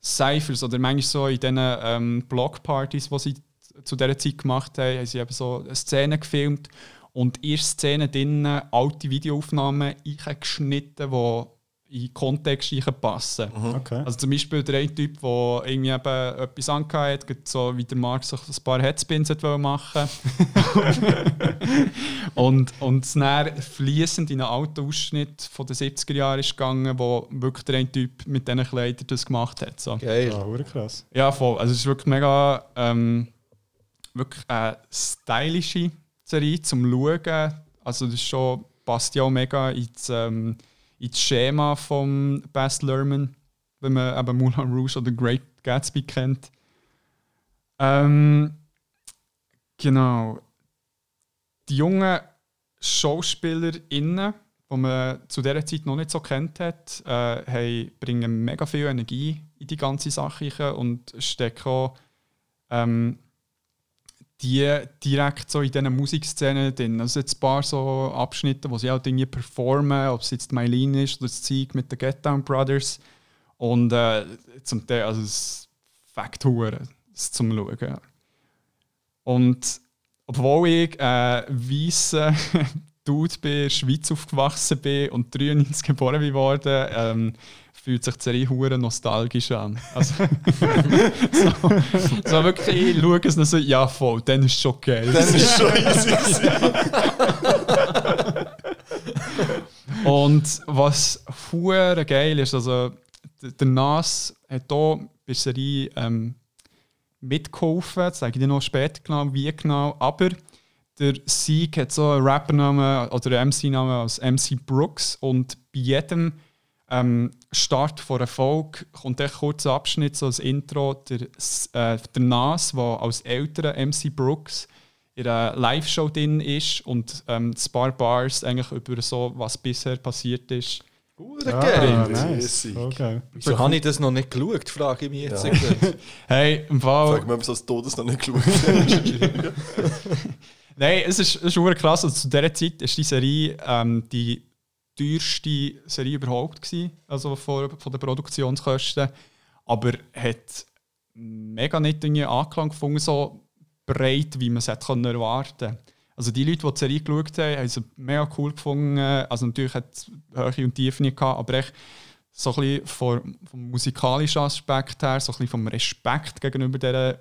Cyphers oder manchmal so in diesen ähm, Blockpartys, die sie zu dieser Zeit gemacht haben, haben sie eben so Szenen gefilmt und in der Szene drinnen alte Videoaufnahmen eingeschnitten, die in den Kontext passen. Okay. Also zum Beispiel der eine Typ, der irgendwie eben etwas angehört hat, so wie der Mark sich ein paar Headspins hat machen und und es dann fließend in einen alten Ausschnitt von den 70er Jahren ist gegangen, wo wirklich der eine Typ mit diesen Kleidern das gemacht hat. So. Geil. Ja, krass. Ja, voll. Also es ist wirklich mega ähm, wirklich eine stylische Serie zum Schauen. Also das ist schon, passt ja auch mega ins, ähm, ins Schema von Baz Luhrmann, wenn man eben Moulin Rouge oder Great Gatsby kennt. Ähm, genau. Die jungen SchauspielerInnen, die man zu dieser Zeit noch nicht so kennt hat, äh, bringen mega viel Energie in die ganze Sache und stecken auch ähm, die direkt so in diesen Musikszenen drin. Also jetzt ein paar so Abschnitte, wo sie halt irgendwie performen, ob es jetzt Mylene ist oder das Zeug mit den Get Down Brothers. Und äh, zum Teil, also es fängt es zum Schauen. Und obwohl ich äh, weißer Dude bin, in der Schweiz aufgewachsen bin und 93 geboren bin worden, ähm, fühlt sich die Serie hure nostalgisch an. Also, so, so wirklich, ich schaue es noch so, ja voll, dann ist es schon geil. Das ist schon easy. Und was hure geil ist, also der Nas hat hier bei der Serie ähm, mitgeholfen, das sage ich dir noch später genau, wie genau, aber der Sieg hat so einen Rappernamen oder einen MC-Namen als MC Brooks und bei jedem ähm, Start von einer Folge kommt ein kurzer Abschnitt, so als Intro, der, äh, der Nas, der als älterer MC Brooks in einer Live-Show drin ist und ähm, ein paar Bars eigentlich über so, was bisher passiert ist. Hure Ah, nice. Okay. Wieso habe ich das noch nicht geschaut, frage ich mich jetzt. Ja. Hey, im Fall. Frag mich, ob es als Todes noch nicht geschaut hast. Nein, es ist, es ist krass. Also zu dieser Zeit war die Serie ähm, die teuerste Serie überhaupt, gewesen, also von, von den Produktionskosten. Aber hat mega nicht irgendwie Anklang gefunden, so breit, wie man es hätte können erwarten Also die Leute, die die Serie geschaut haben, haben sie mega cool gefunden. Also natürlich hat es Höhe und Tiefen nicht gehabt, aber echt so ein bisschen vom, vom musikalischen Aspekt her, so ein bisschen vom Respekt gegenüber dieser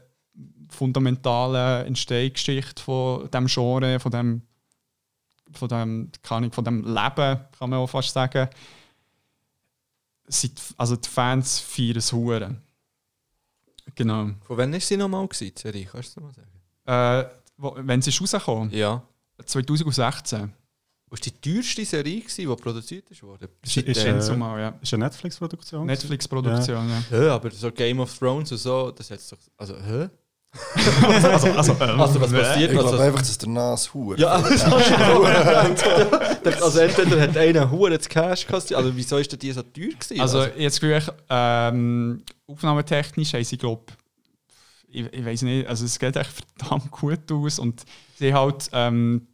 fundamentalen Entstehungsgeschichte von dem Genre, von dem, von dem, keine Ahnung, von dem Leben, kann man auch fast sagen. Sind, also die Fans feiern es hure. Genau. Von wann war sie nochmal, gewesen, die Serie? Kannst du mal sagen? Äh, wo, wenn sie ist rausgekommen, Ja. 2016. Was war die teuerste Serie, gewesen, die produziert wurde? Ist, ist, äh, zumal, ja. ist eine Netflix-Produktion? Netflix-Produktion, ja. Hä, aber so Game of Thrones und so, das hat doch. Also, hä? Also, also, ähm, Also, was passiert Ich glaube Also, einfach, dass der Nas hure. ja, also, also entweder hat einer Huren das Cash gekostet, also wieso ist denn die so teuer gewesen? Also, jetzt Gefühl, ähm, aufnahmetechnisch haben sie, glaube ich, ich weiß nicht, also es geht echt verdammt gut aus und sie haben halt ähm,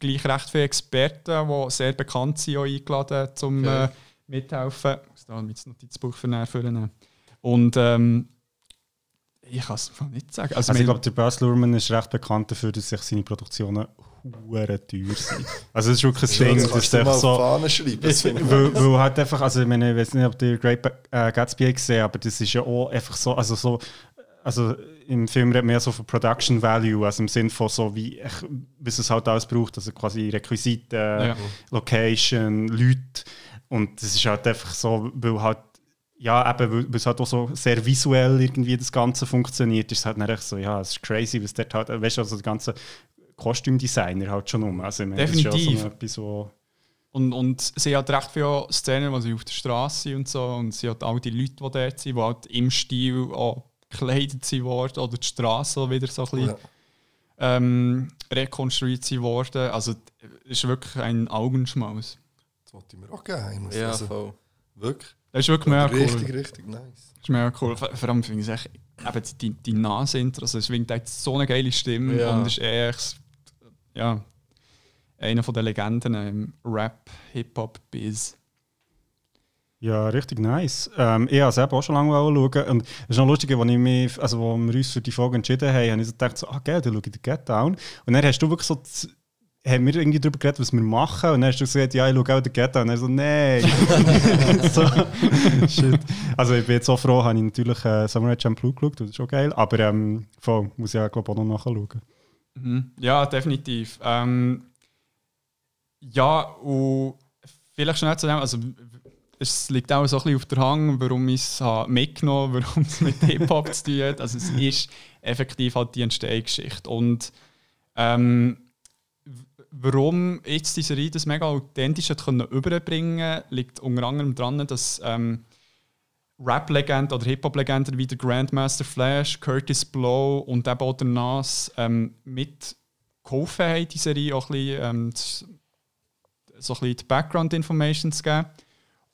gleich recht viele Experten, die sehr bekannt sind, auch eingeladen, um Okay. äh, mithelfen. Ich muss da mein Notizbuch für. Und ähm, ich kann es mal nicht sagen. Also, Also ich glaube, der Baz Luhrmann ist recht bekannt dafür, dass sich seine Produktionen hure teuer sind. Also das ist wirklich ein Ding, Das ist einfach auf so... die Fahne schreiben. Ich weil, weil halt einfach, also ich meine, ich weiß nicht, ob ihr Great äh, Gatsby gesehen aber das ist ja auch einfach so, also so, also im Film redet man ja so von Production Value, also im Sinn von so, wie, ich, was es halt alles braucht, also quasi Requisiten, Ja. Location, Leute und das ist halt einfach so, weil halt ja, eben, weil weil es halt auch so sehr visuell irgendwie das Ganze funktioniert, ist es halt nicht echt so, ja, es ist crazy, was dort halt, weißt du, also der ganze Kostümdesigner halt schon um. Also, ich meine, Das Definitiv. ist ja so etwas, wo, Und, und sie hat recht viele Szenen, wo sie auf der Straße sind und so. Und sie hat all die Leute, die dort sind, die halt im Stil auch gekleidet sind worden oder die Straße wieder so ein bisschen Ja. ähm, rekonstruiert sind worden. Also es ist wirklich ein Augenschmaus. Das wollte ich mir auch geben. Ja, also, voll. wirklich. Das ist wirklich mega cool. Richtig, richtig nice. Das ist mega cool. Vor allem finde ich es echt, eben die, die Nase-Intro, also es winkt echt so eine geile Stimme Ja. und ist echt ja, einer von den Legenden im Rap, Hip-Hop-Biz. Ja, richtig nice. Ähm, ich habe es eben auch schon lange schauen. Und es ist noch lustig, als ich mich, also, wir uns für die Folge entschieden haben, habe ich so gedacht, so, ah, geil, dann schaue ich den Get Down. Und dann hast du wirklich so, haben wir irgendwie darüber geredet, was wir machen. Und dann hast du gesagt, ja, ich schaue auch den Down. Und dann so, nein. so, shit. Also ich bin jetzt so froh, habe ich natürlich äh, Samurai Champloo geschaut, das ist schon geil. Aber ähm, voll, muss ich ja, glaube auch noch nachschauen. Mhm. Ja, definitiv. Ähm, ja, und vielleicht schnell zu dem, also es liegt auch so ein bisschen auf der Hang, warum ich es mitgenommen habe, warum es mit Hip-Hop zu tun hat. Also es ist effektiv halt die Entstehungsgeschichte. Und ähm, warum jetzt diese Serie das mega authentisch hat können überbringen liegt unter anderem daran, dass ähm, Rap-Legenden oder Hip-Hop-Legenden wie der Grandmaster Flash, Curtis Blow und eben auch der Nas ähm, mit geholfen haben, die Serie auch ein bisschen, ähm, so ein bisschen die Background-Information zu geben.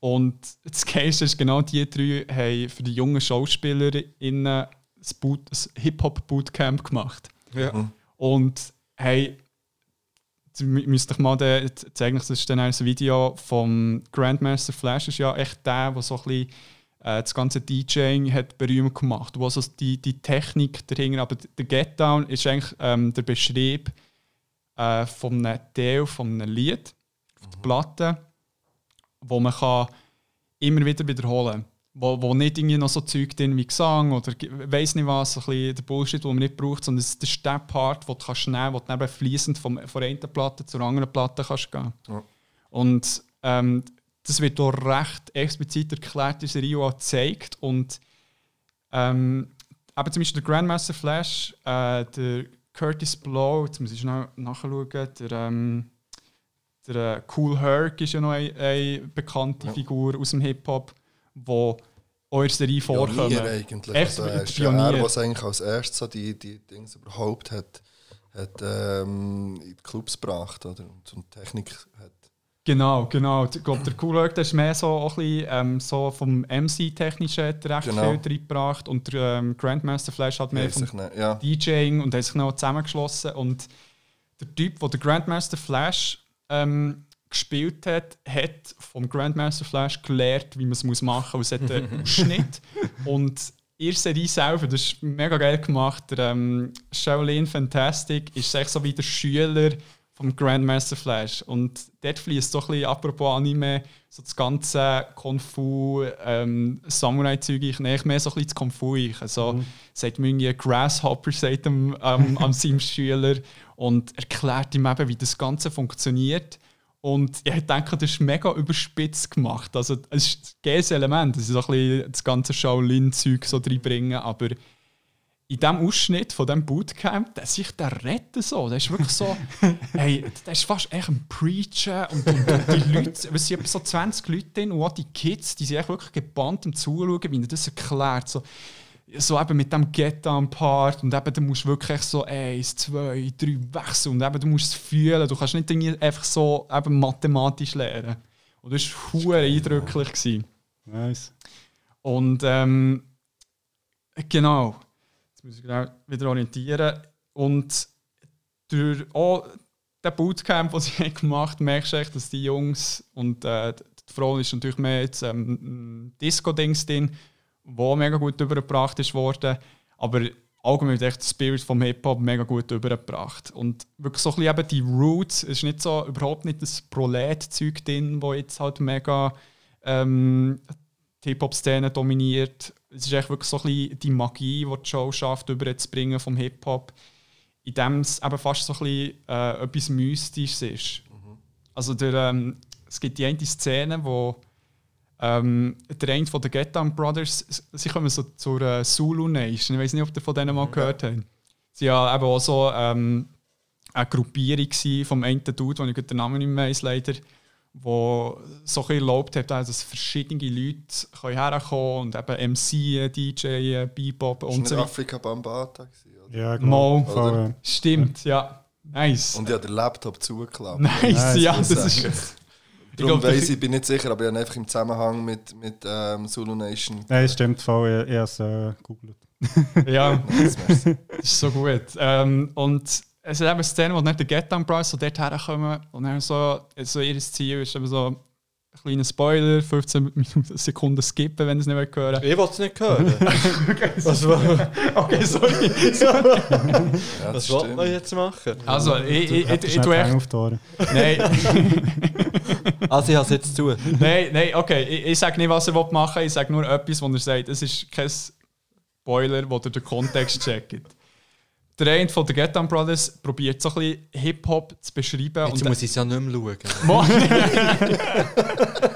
Und das Geilste ist, genau die drei haben für die jungen SchauspielerInnen ein Boot- ein Hip-Hop-Bootcamp gemacht. Ja. Und hey, ihr mü- müsst euch mal den, eigentlich, das ist dann ein Video vom Grandmaster Flash, ist ja echt der, der so ein bisschen äh, das ganze DJing hat berühmt gemacht, wo so die, die Technik dahinter, aber der Get Down ist eigentlich ähm, der Beschrieb äh, von einem Teil von einem Lied auf der Platte, wo man kann immer wieder wiederholen wo, wo nicht irgendwie noch so Zeug drin wie Gesang oder weiß nicht was, so ein bisschen der Bullshit, den man nicht braucht, sondern es ist der Step-Part, den du kannst nehmen kannst, wo du fließend vom, von einer Platte zur anderen Platte kannst gehen Ja. Und ähm, das wird auch recht explizit erklärt in der Serie auch gezeigt und ähm, eben zum Beispiel der Grandmaster Flash, äh, der Curtis Blow, jetzt muss ich schnell nachschauen, der, ähm, der äh, Cool Herc ist ja noch eine, eine bekannte Ja. Figur aus dem Hip-Hop, wo auch in der Serie Pionier vorkommen. eigentlich. Echt also, er ist Pionier. er, was eigentlich als erstes so die, die Dinge überhaupt hat, hat ähm, in die Clubs gebracht oder, und, und Technik hat. Genau, genau. Ich glaube, der der ist mehr so, auch ein bisschen, ähm, so vom MC-technischen hat recht Genau. viel reingebracht und der ähm, Grandmaster Flash hat mehr vom ich nicht. Ja, DJing und haben sich noch zusammengeschlossen. Und der Typ, der den Grandmaster Flash ähm, gespielt hat, hat vom Grandmaster Flash gelernt, wie man es machen muss. Es hat einen Ausschnitt. Und ihr Serie selber, das ist mega geil gemacht. Der ähm, Shaolin Fantastic ist echt so wie der Schüler vom Grandmaster Flash. Und dort fließt doch ein bisschen, apropos Anime, so das ganze Kung-Fu, ähm, Samurai-Zeug, ich nehme mehr so ein bisschen das Kung-Fu. Ich. Also, sagt man irgendwie Grasshopper, sagt am, am, am seinem Schüler und erklärt ihm eben, wie das Ganze funktioniert. Und ich denke, das ist mega überspitzt gemacht. Also, es ist ein geiles Element, dass sie so ein bisschen das ganze Shaolin-Zeug so reinbringen, aber in diesem Ausschnitt von diesem Bootcamp, der sich der retten so. Der ist wirklich so, hey, der ist fast echt ein Preacher. Und, und, und die Leute, es sind so 20 Leute drin und auch die Kids, die sind echt wirklich gebannt am Zuschauen, wie er das erklärt. So, so eben mit dem Get-Down-Part und eben, du musst wirklich so eins, zwei, drei wechseln und eben, du musst es fühlen. Du kannst nicht einfach so eben mathematisch lernen. Und das war hure eindrücklich. Gewesen. Nice. Und ähm, genau, jetzt muss ich genau wieder orientieren. Und durch auch den Bootcamp, den sie haben gemacht haben, merkst du echt, dass die Jungs und äh, die Frau ist natürlich mehr jetzt ähm, Disco-Dings drin, wo mega gut übergebracht ist worden. Aber allgemein echt der Spirit vom Hip-Hop mega gut übergebracht. Und wirklich so ein bisschen eben die Roots, es ist nicht so, überhaupt nicht das Prolet-Zeug drin, wo jetzt halt mega ähm, die Hip-Hop-Szene dominiert. Es ist echt wirklich so ein bisschen die Magie, die die Show schafft, überzubringen vom Hip-Hop, indem es eben fast so ein bisschen äh, etwas Mystisches ist. Also der, ähm, es gibt die eine Szene, wo ähm, der eine von den Get Down Brothers, sie kommen so zur äh, Zulu Nation, ich weiß nicht, ob ihr von denen mal gehört habt. Sie waren eben auch so ähm, eine Gruppierung vom einen Dude, wo ich den Namen nicht mehr weiss, leider, wo so ein bisschen erlaubt hat, dass verschiedene Leute können herkommen und eben MC, DJ, Bebop Das und war so weiter. Afrika Bambata. oder? Ja, genau. Äh, Stimmt, ja. Nice. Und habe den Laptop zugeklappt. nice, Nice, ja, das ist. Darum glaub, weiss ich, bin nicht sicher, aber ich habe einfach im Zusammenhang mit, mit ähm, Zulu Nation. Nein, stimmt voll. Ich, ich habe es äh, gegoogelt. Ja, Nice, ist so gut. Ähm, und es ist eben eine Szene, wo nicht der Get Down Bros so dort herkommen und dann so, so ihr Ziel ist eben so kleiner Spoiler, 15 Minuten, Sekunden skippen, wenn ihr es nicht mehr hören Ich wollte es nicht hören. Was, wa- Okay, sorry. Ja, was das wollt man jetzt machen? Also, ich, ich, ich, ich, nicht tue echt. auf die Ohren. Nein, Also ich habe es jetzt zu. nein, nein, okay. Ich, ich sage nicht, was er machen will, ich sage nur etwas, wo er sagt, es ist kein Spoiler, wo ihr den Kontext checkt. Der eine von den Get Down Brothers probiert so ein bisschen Hip-Hop zu beschreiben. Jetzt und muss ich es ja nicht mehr schauen.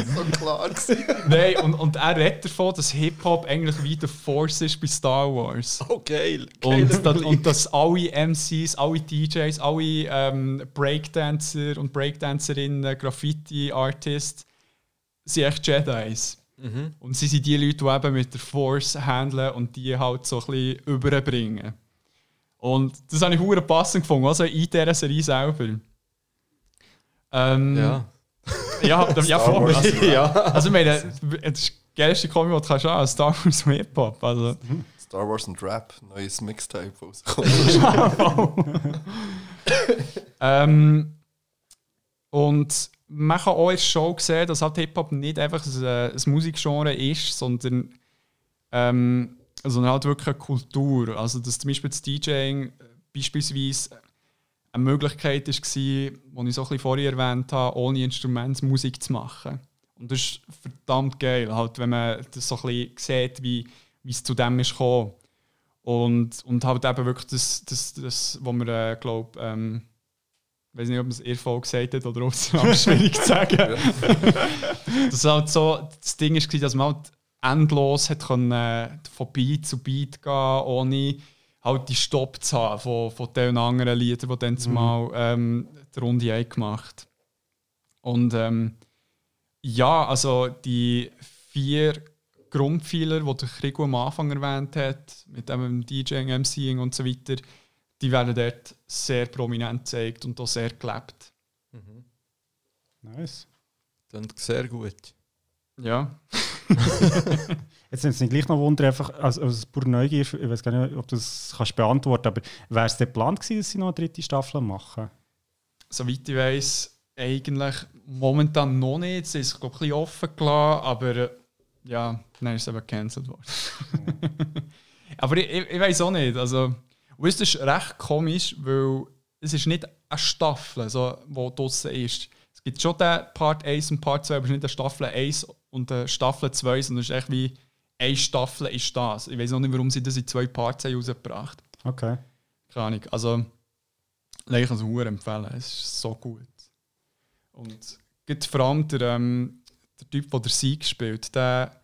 So klar gewesen. Nein, und, und er redet davon, dass Hip-Hop eigentlich wie der Force ist bei Star Wars. Oh, geil. Und, dat, und dass alle MCs, alle DJs, alle ähm, Breakdancer und Breakdancerinnen, Graffiti-Artists sind echt Jedis. Und sie sind die Leute, die eben mit der Force handeln und die halt so ein bisschen überbringen. Und das habe ich hure passend gefunden, also in dieser Serie selber. Ähm, Ja. ja, ja, Star voll. Wars. ja. Also, ich meine, das ist geilste Kombi, was du kannst haben, Star Wars und Hip-Hop. Also, Star Wars und Rap, neues Mixtape rausgekommen. ähm, und man kann auch Show sehen, dass halt Hip-Hop nicht einfach ein, äh, ein Musikgenre ist, sondern, ähm, sondern halt wirklich eine Kultur. Also, dass zum Beispiel das DJing äh, beispielsweise eine Möglichkeit war, die ich so ein bisschen vorher erwähnt habe, ohne Instrument Musik zu machen. Und das ist verdammt geil, halt, wenn man das so ein bisschen sieht, wie, wie es zu dem ist gekommen. Und, und halt eben wirklich das, das, das was man, äh, glaube ähm, ich weiß nicht, ob man es Erfolg gesagt hat oder ob es schwierig zu sagen. das halt so das Ding war, dass man halt endlos hat können, äh, von Beat zu Beat gehen, ohne halt die Stopp zu haben von, von den anderen Liedern, die dann zumal ähm, die Runde haben gemacht. Und ähm, ja, also die vier Grundpfeiler, die der Krigo am Anfang erwähnt hat, mit dem DJing, MCing und so weiter, die werden dort sehr prominent gezeigt und auch sehr gelebt. Nice. Klingt sehr gut. Ja. Jetzt nimmt es mich gleich noch Wunder, einfach als, als pure Neugier, ich weiß gar nicht, ob du das kannst beantworten aber wäre es der Plan gewesen, dass sie noch eine dritte Staffel machen? Soweit ich weiß, eigentlich momentan noch nicht. Sie ist, glaube ich, ein bisschen offen gelassen, aber äh, ja, dann ist es eben gecancelt worden. aber ich, ich, ich weiß auch nicht. Also, und es ist recht komisch, weil es ist nicht eine Staffel, so, die draussen ist. Es gibt schon den Part 1 und Part 2, aber es ist nicht eine Staffel 1 und eine Staffel 2, sondern es ist echt wie eine Staffel ist das. Ich weiß auch nicht, warum sie das in zwei Parts haben rausgebracht Okay. keine Ahnung. Also, ich kann es sehr empfehlen. Es ist so gut. Und gerade vor allem der, ähm, der Typ, der der Sieg spielt, der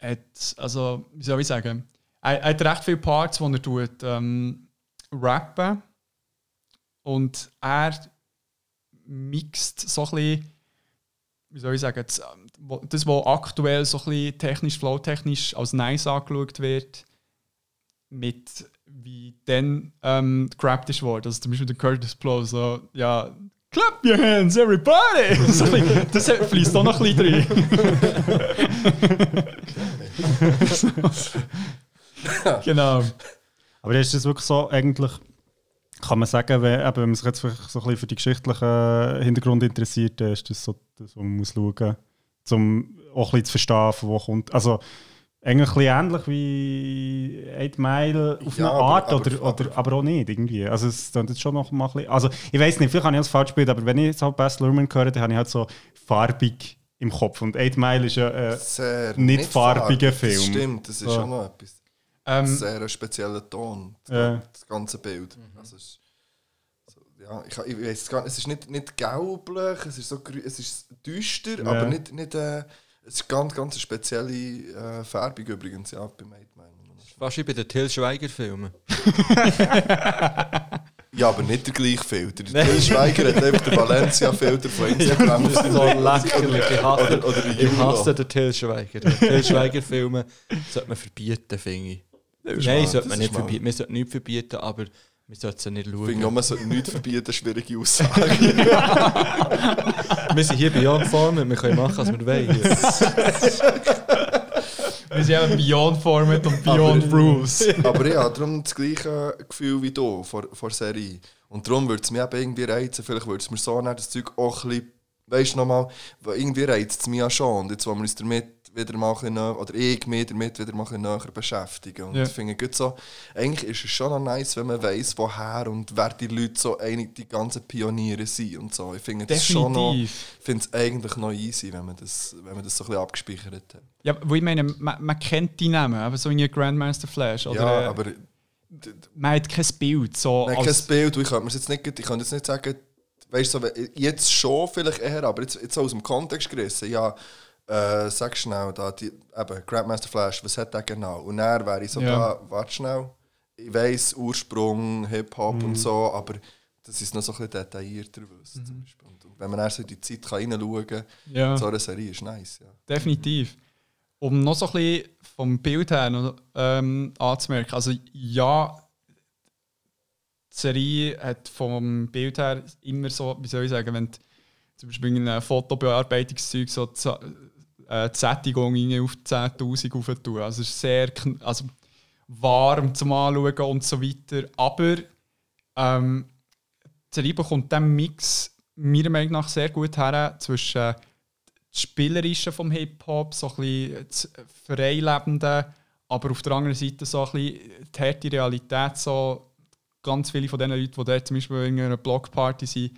hat, also, wie soll ich sagen, er, hat recht viele Parts, wo er tut, ähm, rappen und er mixt so ein bisschen, wie soll ich sagen, das, wo- das was aktuell so ein bisschen technisch, flowtechnisch als nice angeschaut wird, mit wie dann ähm, gerappt ist worden. Also zum Beispiel der Curtis Blow, so, ja, clap your hands, everybody! so bisschen, das fließt auch noch ein bisschen drin. genau. Aber ist das wirklich so, eigentlich, kann man sagen, wenn, eben, wenn man sich jetzt vielleicht so ein bisschen für die geschichtlichen Hintergrund interessiert, dann ist das so, das, was man muss schauen muss, um auch ein bisschen zu verstehen, von wo kommt. Also, eigentlich ein bisschen ähnlich wie 8 Mile auf Ja, eine aber- Art, aber- oder, oder, aber- aber auch nicht irgendwie. Also es klingt jetzt schon noch mal ein bisschen, also ich weiß nicht, vielleicht habe ich das falsch gespielt, aber wenn ich jetzt halt Best Luhrmann höre, dann habe ich halt so farbig im Kopf. Und 8 Mile ist ja äh, Sehr nicht farbiger farbig, Film. Das stimmt, das ist So. schon noch etwas. Ähm, sehr ein spezieller Ton, das, Ja. das ganze Bild. Also es ist, so, ja, ich, ich weiß es gar nicht, es ist nicht, nicht gelblich, es ist, so, es ist düster, Ja. aber nicht, nicht äh, es ist ganz, ganz eine spezielle äh, Färbung übrigens, ja, bei Made Man. Fast wie bei den Till Schweiger-Filmen. Ja, aber nicht der gleiche Filter. Der Till Schweiger hat einfach den Valencia-Filter von Instagram. Das ist so lächerlich. Ich hasse, Oder- oder der ich hasse den Till Schweiger. Die Till Schweiger-Filme sollte man verbieten, finde ich. Nein, wahr, sollte man nicht verbieten. Man sollte nichts verbieten, aber man sollte sie nicht Ich finde, schauen. man sollte nichts verbieten, schwierige Aussagen. Wir sind hier Beyond Format, wir können machen, was wir wollen. wir sind eben Beyond Format und Beyond Rules. Aber ich habe darum das gleiche Gefühl wie du vor, vor Serie. Und darum würde es mich eben irgendwie reizen. Vielleicht würde es mir so nehmen, das Zeug auch ein bisschen, weißt du nochmal, irgendwie reizt es mich ja schon. Und jetzt wollen wir uns damit wieder mal ein bisschen näher, oder ich mich damit wieder mal ein näher beschäftigen. Und Ja. ich finde gut so, eigentlich ist es schon noch nice, wenn man weiss, woher und wer die Leute so einig die ganzen Pioniere sind und so. Ich finde das schon noch, finde es eigentlich noch easy, wenn man das, wenn man das so ein bisschen abgespeichert hat. Ja, wo ich meine, man, man kennt die Namen, aber so wie Grandmaster Flash. Oder, ja, äh, aber man hat kein Bild. So Nein, als- kein Bild. Ich kann mir's jetzt nicht, ich kann jetzt nicht sagen, weißt du, so, jetzt schon vielleicht eher, aber jetzt, jetzt aus dem Kontext gerissen. Ja, äh, sag schnell, da, die, eben, Grandmaster Flash, was hat der genau? Und dann wäre ich so, Ja. da, warte schnell. Ich weiss Ursprung, Hip-Hop Mhm. und so, aber das ist noch so ein bisschen detaillierter wissen. zum Beispiel. Und, wenn man dann so in die Zeit kann reinschauen kann, Mhm. Ja. so eine Serie ist nice. Ja. Definitiv. Um noch so ein bisschen vom Bild her ähm, anzumerken, also ja, die Serie hat vom Bild her immer so, wie soll ich sagen, wenn du zum Beispiel in einem Fotobearbeitungszeug so äh, die Sättigung auf 10'000 rauf. Also es ist sehr also warm zum Anschauen und so weiter. Aber ähm, die Serie bekommt diesen Mix meiner Meinung nach sehr gut her zwischen das Spielerische vom Hip-Hop, so ein bisschen das Freilebende, aber auf der anderen Seite so ein bisschen die harte Realität. So ganz viele von den Leuten, die dort zum Beispiel in einer Blockparty sind,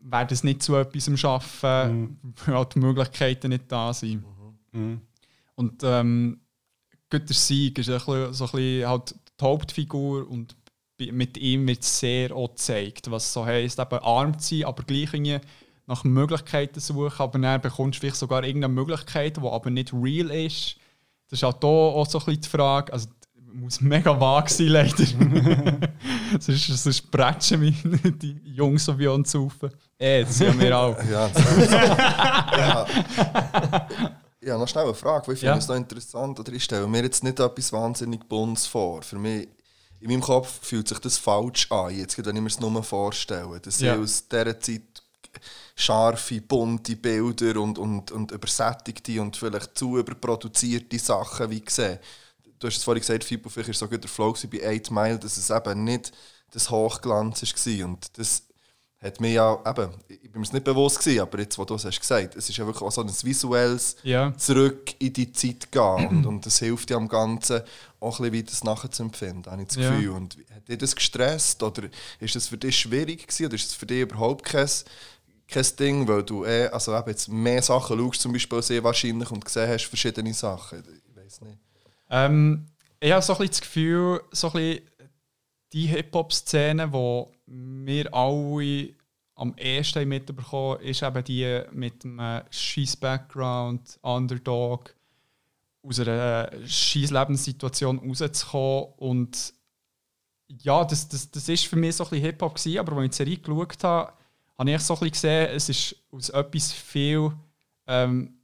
werden es nicht zu etwas schaffen, weil halt die Möglichkeiten nicht da sind. Mhm. Und ähm, gut, der Sieg ist ein bisschen, so ein bisschen halt die Hauptfigur und mit ihm wird sehr auch gezeigt, was so heisst, eben arm zu sein, aber gleich irgendwie nach Möglichkeiten suchen, aber dann bekommst du vielleicht sogar irgendeine Möglichkeit, die aber nicht real ist. Das ist halt da auch so ein bisschen die Frage, also muss mega vage sein, leider. sonst, sonst bretschen mich die Jungs so wie uns auf. Eh, das sind wir auch. Ja, das ja. ja, noch schnell eine Frage, weil ich finde es noch interessant. Oder ich stelle mir jetzt nicht etwas wahnsinnig Buntes vor. Für mich, in meinem Kopf fühlt sich das falsch an, jetzt, wenn ich mir es nur vorstelle. Dass Ja. ich aus dieser Zeit scharfe, bunte Bilder und, und, und übersättigte und vielleicht zu überproduzierte Sachen wie gesehen. Du hast es vorhin gesagt, Fibo, vielleicht war so gut der Flow bei 8 Mile, dass es eben nicht das Hochglanz war. Und das hat mir ja, eben, ich bin mir es nicht bewusst gewesen, aber jetzt, wo du es hast gesagt, es ist ja wirklich auch so ein visuelles Ja. zurück in die Zeit gehen und, und das hilft ja am Ganzen auch ein bisschen das nachzuempfinden, habe ich das Ja. Gefühl. Und hat dich das gestresst oder ist das für dich schwierig gewesen oder ist das für dich überhaupt kein, kein Ding, weil du eh, also eben jetzt mehr Sachen schaust, zum Beispiel sehr wahrscheinlich und gesehen hast verschiedene Sachen. Ich weiß nicht. Ähm, ich habe so ein bisschen das Gefühl, so ein bisschen die Hip-Hop-Szene, die wir alle am ehesten mitbekommen, ist eben die mit einem scheiß Background, Underdog aus einer scheiß Lebenssituation rauszukommen. Und ja, das, das, das ist für mich so ein bisschen Hip-Hop gewesen, aber als ich die Serie geschaut habe, habe ich so ein bisschen gesehen, es ist aus etwas viel ähm,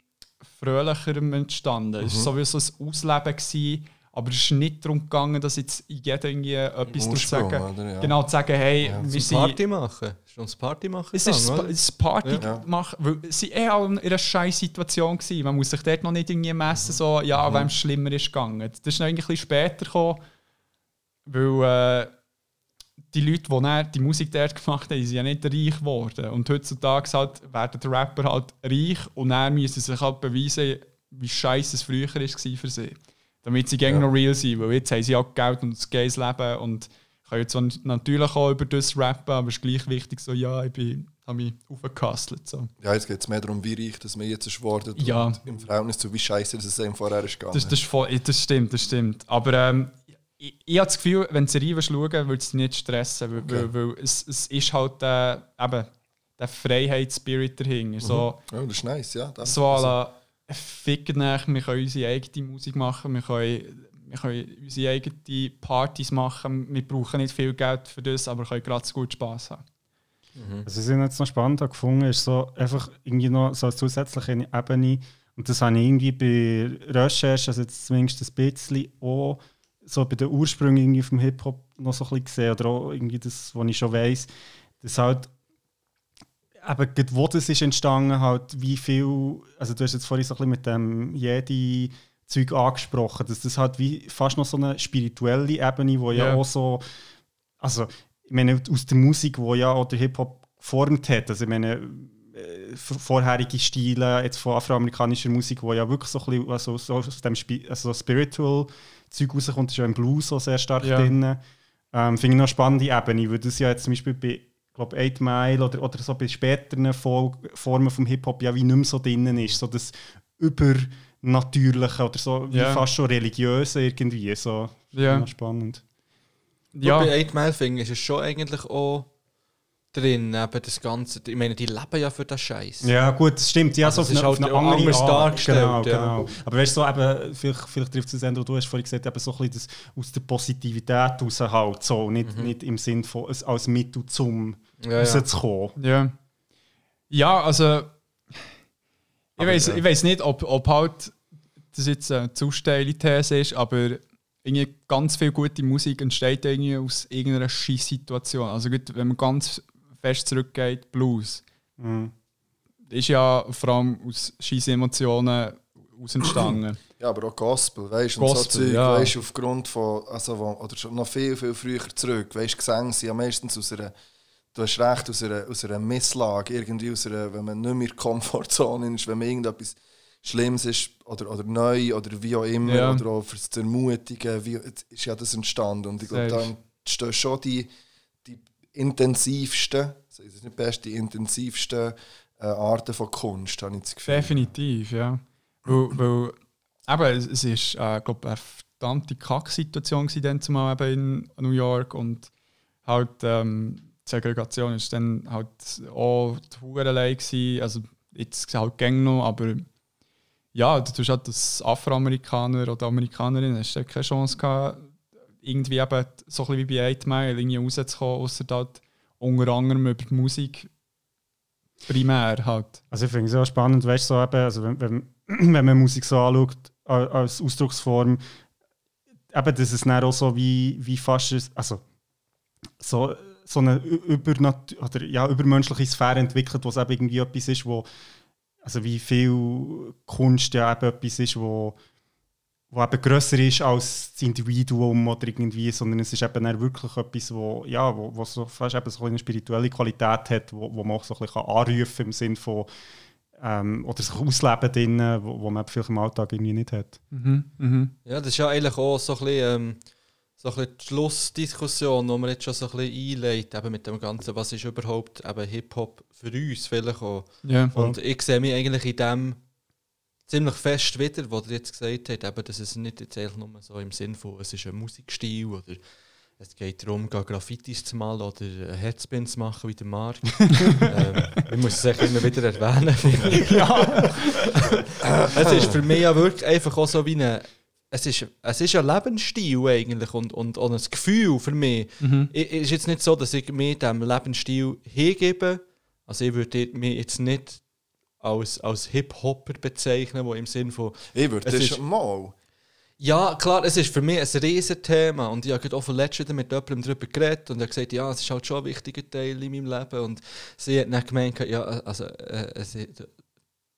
fröhlicherem entstanden. Es war sowieso ein Ausleben gewesen, aber es ist nicht darum gegangen, dass jetzt jeder irgendwie etwas Ursprung, sagen oder? Ja. Genau, zu sagen, hey, Ja, wir sind... Party machen. Ist uns Party machen Es ist gegangen, es Party Ja. machen, weil sie eh alle in einer scheiß Situation gewesen. Man muss sich dort noch nicht irgendwie messen, so, Mhm. ja, wem es schlimmer ist gegangen. Das ist noch eigentlich ein bisschen später gekommen, weil äh, die Leute, die dann die Musik dort gemacht haben, sind ja nicht reich geworden. Und heutzutage halt, werden die Rapper halt reich und dann müssen sie sich halt beweisen, wie scheiße es früher war für sie. Damit sie gegen noch real sind, weil jetzt haben sie auch Geld und ein geiles Leben und können jetzt natürlich auch über das rappen, aber es ist gleich wichtig, so, ja, ich bin, habe mich aufgekastelt. So. Ja, jetzt geht es mehr darum, wie reich das man jetzt ist geworden Ja. und im Verhältnis zu wie scheiße das einem vorher ist gegangen. Das, das, das stimmt, das stimmt. Aber ähm, ich, ich habe das Gefühl, wenn du Serie schauen würde es nicht stressen, weil, weil, weil es, es ist halt äh, eben der Freiheitsspirit dahinter. So, ja, das ist nice, ja. Das, so la, ficken nach, wir können unsere eigene Musik machen, wir können, wir können unsere eigenen Partys machen, wir brauchen nicht viel Geld für das, aber können gerade so gut Spass haben. Was ich jetzt noch spannend habe gefunden ist so einfach irgendwie noch so eine zusätzliche Ebene. Und das habe ich irgendwie bei Recherche, also jetzt zumindest ein bisschen auch so bei den Ursprüngen irgendwie vom Hip-Hop noch so ein bisschen gesehen. Oder auch irgendwie das, was ich schon weiss, dass halt gerade wo das ist entstanden, halt wie viel, also du hast jetzt vorhin so ein bisschen mit dem jede Zeug angesprochen, dass das halt wie fast noch so eine spirituelle Ebene, wo ja Ja. auch so, also ich meine, aus der Musik, wo ja auch der Hip-Hop geformt hat, also ich meine, äh, vorherige Stile jetzt von afroamerikanischer Musik, wo ja wirklich so ein bisschen also, so aus dem Spi also spiritual Zeug rauskommt, ist ja im Blues so sehr stark Ja. drin. Ähm, Finde ich noch eine spannende Ebene, weil das ja jetzt zum Beispiel bei glaube 8 Mile oder, oder so bei späteren Fol Formen vom Hip-Hop ja wie nicht mehr so drin ist, so das Übernatürliche oder so wie Ja. fast schon religiöse irgendwie, so Ja. noch spannend. Ja. Ja, Bei 8 Mile Finger ist es schon eigentlich auch drin, eben das Ganze. Ich meine, die leben ja für den Scheiß. Ja, gut, das stimmt. Ja, Also so auf halt eine, auch auf eine andere anders Art. dargestellt, Genau, ja. genau. Aber weißt du, so eben, vielleicht, vielleicht trifft es das, was du hast vorhin gesagt eben so ein bisschen das aus der Positivität raus halt, so, nicht, nicht im Sinn von es als Mittel zum Mhm. Ja, ja. rauszukommen. Ja. Ja, also. Ich Aber, weiß ja. ich weiß nicht, ob, ob halt das jetzt eine zu steile These ist, aber irgendwie ganz viel gute Musik entsteht irgendwie aus irgendeiner Scheiß-Situation. Also gut, wenn man ganz fest zurückgeht, Blues. Mhm. Ist ja vor allem aus Scheiß-Emotionen aus entstanden. Ja, aber auch Gospel, weißt du, und so Zeug, ja. weißt du, aufgrund von, also, wo, oder schon noch viel, viel früher zurück, weißt du, Gesänge sind ja meistens aus einer, du hast recht, aus einer, aus einer Misslage, irgendwie aus einer, wenn man nicht mehr in der Komfortzone ist, wenn man irgendetwas Schlimmes ist, oder, oder neu, oder wie auch immer, Ja. oder auch fürs zu ermutigen, wie, ist ja das entstanden. Und ich glaube, da Safe. entstehen schon die intensivsten, also ist nicht best, die intensivsten äh, Arten von Kunst, habe ich das Gefühl. Definitiv, ja. Weil, weil eben, es- es äh, glaube eine verdammte Kack-Situation gewesen zumal eben in New York und halt ähm, die Segregation ist dann halt auch die Hurenlei gewesen. Also jetzt halt gäng noch, aber ja, du hast halt als Afroamerikaner oder Amerikanerin hast du keine Chance gehabt, irgendwie eben so ein bisschen wie bei 8 Mile irgendwie rauszukommen, außer halt unter anderem über die Musik primär halt. Also ich finde es auch spannend, weißt so eben, also wenn, wenn, wenn man Musik so anschaut als Ausdrucksform, eben, dass es dann auch so wie, wie fast, also so, so eine oder, ja, übermenschliche Sphäre entwickelt, wo es eben irgendwie etwas ist, wo, also wie viel Kunst ja eben etwas ist, wo, wo eben grösser ist als das Individuum oder irgendwie, sondern es ist eben wirklich etwas, wo, ja, wo, wo so fast eben so eine spirituelle Qualität hat, wo, wo man auch so ein bisschen anrufen kann im Sinn von ähm, oder sich ausleben drin, wo, wo man vielleicht im Alltag irgendwie nicht hat. Mhm, mhm. Ja, das ist ja eigentlich auch so ein bisschen, ähm, so ein bisschen die Schlussdiskussion, die man jetzt schon so ein bisschen einleitet, eben mit dem Ganzen, was ist überhaupt eben Hip-Hop für uns vielleicht auch. Ja. Und ich sehe mich eigentlich in dem ziemlich fest wieder, was ihr jetzt gesagt habt, eben, dass es nicht jetzt nur so im Sinn von, es ist ein Musikstil oder es geht darum, Graffitis zu malen oder einen Headspin zu machen wie der Marc. ähm, ich muss es immer wieder erwähnen. ich. es ist für mich ja wirklich einfach auch so wie eine. Es ist, es ist ein Lebensstil eigentlich und, und, und ein Gefühl für mich. Es ist jetzt nicht so, dass ich mir diesem Lebensstil hingebe. Also ich würde mich jetzt nicht als, als Hip-Hopper bezeichnen, wo im Sinn von Ich würde Es das ist- schon mal. ja, klar, es ist für mich ein riesen Thema und ich habe auch von letztem mit jemandem darüber geredet und er hat gesagt, ja, es ist halt schon ein wichtiger Teil in meinem Leben und sie hat dann gemeint, ja, also, äh, es,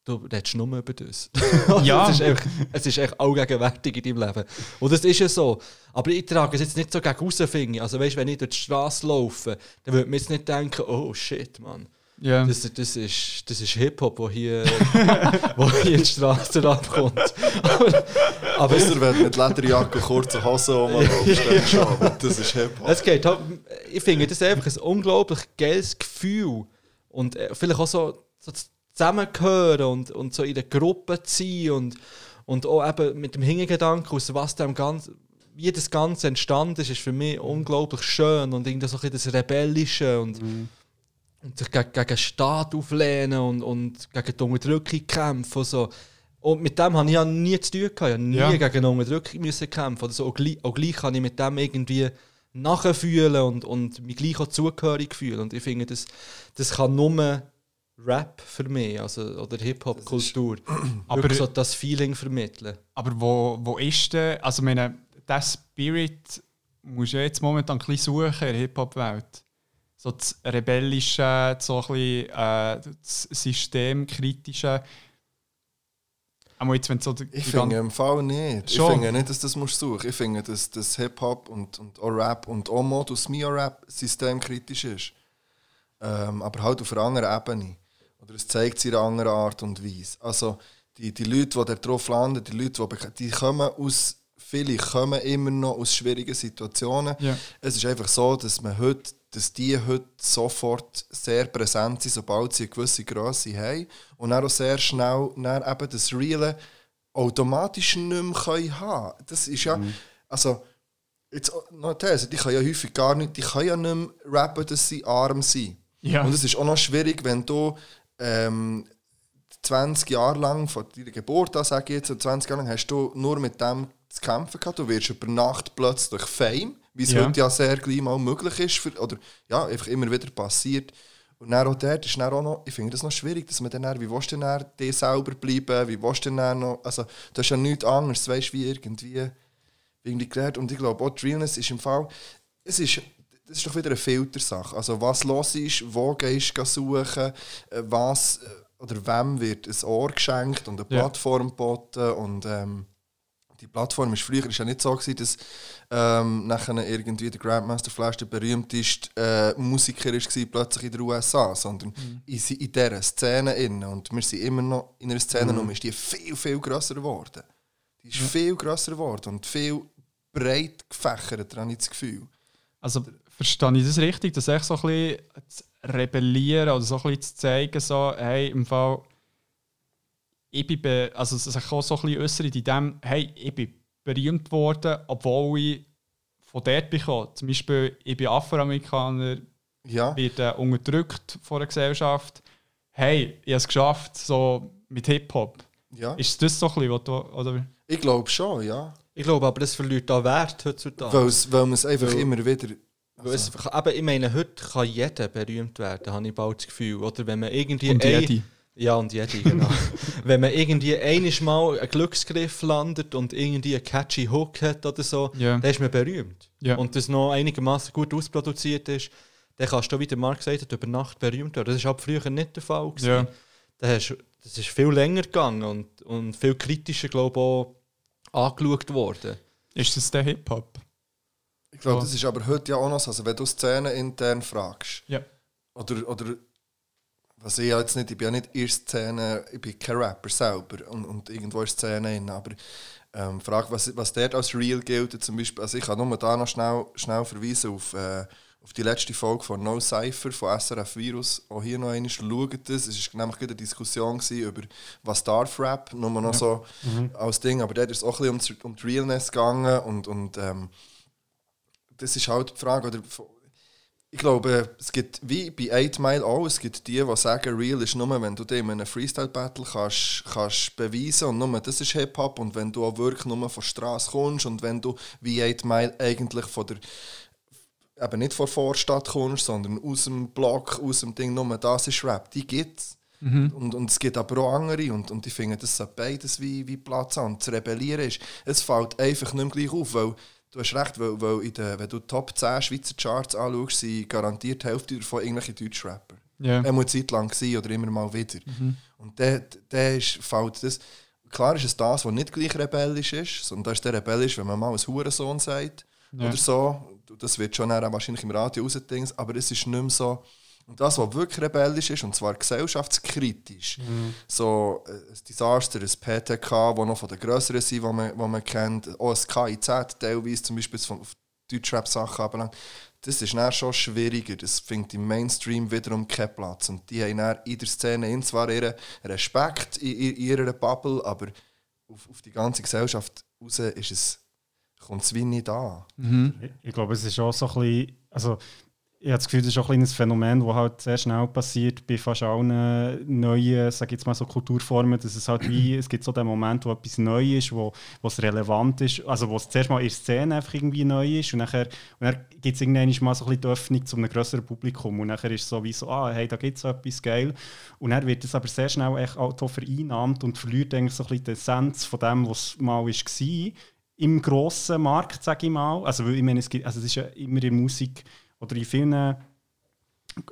du redest nur über das. Ja. es, ist einfach, es ist echt allgegenwärtig in deinem Leben. Und das ist ja so. Aber ich trage es jetzt nicht so gegen raus, finde ich. Also weißt, wenn ich durch die Straße laufe, dann würde man jetzt nicht denken, oh shit, Mann. Ja. Das, das ist, das ist Hip-Hop, wo hier, wo hier in die Straße abkommt. aber, aber Ausser wenn du mit Lederjacke und kurzen Hosen rumläufst. Aber das ist Hip-Hop. Es geht halt, ich finde das einfach ein unglaublich geiles Gefühl. Und äh, vielleicht auch so, so zusammengehören und, und so in der Gruppe sein und, und auch eben mit dem Hintergedanken, aus was dem Ganzen, wie das Ganze entstanden ist, ist für mich unglaublich schön und irgendwie so ein das Rebellische und, und sich gegen, gegen den Staat auflehnen und, und gegen die Unterdrückung kämpfen und so. Und mit dem habe ich ja nie zu tun gehabt. Ich nie Ja. gegen eine Unterdrückung müssen kämpfen. Oder so. auch, gleich, auch gleich kann ich mit dem irgendwie nachfühlen und, und mich gleich auch zugehörig fühlen. Und ich finde, das, das kann nur Rap für mich, also, oder Hip-Hop-Kultur, Aber- so das Feeling vermitteln. Aber wo, wo ist denn, also ich meine, der Spirit musst du ja jetzt momentan ein bisschen suchen in der Hip-Hop-Welt. So das Rebellische, so ein bisschen äh, das Systemkritische. Aber jetzt, wenn so die, Ich finde im Fall nicht. Schon. Ich finde nicht, dass das musst suchen Ich finde, dass das Hip-Hop und, und auch Rap und auch Modus Mio Rap systemkritisch ist. Ähm, aber halt auf einer anderen Ebene. Oder es zeigt es in einer anderen Art und Weise. Also die, die Leute, die da drauf landen, die Leute, die, die kommen aus, viele kommen immer noch aus schwierigen Situationen. Ja. Es ist einfach so, dass man heute, dass die heute sofort sehr präsent sind, sobald sie eine gewisse Größe haben. Und dann auch sehr schnell dann eben das Reale automatisch nicht mehr können haben Das ist ja, also, jetzt noch eine These, die können ja häufig gar nicht, die können ja nicht mehr rappen, dass sie arm sind. Ja. Und es ist auch noch schwierig, wenn du ähm, 20 Jahre lang, von deiner Geburt an, sage ich jetzt, oder 20 Jahre lang, hast du nur mit dem zu kämpfen gehabt. Du wirst über Nacht plötzlich Fame, wie es Ja. heute ja sehr gleich mal möglich ist, für, oder ja, einfach immer wieder passiert. Und dann auch dort ist dann auch noch, ich finde das noch schwierig, dass man dann, dann- wie willst du denn dann dir selber bleiben, wie willst du denn dann noch, also das ist ja nichts anderes, weißt du, wie irgendwie, irgendwie gelernt. Und ich glaube, auch die Realness ist im Fall, es ist, das ist doch wieder eine Filtersache. Also was los ist, wo gehst du suchen, äh, was äh, oder wem wird ein Ohr geschenkt und eine Ja. Plattform geboten und ähm, die Plattform ist früher ist ja nicht so gewesen, dass ähm, nachher irgendwie der Grandmaster Flash der berühmteste äh, Musiker ist gewesen, plötzlich in den USA, sondern in, si- in dieser Szene innen und wir sind immer noch in einer Szene, mhm. ist die viel viel grösser geworden. Die ist viel grösser geworden und viel breit gefächert, habe ich das Gefühl. Also verstehe ich das richtig, dass echt so ein bisschen zu rebellieren oder so ein bisschen zu zeigen, so, hey, im Fall, ich bin, be also sich auch so ein bisschen äußern in dem, hey, ich bin berühmt worden, obwohl ich von dort bin. Zum Beispiel, ich bin Afroamerikaner, Ja, werde unterdrückt von der Gesellschaft. Hey, ich habe es geschafft, so mit Hip-Hop. ja. Ist das so ein bisschen, was du, oder? ich glaube schon, ja. Ich glaube aber, das verliert auch Wert heutzutage. Weil, man es einfach Weil- immer wieder... Weil es, eben, ich meine, heute kann jeder berühmt werden, habe ich bald das Gefühl. Oder wenn man irgendwie Und ein- jede. Ja, und jede, genau. wenn man irgendwie einiges Mal einen Glücksgriff landet und irgendwie einen catchy Hook hat oder so, Ja. dann ist man berühmt. Ja. Und das noch einigermaßen gut ausproduziert ist, dann kannst du, wie der Marc gesagt hat, über Nacht berühmt werden. Das war halt früher nicht der Fall. gewesen. Ja. Da hast, das ist viel länger gegangen und, und viel kritischer, glaube ich, auch angeschaut worden. Ist das der Hip-Hop? Ich glaube, Ja. das ist aber heute ja auch noch so. Also, wenn du Szenen intern fragst, Ja. oder, oder was ich ja jetzt nicht, ich bin ja nicht in Szene, ich bin kein Rapper selber und, und irgendwo in Szene drin, aber ähm, frag, was, was dort als real gilt, zum Beispiel, also ich kann nur da noch schnell, schnell verweisen auf, äh, auf die letzte Folge von No Cypher von SRF Virus. Auch hier noch einmal schaut das. Es war nämlich eine Diskussion über was darf Rap, nur noch so als Ding, aber dort ist es auch ein bisschen um, um die Realness gegangen und, und ähm, das ist halt die Frage, oder ich glaube, es gibt wie bei 8 Mile auch, es gibt die, die sagen, Real ist nur, wenn du dir in einem Freestyle-Battle kannst, kannst beweisen und nur das ist Hip-Hop und wenn du auch wirklich nur von der Straße kommst und wenn du wie 8 Mile eigentlich von der eben nicht von der Vorstadt kommst, sondern aus dem Block, aus dem Ding, nur das ist Rap, die gibt es. Und, und es gibt aber auch andere und, und ich finde, das beides wie, wie Platz haben. Und zu rebellieren ist, es fällt einfach nicht mehr gleich auf, weil du hast recht, weil, weil in den, wenn du die Top 10 Schweizer Charts anschaust, sind garantiert die Hälfte davon irgendwelche Deutschrapper. Ja. Er muss Zeit lang sein oder immer mal wieder. Und der, der ist, fällt das. Klar ist es das, was nicht gleich rebellisch ist, sondern das ist der rebellisch, wenn man mal ein Hurensohn sagt oder so. Das wird schon wahrscheinlich im Radio rausdings, aber es ist nicht mehr so. Und das, was wirklich rebellisch ist, und zwar gesellschaftskritisch, so äh, ein Desaster, ein PTK, das noch von den grösseren sind, die man, die man kennt, auch ein KIZ teilweise, zum Beispiel von auf Deutschrap-Sachen anbelangt, das ist dann schon schwieriger. Das findet im Mainstream wiederum keinen Platz. Und die haben dann in der Szene in zwar ihren Respekt in, in ihrer Bubble, aber auf, auf die ganze Gesellschaft raus ist es, kommt es wie nicht an. Ich, ich glaube, es ist auch so ein bisschen, also ich habe das Gefühl, das ist auch ein kleines Phänomen, das halt sehr schnell passiert bei fast allen neuen, sag jetzt mal so Kulturformen, dass es halt wie, es gibt so den Moment, wo etwas neu ist, wo wo es relevant ist, also wo es zuerst mal in der Szene einfach irgendwie neu ist und nachher, und dann gibt es irgendwann mal so ein die Öffnung zu einem größeren Publikum und nachher ist es so wie so, ah, hey, da gibt es etwas, geil. Und dann wird es aber sehr schnell echt auch vereinnahmt und verliert eigentlich so ein die Essenz von dem, was mal war im grossen Markt, sage ich mal. Also, ich meine, es, gibt, also es ist ja immer in Musik oder in vielen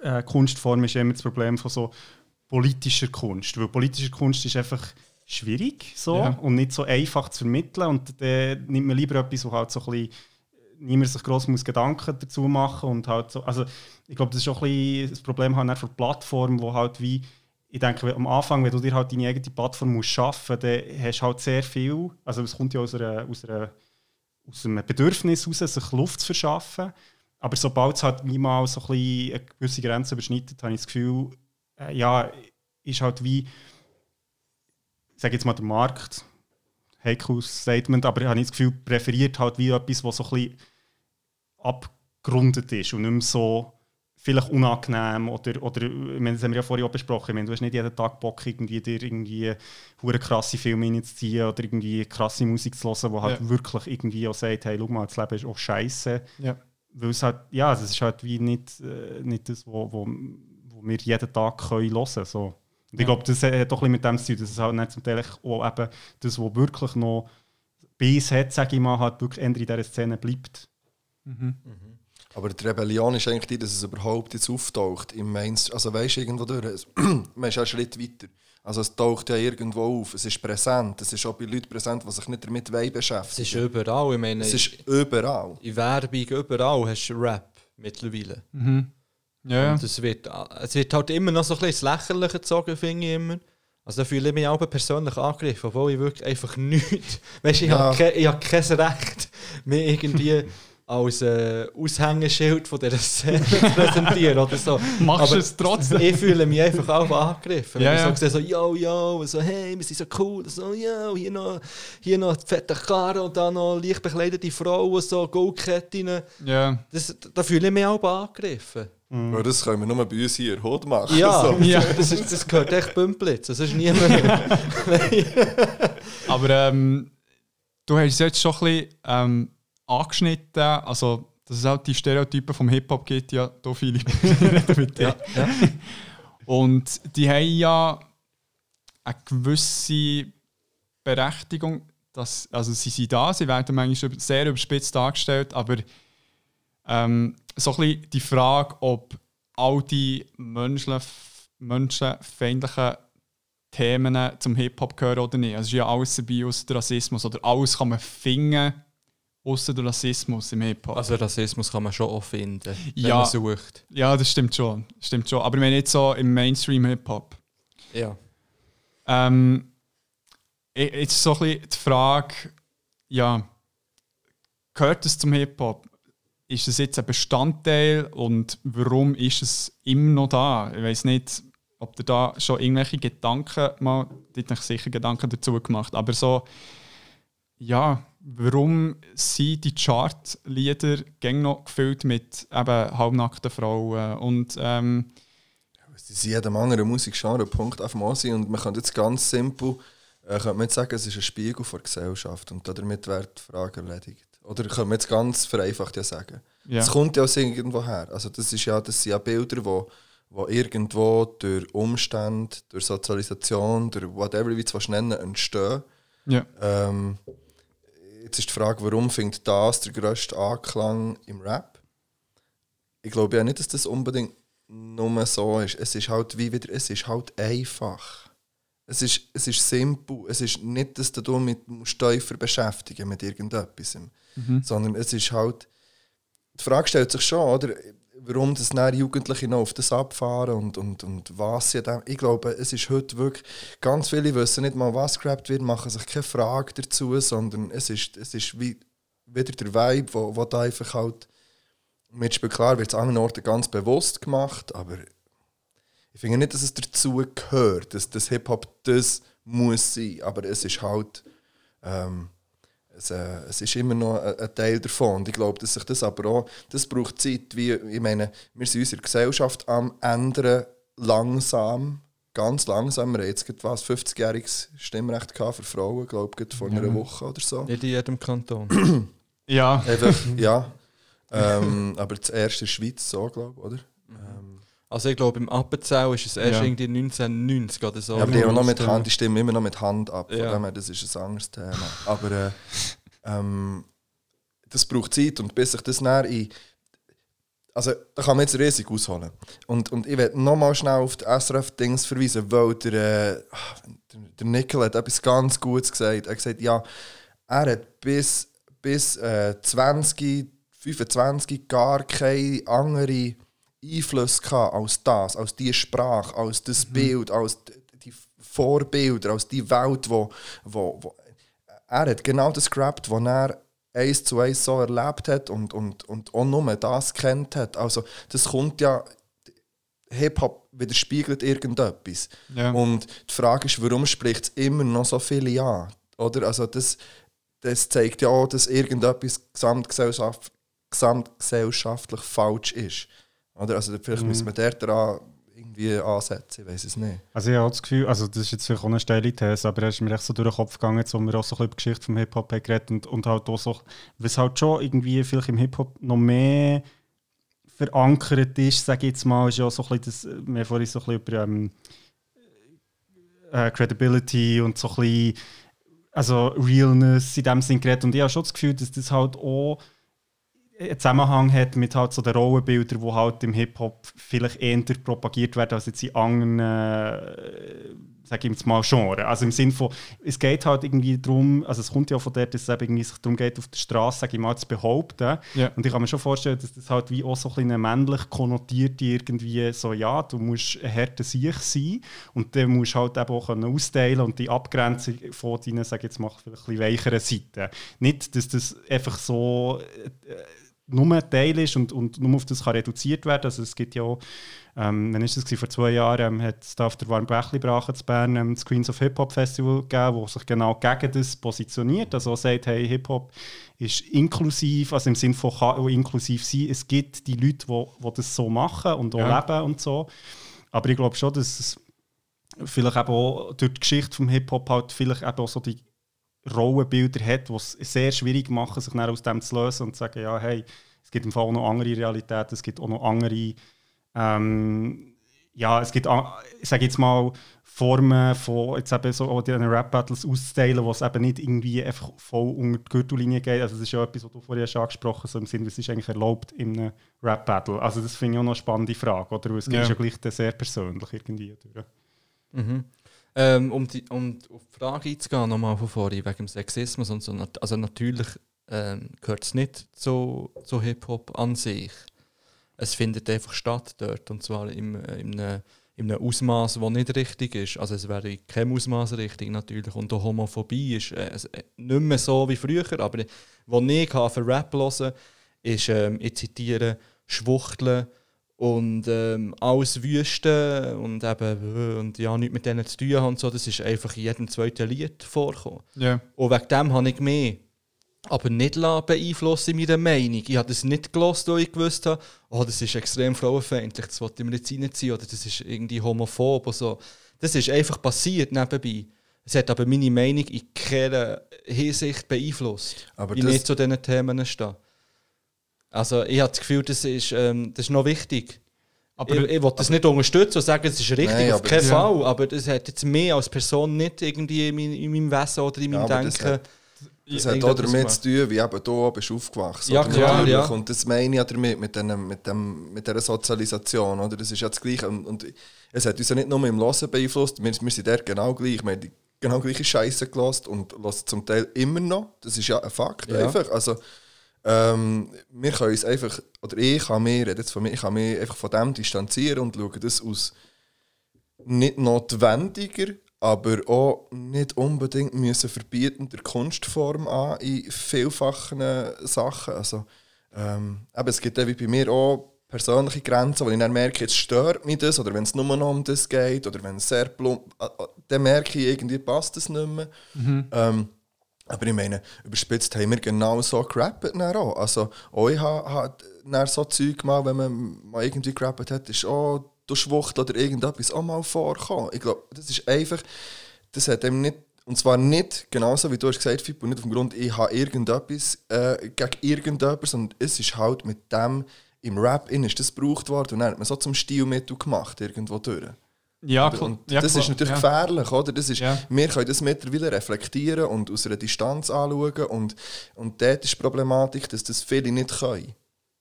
äh, Kunstformen ist immer das Problem von so politischer Kunst. Weil politische Kunst ist einfach schwierig so Ja. und nicht so einfach zu vermitteln. Und dann nimmt man lieber etwas, wo halt so ein bisschen niemand sich gross muss Gedanken dazu machen und halt so, also ich glaube, das ist auch ein bisschen das Problem halt dann für die Plattform, wo halt wie, ich denke, am Anfang, wenn du dir halt deine eigene Plattform musst schaffen, dann hast du halt sehr viel, also es kommt ja aus, einer, aus, einer, aus einem Bedürfnis heraus, sich Luft zu verschaffen, aber sobald es halt niemals so ein bisschen eine gewisse Grenze überschneidet, habe ich das Gefühl, äh, ja, ist halt wie, ich sage jetzt mal der Markt, heikles Statement, aber ich habe das Gefühl, präferiert halt wie etwas, was so ein bisschen abgerundet ist und nicht mehr so vielleicht unangenehm oder, oder ich meine, das haben wir ja vorhin auch besprochen, ich meine, du hast nicht jeden Tag Bock, irgendwie dir irgendwie hure krasse Filme reinzuziehen oder irgendwie krasse Musik zu hören, die halt Ja. wirklich irgendwie auch sagt, hey, schau mal, das Leben ist auch scheiße. Ja. Weil es halt, ja, es ist halt wie nicht, äh, nicht das, wo, wo, wo wir jeden Tag können hören können. So. Und ich glaube, das hat doch ein bisschen mit dem zu tun, dass es halt nicht zum Teil auch eben das, was wirklich noch Biss hat, sage ich mal, halt wirklich in dieser Szene bleibt. Aber die Rebellion ist eigentlich die, dass es überhaupt jetzt auftaucht im Mainstream. Also weißt du, irgendwo durch. Es- Man ist einen Schritt weiter. Also es taucht ja irgendwo auf. Es ist präsent. Es ist auch bei Leuten präsent, die sich nicht damit wollen Es beschäftigen ist überall. Ich meine, Es ist überall. in Werbung überall hast du Rap mittlerweile. Ja, ja. Und es wird, es wird halt immer noch so ein bisschen ins Lächerliche gezogen, finde ich immer. Also da fühle ich mich auch persönlich angegriffen, obwohl ich wirklich einfach nichts... Weißt du, ich Ja. habe kein, ich habe kein Recht, mich irgendwie als äh, Aushängeschild von dieser Szene zu präsentieren oder so. Machst Aber du es trotzdem? Ich fühle mich einfach auch angegriffen. Ja, Wenn ja. ich so sehe, so, yo, yo, und so, hey, wir sind so cool, und so, yo, hier noch, hier noch fette Karre und dann noch leicht bekleidete Frauen, so Goldketten. Ja. Das, da fühle ich mich auch angegriffen. Weil das können wir nur bei uns hier Hut machen. Ja, So. Ja. Das, ist, das gehört echt Bümplitz. Das ist niemand. Aber ähm, du hast es jetzt schon ein bisschen ähm, angeschnitten, also dass es halt die Stereotypen vom Hip-Hop gibt, ja, da viele mit dir. ja. Und die haben ja eine gewisse Berechtigung, dass, also sie sind da, sie werden manchmal sehr überspitzt dargestellt, aber ähm, so ein bisschen die Frage, ob all die menschlich, menschenfeindlichen Themen zum Hip-Hop gehören oder nicht. Also es ist ja alles dabei außer der Rassismus oder alles kann man finden außer der Rassismus im Hip-Hop. Also Rassismus kann man schon auch finden, wenn Ja. man sucht. ja, das stimmt schon. Stimmt schon. Aber ich meine jetzt so im Mainstream-Hip-Hop. Ja. Ähm, jetzt so ein bisschen die Frage, ja, gehört es zum Hip-Hop? Ist es jetzt ein Bestandteil und warum ist es immer noch da? Ich weiß nicht, ob ihr da schon irgendwelche Gedanken mal, euch sicher Gedanken dazu gemacht, aber so, ja, warum sind die Chart-Lieder noch gefüllt mit eben halbnackten Frauen und ähm, Es ist jedem anderen Musikgenre Punkt auf sein und man kann jetzt ganz simpel äh, könnte man jetzt sagen, es ist ein Spiegel der Gesellschaft und damit wird die Frage erledigt. Oder können wir jetzt ganz vereinfacht ja sagen. Es kommt ja aus irgendwo her. Also das, ist ja, das sind ja Bilder, wo, wo irgendwo durch Umstände, durch Sozialisation, durch whatever, wie du es nennen entstehen. ja. Ähm, jetzt ist die Frage, warum findet das der grösste Anklang im Rap? Ich glaube ja nicht, dass das unbedingt nur so ist. Es ist halt wie wieder, es ist halt einfach. Es ist, es ist simpel. Es ist nicht, dass du dich mit musst beschäftigen mit irgendetwas. Sondern es ist halt. Die Frage stellt sich schon, oder? Warum das dann Jugendliche noch auf das abfahren und, und, und was sie dann. Ich glaube, es ist heute wirklich. Ganz viele wissen nicht mal, was gerappt wird, machen sich keine Frage dazu, sondern es ist, es ist wie wieder der Vibe, wo, wo da einfach halt mitspielt. Klar wird es an anderen Orten ganz bewusst gemacht, aber ich finde nicht, dass es dazu gehört, dass das Hip-Hop das muss sein, aber es ist halt ähm, es, äh, es ist immer noch ein, ein Teil davon und ich glaube, dass sich das aber auch, das braucht Zeit, wie, ich meine, wir sind unsere Gesellschaft am ändern, langsam, ganz langsam, wir haben jetzt gerade was, 50-jähriges Stimmrecht gehabt für Frauen, glaube ich, gerade vor einer Woche oder so. Nicht in jedem Kanton. ja. Einfach, ja. Ähm, aber das erste in der Schweiz so, glaube ich, oder? Also ich glaube, im Appenzell ist es erst Ja. irgendwie 1990 oder so. ja, aber die haben auch noch mit. Hand, die stimmen immer noch mit Hand ab. Von Ja. dem her, das ist ein anderes Thema. Aber äh, ähm, das braucht Zeit und bis sich das näher in. Also, da kann man jetzt riesig ausholen. Und, und ich werde nochmal schnell auf die SRF-Dings verweisen, weil der, äh, der Nickel hat etwas ganz Gutes gesagt. Er hat gesagt, ja, er hat bis, bis äh, 20, 25 gar keine andere Einfluss gehabt als das, als die Sprache, als das Bild, als die Vorbilder, als die Welt, wo, wo, wo er hat genau das gerappt, was er eins zu eins so erlebt hat und, und, und auch nur das kennt hat. Also das kommt ja, Hip-Hop widerspiegelt irgendetwas. Ja. Und die Frage ist, warum spricht es immer noch so viele an? Oder? Also das, das zeigt ja auch, dass irgendetwas gesamtgesellschaft, gesamtgesellschaftlich falsch ist. Oder? Also vielleicht Mhm. müssen wir dort dran irgendwie ansetzen, ich weiß es nicht. Also ich habe das Gefühl, also das ist jetzt vielleicht auch eine steile These, aber er ist mir echt so durch den Kopf gegangen, jetzt, wo wir auch so ein bisschen über die Geschichte vom Hip-Hop geredet und, und halt auch so, was halt schon irgendwie vielleicht im Hip-Hop noch mehr verankert ist, sage ich jetzt mal, ist ja auch so ein bisschen das, wir haben vorhin so ein bisschen über ähm, äh, Credibility und so ein bisschen also Realness in dem Sinn geredet und ich habe schon das Gefühl, dass das halt auch einen Zusammenhang hat mit halt so den Rollenbildern, die halt im Hip-Hop vielleicht eher propagiert werden als jetzt in anderen, äh, sag ich jetzt mal, Genres. Also im Sinne von, es geht halt irgendwie darum, also es kommt ja von dort, dass es eben irgendwie sich darum geht, auf der Straße, sag ich mal, zu behaupten. Ja. Und ich kann mir schon vorstellen, dass das halt wie auch so ein männlich konnotierte irgendwie so, ja, du musst ein härter Sieg sein und dann musst du halt eben auch können austeilen und die Abgrenzung von deinen, sag ich jetzt mal, vielleicht ein bisschen weicheren Seiten. Nicht, dass das einfach so äh, nur ein Teil ist und, und nur auf das kann reduziert werden. Also es gibt ja auch, ähm, wann ist das gewesen? vor zwei Jahren, ähm, hat es da auf der Warmbächli-Brache zu Bern ähm, das Queens of Hip-Hop Festival gegeben, wo sich genau gegen das positioniert. Also auch sagt, hey, Hip-Hop ist inklusiv, also im Sinne von kann auch inklusiv sein. Es gibt die Leute, die, die das so machen und auch Ja. leben und so. Aber ich glaube schon, dass es vielleicht eben auch durch die Geschichte vom Hip-Hop halt vielleicht eben auch so die Rollenbilder hat, die es sehr schwierig machen, sich aus dem zu lösen und zu sagen, ja, hey, es gibt im Fall auch noch andere Realitäten, es gibt auch noch andere, ähm, ja, es gibt, ich sage jetzt mal, Formen von jetzt eben so diesen Rap-Battles auszuteilen, wo es eben nicht irgendwie einfach voll unter die Gürtellinie geht. Also das ist ja etwas, was du vorher schon angesprochen hast, so im Sinne, was ist eigentlich erlaubt in einem Rap-Battle? Also das finde ich auch noch eine spannende Frage, oder? Weil es Ja. ist ja gleich sehr persönlich irgendwie. Durch. Mhm. Ähm, um, die, um auf die Frage einzugehen, nochmal von vorhin, wegen dem Sexismus und so. Also natürlich ähm, gehört es nicht zu, zu Hip-Hop an sich. Es findet einfach statt dort und zwar im, äh, in einem, in einem Ausmaß, das nicht richtig ist. Also es wäre in keinem Ausmaß richtig natürlich. Und auch Homophobie ist äh, äh, nicht mehr so wie früher, aber was ich für Rap hören ist, ähm, ich zitiere, Schwuchteln und ähm, alles Wüste und eben äh, und ja, nichts mit denen zu tun haben und so, das ist einfach in jedem zweiten Lied vorgekommen. Ja. Und wegen dem habe ich mehr aber nicht beeinflussen in meiner Meinung. Ich habe das nicht gelost, weil ich gewusst habe, oh, das ist extrem frauenfeindlich, das wollte ich mir jetzt reinziehen oder das ist irgendwie homophob oder so. Das ist einfach passiert nebenbei. Es hat aber meine Meinung in keiner Hinsicht beeinflusst, Aber ich zu diesen Themen stehe. Also ich habe das Gefühl, das ist, ähm, das ist noch wichtig. Aber ich ich will das nicht unterstützen und sagen, es ist richtig, Nein, auf aber keinen das- Fall. Aber das hat jetzt mehr als Person nicht irgendwie in, mein, in meinem Wesen oder in Ja, meinem das Denken. hat- Das hat auch damit zu tun, wie eben du bist aufgewachsen Ja, oder? klar, ja. Und das meine ich ja damit, mit, dem, mit, dem, mit dieser Sozialisation. Oder? Das ist ja das Gleiche. Und, und es hat uns ja nicht nur im Hören beeinflusst, wir, wir sind dort genau gleich. Wir haben die genau gleiche Scheiße gelassen und hören zum Teil immer noch. Das ist ja ein Fakt. Ja. Einfach. Also, ähm, wir können uns einfach, oder ich kann mich, jetzt von mir, ich kann mich einfach von dem distanzieren und schaue das aus nicht notwendiger, aber auch nicht unbedingt müssen verbieten der Kunstform an in vielfachen Sachen. Also, ähm, eben, es gibt wie bei mir auch persönliche Grenzen, wo ich dann merke, jetzt stört mich das, oder wenn es nur noch um das geht, oder wenn es sehr plump, äh, äh, dann merke ich, irgendwie passt das nicht mehr. Ähm, aber ich meine, überspitzt haben wir genau so gerappt dann auch. Also, auch ich habe so Zeug gemacht, wenn man mal irgendwie gerappt hat, ist auch durch Schwucht oder irgendetwas auch mal vorkommen. Ich glaube, das ist einfach, das hat eben nicht, und zwar nicht, genauso wie du hast gesagt, Fippo, nicht auf dem Grund, ich habe irgendetwas äh, gegen irgendetwas, sondern es ist halt mit dem, im Rap in ist das gebraucht worden und dann hat man so zum Stilmittel gemacht, irgendwo durch. Ja, Und, klar. und ja, das klar, ist natürlich ja. gefährlich, oder? Das ist, Ja. Wir können das mittlerweile reflektieren und aus einer Distanz anschauen. Und, und dort ist die Problematik, dass das viele nicht können.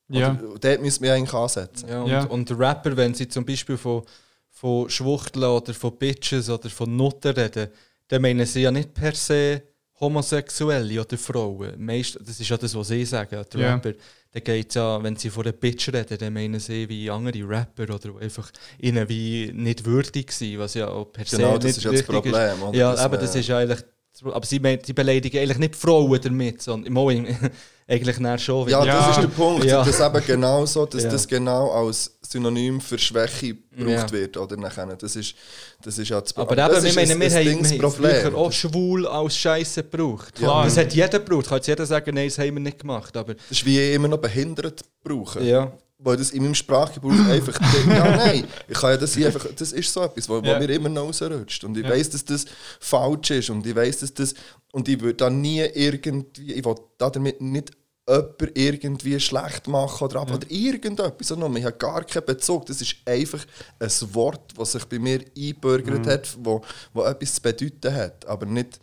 Ja. Oder, dort müssen wir eigentlich ansetzen. Ja, und, Ja. und Rapper, wenn sie zum Beispiel von, von Schwuchteln oder von Bitches oder von Nutten reden, dann meinen sie ja nicht per se Homosexuelle oder Frauen. Meist, das ist ja das, was sie sagen, die Ja. Rapper. Dann geht ja, wenn sie von einer Bitch reden, dann meinen sie wie andere Rapper oder die einfach ihnen wie nicht würdig sind, was ja auch per se Genau, das nicht ist ja das Problem, oder? Ja, aber das ist ja eigentlich... Aber sie, sie beleidigen eigentlich nicht Frauen damit, sondern im- eigentlich dann schon. Ja, Ja. das ist der Punkt. Ja. Dass eben genau so, dass Ja. das genau als Synonym für Schwäche gebraucht Ja. wird. Oder nachher. Das, ist, das ist ja das Aber das eben, ist wir, meinen, ein- wir, haben, früher auch schwul als Scheiße gebraucht. Klar. Das hat jeder gebraucht. Kann jetzt jeder sagen, nein, das haben wir nicht gemacht. Aber Das ist wie immer noch behindert brauchen. ja, Weil das in meinem Sprachgebrauch einfach. ja, nein, ich kann ja das hier einfach. Das ist so etwas, wo Ja. mir immer noch rausrutscht. Und ich Ja. weiß, dass das falsch ist. Und ich weiß, dass das. Und ich würde da nie irgendwie. Ich will da damit nicht jemanden irgendwie schlecht machen oder ab oder irgendetwas. sondern Ich habe gar keinen Bezug. Das ist einfach ein Wort, das sich bei mir eingebürgert hat, wo, wo etwas zu bedeuten hat. Aber nicht.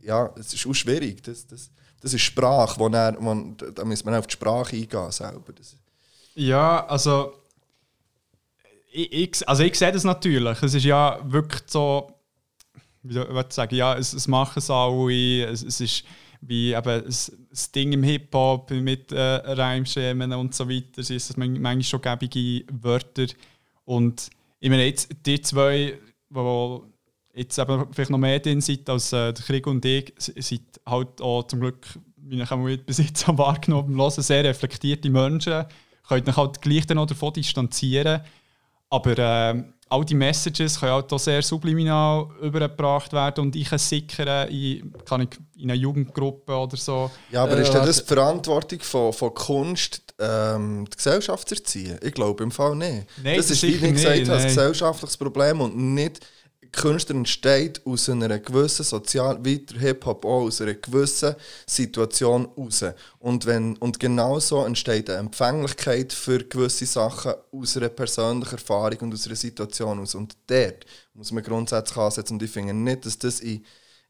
Ja, es ist auch schwierig. Das, das, das ist Sprache, wo, dann, wo da muss man auf die Sprache eingehen selber. Das, Ja, also ich, ich, also ich sehe das natürlich. Es ist ja wirklich so, wie soll ich sagen, ja, es, es machen es alle. Es, es ist wie eben das, Ding im Hip-Hop mit äh, Reimschemen und so weiter. Es ist man- manchmal schon gäbige Wörter. Und ich meine, jetzt die zwei, die jetzt eben vielleicht noch mehr drin sind als äh, der Krieg und ich, sind halt auch zum Glück, wie ich auch bis jetzt wahrgenommen habe, sehr reflektierte Menschen. Könnt euch halt gleich dann auch davon distanzieren. Aber ähm, all die Messages können halt auch sehr subliminal übergebracht werden und ich sickern in, kann ich in einer Jugendgruppe oder so. Ja, aber Äh, ist denn das die Verantwortung von, von Kunst, ähm, die Gesellschaft zu erziehen? Ich glaube im Fall nicht. Nein, das das ist, wie ich gesagt habe, ein gesellschaftliches Problem und nicht Künstler entsteht aus einer gewissen Sozial, wie der Hip-Hop auch, aus einer gewissen Situation raus. Und, wenn, und genau so entsteht eine Empfänglichkeit für gewisse Sachen aus einer persönlichen Erfahrung und aus einer Situation aus. Und dort muss man grundsätzlich ansetzen. Und ich finde nicht, dass das in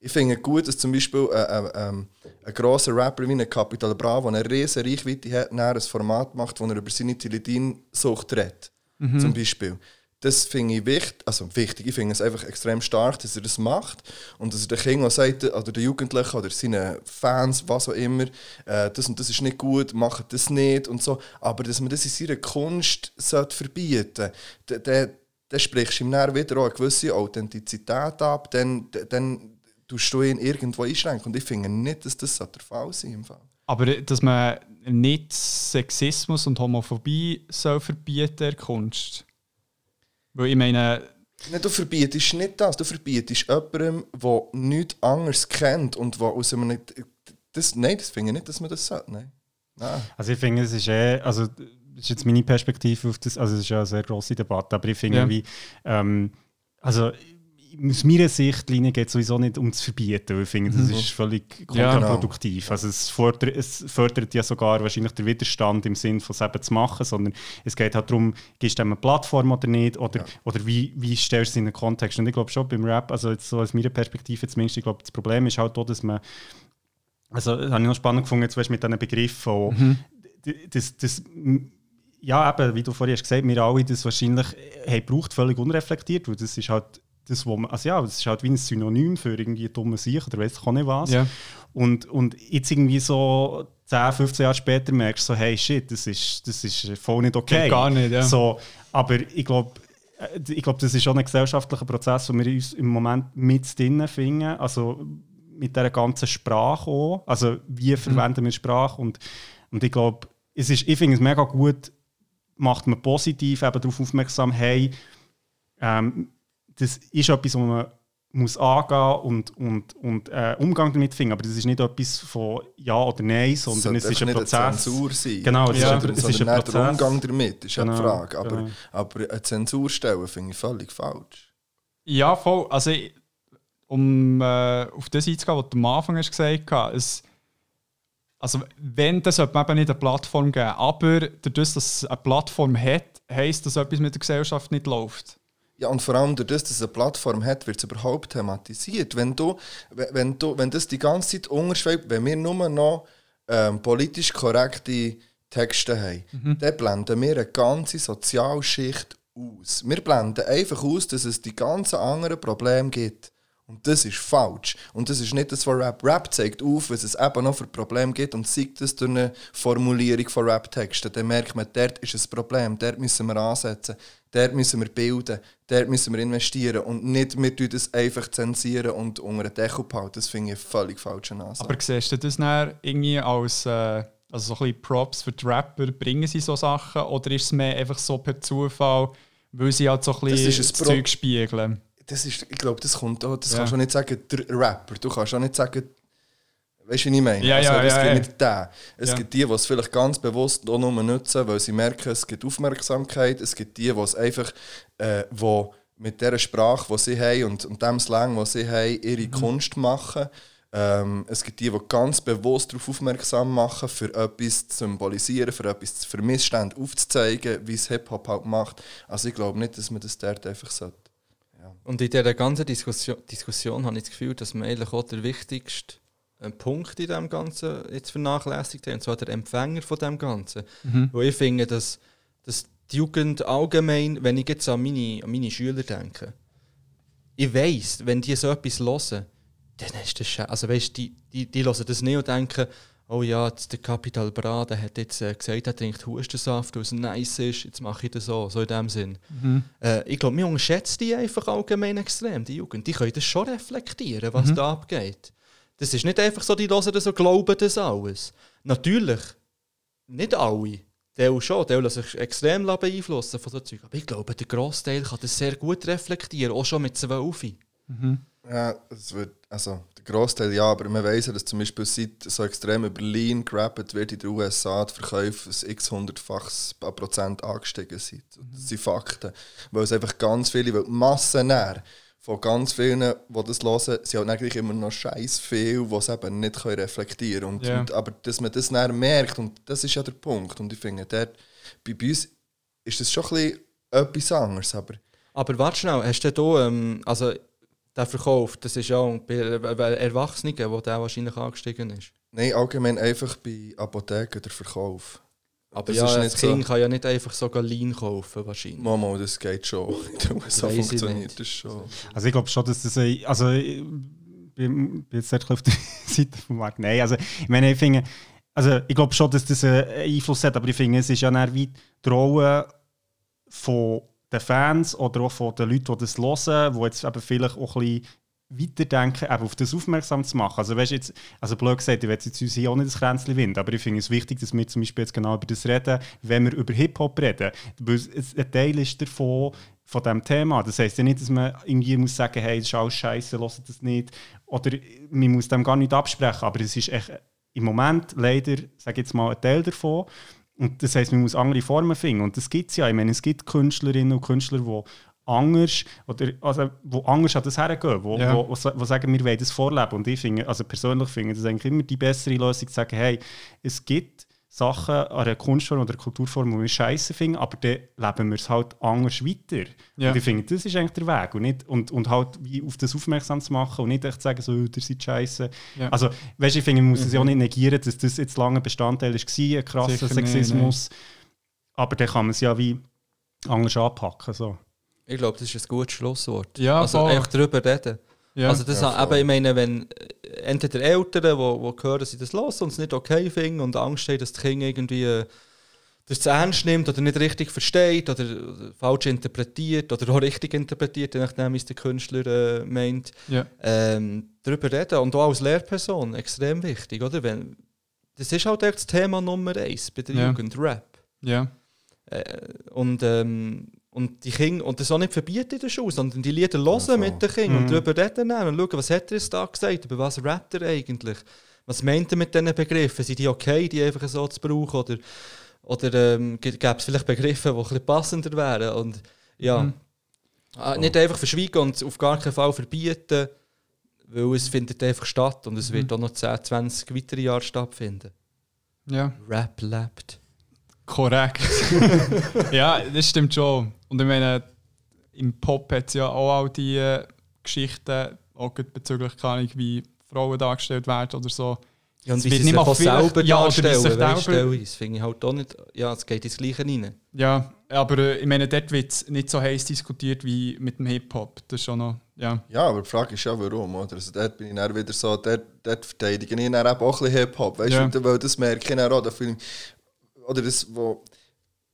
ich finde gut, dass zum Beispiel äh, ähm, ein grosser Rapper wie ein Capital Bra, der eine riesige Reichweite hat, ein Format macht, wo er über seine Tilidin-Sucht redet. Zum Beispiel. Das finde ich wichtig, also wichtig, ich finde es einfach extrem stark, dass er das macht und dass er den Kindern sagt, oder den Jugendlichen oder seinen Fans, was auch immer, äh, das und das ist nicht gut, macht das nicht und so. Aber dass man das in seiner Kunst sollte verbieten sollte, dann sprichst du ihm dann wieder auch eine gewisse Authentizität ab, dann, dann tust du ihn irgendwo einschränken. Und ich finde nicht, dass das der Fall sein Fall. Aber dass man nicht Sexismus und Homophobie soll verbieten der Kunst. Weil ich meine, Nein, du verbietest nicht das. Du verbietest jemandem, der nichts anderes kennt und der aus einem das, nein, das finde ich nicht, dass man das sollte. Nein. Nein. Also ich finde, es ist eh, also das ist jetzt meine Perspektive auf das, also es ist ja eine sehr grosse Debatte, aber ich finde Ja. wie, ähm, also aus meiner Sichtlinie geht es sowieso nicht um zu verbieten, ich finde, das ist völlig Ja. kontraproduktiv. Also es fördert, es fördert ja sogar wahrscheinlich den Widerstand im Sinn von es eben zu machen, sondern es geht halt darum, gibst du eine Plattform oder nicht, oder, oder wie, wie stellst du es in einen Kontext. Und ich glaube schon beim Rap, also jetzt so aus meiner Perspektive zumindest, ich glaube, das Problem ist halt auch, dass man also, das habe ich noch spannend gefunden, jetzt weißt, mit diesen Begriffen. d- Das, das, ja, eben, wie du vorhin hast gesagt, wir alle das wahrscheinlich äh, haben braucht völlig unreflektiert, weil das ist halt das, wo man, also ja, das ist halt wie ein Synonym für irgendwie dumme Sicht oder weiß ich auch nicht was. Ja. Und, und jetzt irgendwie so 10, 15 Jahre später merkst du so, hey shit, das ist, das ist voll nicht okay. Geht gar nicht, ja. So, aber ich glaube, ich glaube, das ist schon ein gesellschaftlicher Prozess, wo wir uns im Moment mit drinnen finden. Also mit dieser ganzen Sprache auch. Also wie verwenden wir Sprache? Und, und ich glaube, es ist, ich finde es mega gut, macht man positiv eben darauf aufmerksam, hey, ähm, das ist etwas, was man muss angehen und, und, und äh, Umgang damit finden. Aber das ist nicht etwas von Ja oder Nein, sondern es ist ein eine Prozess. Zensur sein. Genau, es Ja. ist, ein, es ist ein Prozess. der Umgang damit ist ja Genau, die Frage. Aber, genau. aber eine Zensur stellen finde ich völlig falsch. Ja, voll. Also, um äh, auf das einzugehen, was du am Anfang hast gesagt hast, es, also wenn, dann sollte man eben nicht eine Plattform geben. Aber dadurch, dass es eine Plattform hat, heisst, dass etwas mit der Gesellschaft nicht läuft. Ja, und vor allem durch das, dass es eine Plattform hat, wird es überhaupt thematisiert. Wenn, du, wenn, du, wenn das die ganze Zeit unterschwebt, wenn wir nur noch ähm, politisch korrekte Texte haben, dann blenden wir eine ganze Sozialschicht aus. Wir blenden einfach aus, dass es die ganzen anderen Probleme gibt. Und das ist falsch. Und das ist nicht das von Rap. Rap zeigt auf, was es eben noch für Probleme gibt und zeigt das durch eine Formulierung von Rap-Texten. Dann merkt man, dort ist ein Problem, dort müssen wir ansetzen, dort müssen wir bilden, dort müssen wir investieren und nicht, wir tun das einfach zensieren und unter den Deckel behalten. Das finde ich völlig falschen Ansatz. Aber siehst du das dann irgendwie als äh, also so ein bisschen Props für die Rapper? Bringen sie so Sachen? Oder ist es mehr einfach so per Zufall, weil sie halt so ein Das bisschen ist das, ein Pro- Zeug spiegeln? das ist, ich glaube, das kommt auch, das Ja. kannst du nicht sagen, der Rapper. Du kannst auch nicht sagen, weißt du, wie ich meine? Ja, ja, es ja, gibt ja. nicht den. Es Ja. gibt die, die es vielleicht ganz bewusst auch nur nutzen, weil sie merken, es gibt Aufmerksamkeit. Es gibt die, die es einfach, äh, wo mit der Sprache, die sie haben und, und dem Slang, den sie haben, ihre Mhm. Kunst machen. Ähm, es gibt die, die ganz bewusst darauf aufmerksam machen, für etwas zu symbolisieren, für etwas für Missstände aufzuzeigen, wie es Hip-Hop halt macht. Also ich glaube nicht, dass man das dort einfach sollte. Und in dieser ganzen Diskussion, Diskussion habe ich das Gefühl, dass wir eigentlich auch der wichtigste äh, Punkt in dem Ganzen jetzt vernachlässigt haben, und zwar der Empfänger von dem Ganzen. Wo ich finde, dass, dass die Jugend allgemein, wenn ich jetzt an meine, an meine Schüler denke, ich weiss, wenn die so etwas hören, dann ist das schä- Also weißt, die, die, die hören das nicht und denken, oh ja, der Capital Bra, der hat jetzt äh, gesagt, er trinkt Hustensaft, weil es nice ist, jetzt mache ich das so, so in dem Sinn. Äh, ich glaube, wir unterschätzen die einfach allgemein extrem, die Jugend. Die können das schon reflektieren, was da abgeht. Das ist nicht einfach so, die hören das und glauben das alles. Natürlich, nicht alle. Der schon, der lassen sich extrem beeinflussen von so Zeug. Aber ich glaube, der Großteil kann das sehr gut reflektieren, auch schon mit 12. Ja, es wird, also der Großteil ja, aber man weiss ja, dass zum Beispiel seit so extrem über Lean gerappt wird in den USA, die Verkäufe ein x hundertfaches Prozent angestiegen sind. Das sind Fakten. Weil es einfach ganz viele, weil die Masse näher von ganz vielen, die das hören, sind halt eigentlich immer noch scheiß viel, die es eben nicht können reflektieren können. Und, Ja. und, aber dass man das näher merkt, und das ist ja der Punkt. Und ich finde, dort, bei, uns ist das schon ein bisschen etwas anderes, aber Aber warte schnell, hast du da, ähm, also der Verkauf, das ist ja bei Erwachsenen, wo der wahrscheinlich angestiegen ist. nein, allgemein einfach bei Apotheken der Verkauf. Aber Das ja, ist das nicht so. Kind kann ja nicht einfach so Lean kaufen, wahrscheinlich. Mama, das geht schon. In den USA Weiss funktioniert nicht. das schon. Also ich glaube schon, dass das ein- also ich bin, bin jetzt sehr auf der Seite vom Markt. Nein, also ich meine, ich finde, also ich glaube schon, dass das einen Einfluss hat, aber ich finde, es ist ja dann wie die Rolle von den Fans oder auch von den Leuten, die das hören, die jetzt eben vielleicht auch ein bisschen weiterdenken, eben auf das aufmerksam zu machen. Also, weißt, jetzt, also blöd gesagt, ich will jetzt uns hier auch nicht das Kränzchen winden, aber ich finde es wichtig, dass wir zum Beispiel jetzt genau über das reden, wenn wir über Hip-Hop reden. Weil ein Teil ist davon, von diesem Thema. Das heisst ja nicht, dass man irgendwie muss sagen, hey, das ist alles scheiße, hört das nicht. Oder man muss dem gar nicht absprechen, aber es ist echt im Moment leider, sage jetzt mal, ein Teil davon. Und das heisst, man muss andere Formen finden. Und das gibt es ja. Ich meine, es gibt Künstlerinnen und Künstler, die anders, oder, also, wo anders an das hergehen, wo, Ja. wo, wo, sa- wo sagen, wir wollen das vorleben. Und ich finde, also persönlich finde ich das eigentlich immer die bessere Lösung, zu sagen, hey, es gibt Sachen an einer Kunstform oder Kulturform, die wir scheiße finden, aber dann leben wir es halt anders weiter. Ja. Und ich finde, das ist eigentlich der Weg. Und, nicht, und, und halt wie auf das aufmerksam zu machen und nicht echt zu sagen, so, ihr seid scheiße. Ja. Also, weißt ich finde, man muss es ja auch nicht negieren, dass das jetzt lange Bestandteil war, ein krasser Sicher nicht, Sexismus. Aber dann kann man es ja wie anders anpacken. So. Ich glaube, das ist ein gutes Schlusswort. Ja, also voll. einfach darüber reden. Ja. Also das Ja, aber voll. ich meine, wenn äh, entweder Eltern, wo, wo hören, sie das los und es nicht okay finden und Angst haben, dass das Kind irgendwie äh, das zu ernst nimmt oder nicht richtig versteht oder falsch interpretiert oder auch richtig interpretiert, je nachdem, es der Künstler äh, meint, ja. ähm, darüber reden. Und auch als Lehrperson extrem wichtig, oder? Wenn, das ist halt echt das Thema Nummer eins bei der Ja. Jugend, Rap. ja. Äh, und, ähm, und die Kinder, und das auch nicht verbieten in der Schule, sondern die Lieder hören voll. mit den Kindern und Mhm. darüber reden und schauen, was hat er jetzt da gesagt, über was rappt er eigentlich, was meint er mit diesen Begriffen, sind die okay, die einfach so zu brauchen oder, oder ähm, gäbe es vielleicht Begriffe, die ein bisschen passender wären und ja, Mhm. Ah, nicht einfach verschweigen und auf gar keinen Fall verbieten, weil es findet einfach statt und es Mhm. wird auch noch 10, 20 weitere Jahre stattfinden. ja. Rap lebt. Korrekt. ja, das stimmt schon. Und ich meine, im Pop hat es ja auch all die äh, Geschichten, auch bezüglich, keine Ahnung, wie Frauen dargestellt werden oder so. Ja, und Es wie wird sie nicht sich mal auch selber ja, wie darstellen, sich das finde ich halt auch nicht, ja, es geht ins Gleiche rein. Ja, aber äh, ich meine, dort wird es nicht so heiß diskutiert wie mit dem Hip-Hop. Das ist schon noch, ja. Ja, aber die Frage ist ja, warum, oder? Also dort bin ich dann wieder so, dort, dort verteidige ich dann auch ein bisschen Hip-Hop, weißt Ja. du, weil das merke ich dann auch, da fühle ich, oder das, wo,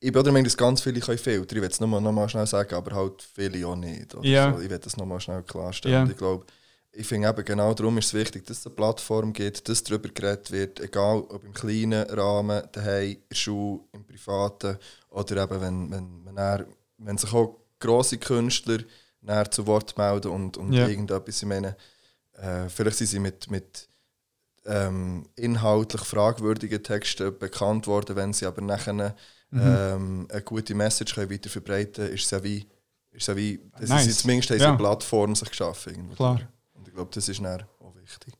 ich bin der Meinung, dass ganz viele können filtern, ich will es nochmal noch mal schnell sagen, aber halt viele auch nicht, Ja. so. ich will das nochmal schnell klarstellen, und ich glaube, ich finde eben genau darum ist es wichtig, dass es eine Plattform gibt, dass darüber geredet wird, egal ob im kleinen Rahmen, daheim, in der Schule, im Privaten oder eben, wenn, wenn, wenn, er, wenn sich auch grosse Künstler näher zu Wort melden und, und Ja. irgendetwas, ich meine, äh, vielleicht sind sie mit, mit ähm, inhaltlich fragwürdigen Texten bekannt worden, wenn sie aber nachher Mhm. ähm, eine gute Message können weiter verbreiten können, ist es ja wie, ist ja wie das Nice. ist zumindest Ja. eine Plattform sich geschaffen. irgendwo. Klar. Und ich glaube, das ist dann auch wichtig.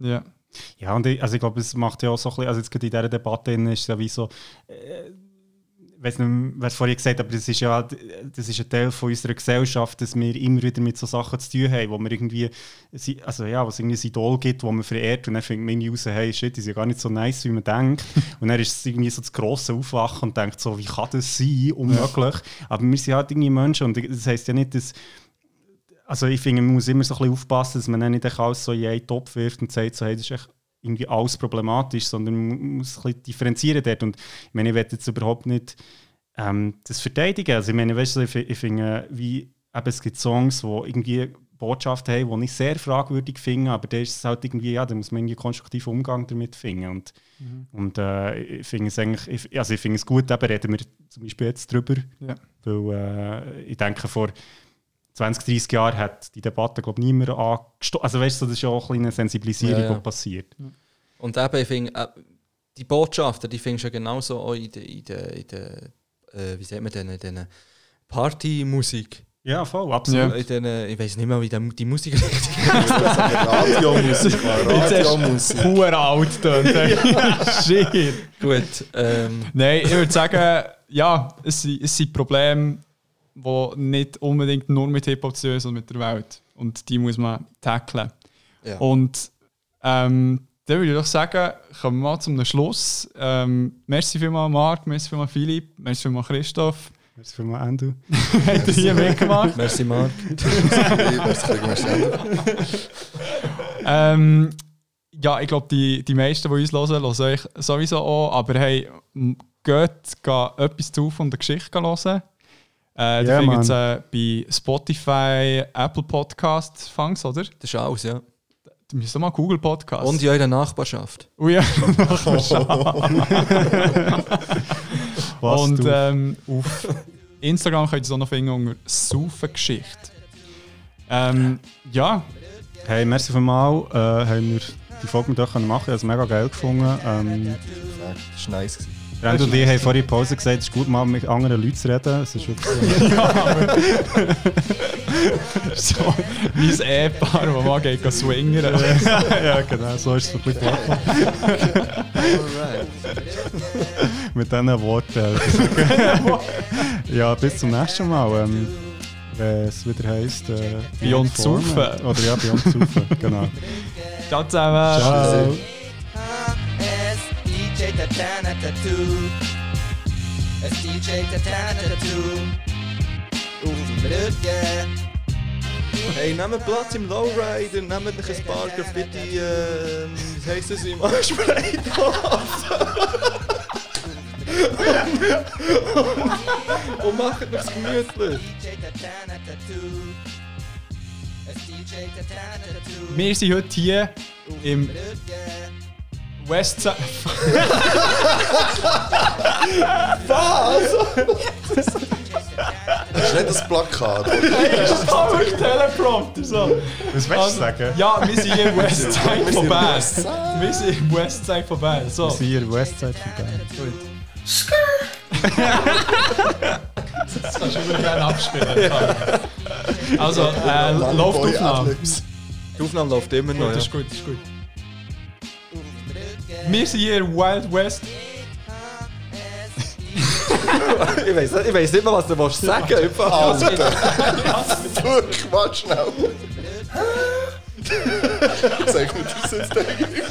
ja. Ja, und ich, also ich glaube, es macht ja auch so ein bisschen, also jetzt gerade in dieser Debatte ist es ja wie so, äh, weiß nicht, wer es vorhin gesagt hat, aber das ist ja das ist ein Teil von unserer Gesellschaft, dass wir immer wieder mit so Sachen zu tun haben, wo man irgendwie, also ja, was irgendwie ein Idol gibt, wo man verehrt und dann findet man irgendwie raus, hey, shit, die sind ja gar nicht so nice, wie man denkt. und dann ist es irgendwie so das grosse Aufwachen und denkt so, wie kann das sein? Unmöglich. Aber wir sind halt irgendwie Menschen und das heisst ja nicht, dass also ich finde, man muss immer so ein bisschen aufpassen, dass man nicht alles so in einen Topf wirft und sagt, so, hey, das ist echt irgendwie alles problematisch, sondern man muss ein bisschen differenzieren dort. Und ich meine, ich will jetzt überhaupt nicht ähm, das verteidigen. Also ich meine, weißt du, ich, ich finde, wie, eben, es gibt Songs, die irgendwie Botschaften haben, die ich sehr fragwürdig finde, aber da ist es halt irgendwie, ja, da muss man irgendwie einen konstruktiven Umgang damit finden. Und, und äh, ich finde es eigentlich, ich, also ich finde es gut, eben reden wir zum Beispiel jetzt drüber, Ja. weil äh, ich denke, vor 20, 30 Jahren hat die Debatte, glaube ich, niemand angestoßen. Also weißt du, das ist ja auch ein bisschen eine Sensibilisierung, Ja, ja. die passiert. Und eben, ich finde, äh, die Botschaften, die findest du ja genauso auch in der, in der, in der äh, wie sagt man denn, in der Partymusik. Ja, voll, absolut. Ja. In den, ich weiß nicht mehr, wie der, die Musik richtig Radiomusik, Radiomusik. Pur alt tönt. Shit. Gut, ähm, Nein, ich würde sagen, ja, es sind, es sind Probleme, die nicht unbedingt nur mit Hip-Hop zu tun sondern mit der Welt. Und die muss man tackeln. ja. Und ähm, dann würde ich doch sagen, kommen wir mal zum Schluss. Ähm, merci vielmals Marc, merci vielmals Philipp, merci vielmals Christoph. Merci vielmals, Andrew. Habt ihr hier mitgemacht? Merci, Marc. Ähm, ja, ich glaube, die, die meisten, die uns hören, hören euch sowieso auch. Aber hey, geht, geht etwas zu von der Geschichte hören. Äh, yeah, findet es Mann. äh, bei Spotify, Apple Podcasts, fangs, oder? Das ist alles, ja. Du doch mal Google Podcasts. Und in eurer Nachbarschaft. Oh ja, Was Und du- ähm, auf Instagram könnt ihr es auch noch finden unter Saufengeschichte. Ähm, ja, Hey, merci vielmals. Äh, haben wir die Folge mit euch machen können. Ich habe es mega geil gefunden. Ähm, Das war nice. Rand und ich haben vor der Pause gesagt, es ist gut, mal mit anderen Leuten zu reden. Es ist wirklich So, wie ein Ehepaar, das mal geht swingen. ja, genau, so ist es ein bisschen. Mit diesen Worten. ja, bis zum nächsten Mal. Ähm, wenn es wieder heisst. Äh, Beyond. Saufen. Oder ja, Beyond Saufen, genau. Ciao zusammen. Ciao. DJ Tatana Tattoo. S DJ Tatana Tattoo. Auf dem Rücken. Hey, nehmt Platz im Lowrider, nehmt euch ein paar Graffiti, ähm, wie heisst das, im Anspray Und macht euch's gemütlich. Wir sind heute hier im Westside. Das ist nicht das Plakat. Das war wirklich Teleprompter. So. Was willst du Also, sagen? Ja, wir sind hier im Westside Wir von Bern. im Westside. Wir sind im Westside von Bern. So. Wir sind hier in Westside von Bern. Das kannst du immer gerne abspielen. Also, äh, läuft Boy Aufnahme. Die Aufnahme läuft immer noch, Gut, ja. das ist gut, das ist gut. Wir sind hier im Wild West. Ich weiss, nicht- ich weiss nicht mehr, was du willst sagen willst. Alter. Wirklich, warte schnell. Sag mir das jetzt eigentlich.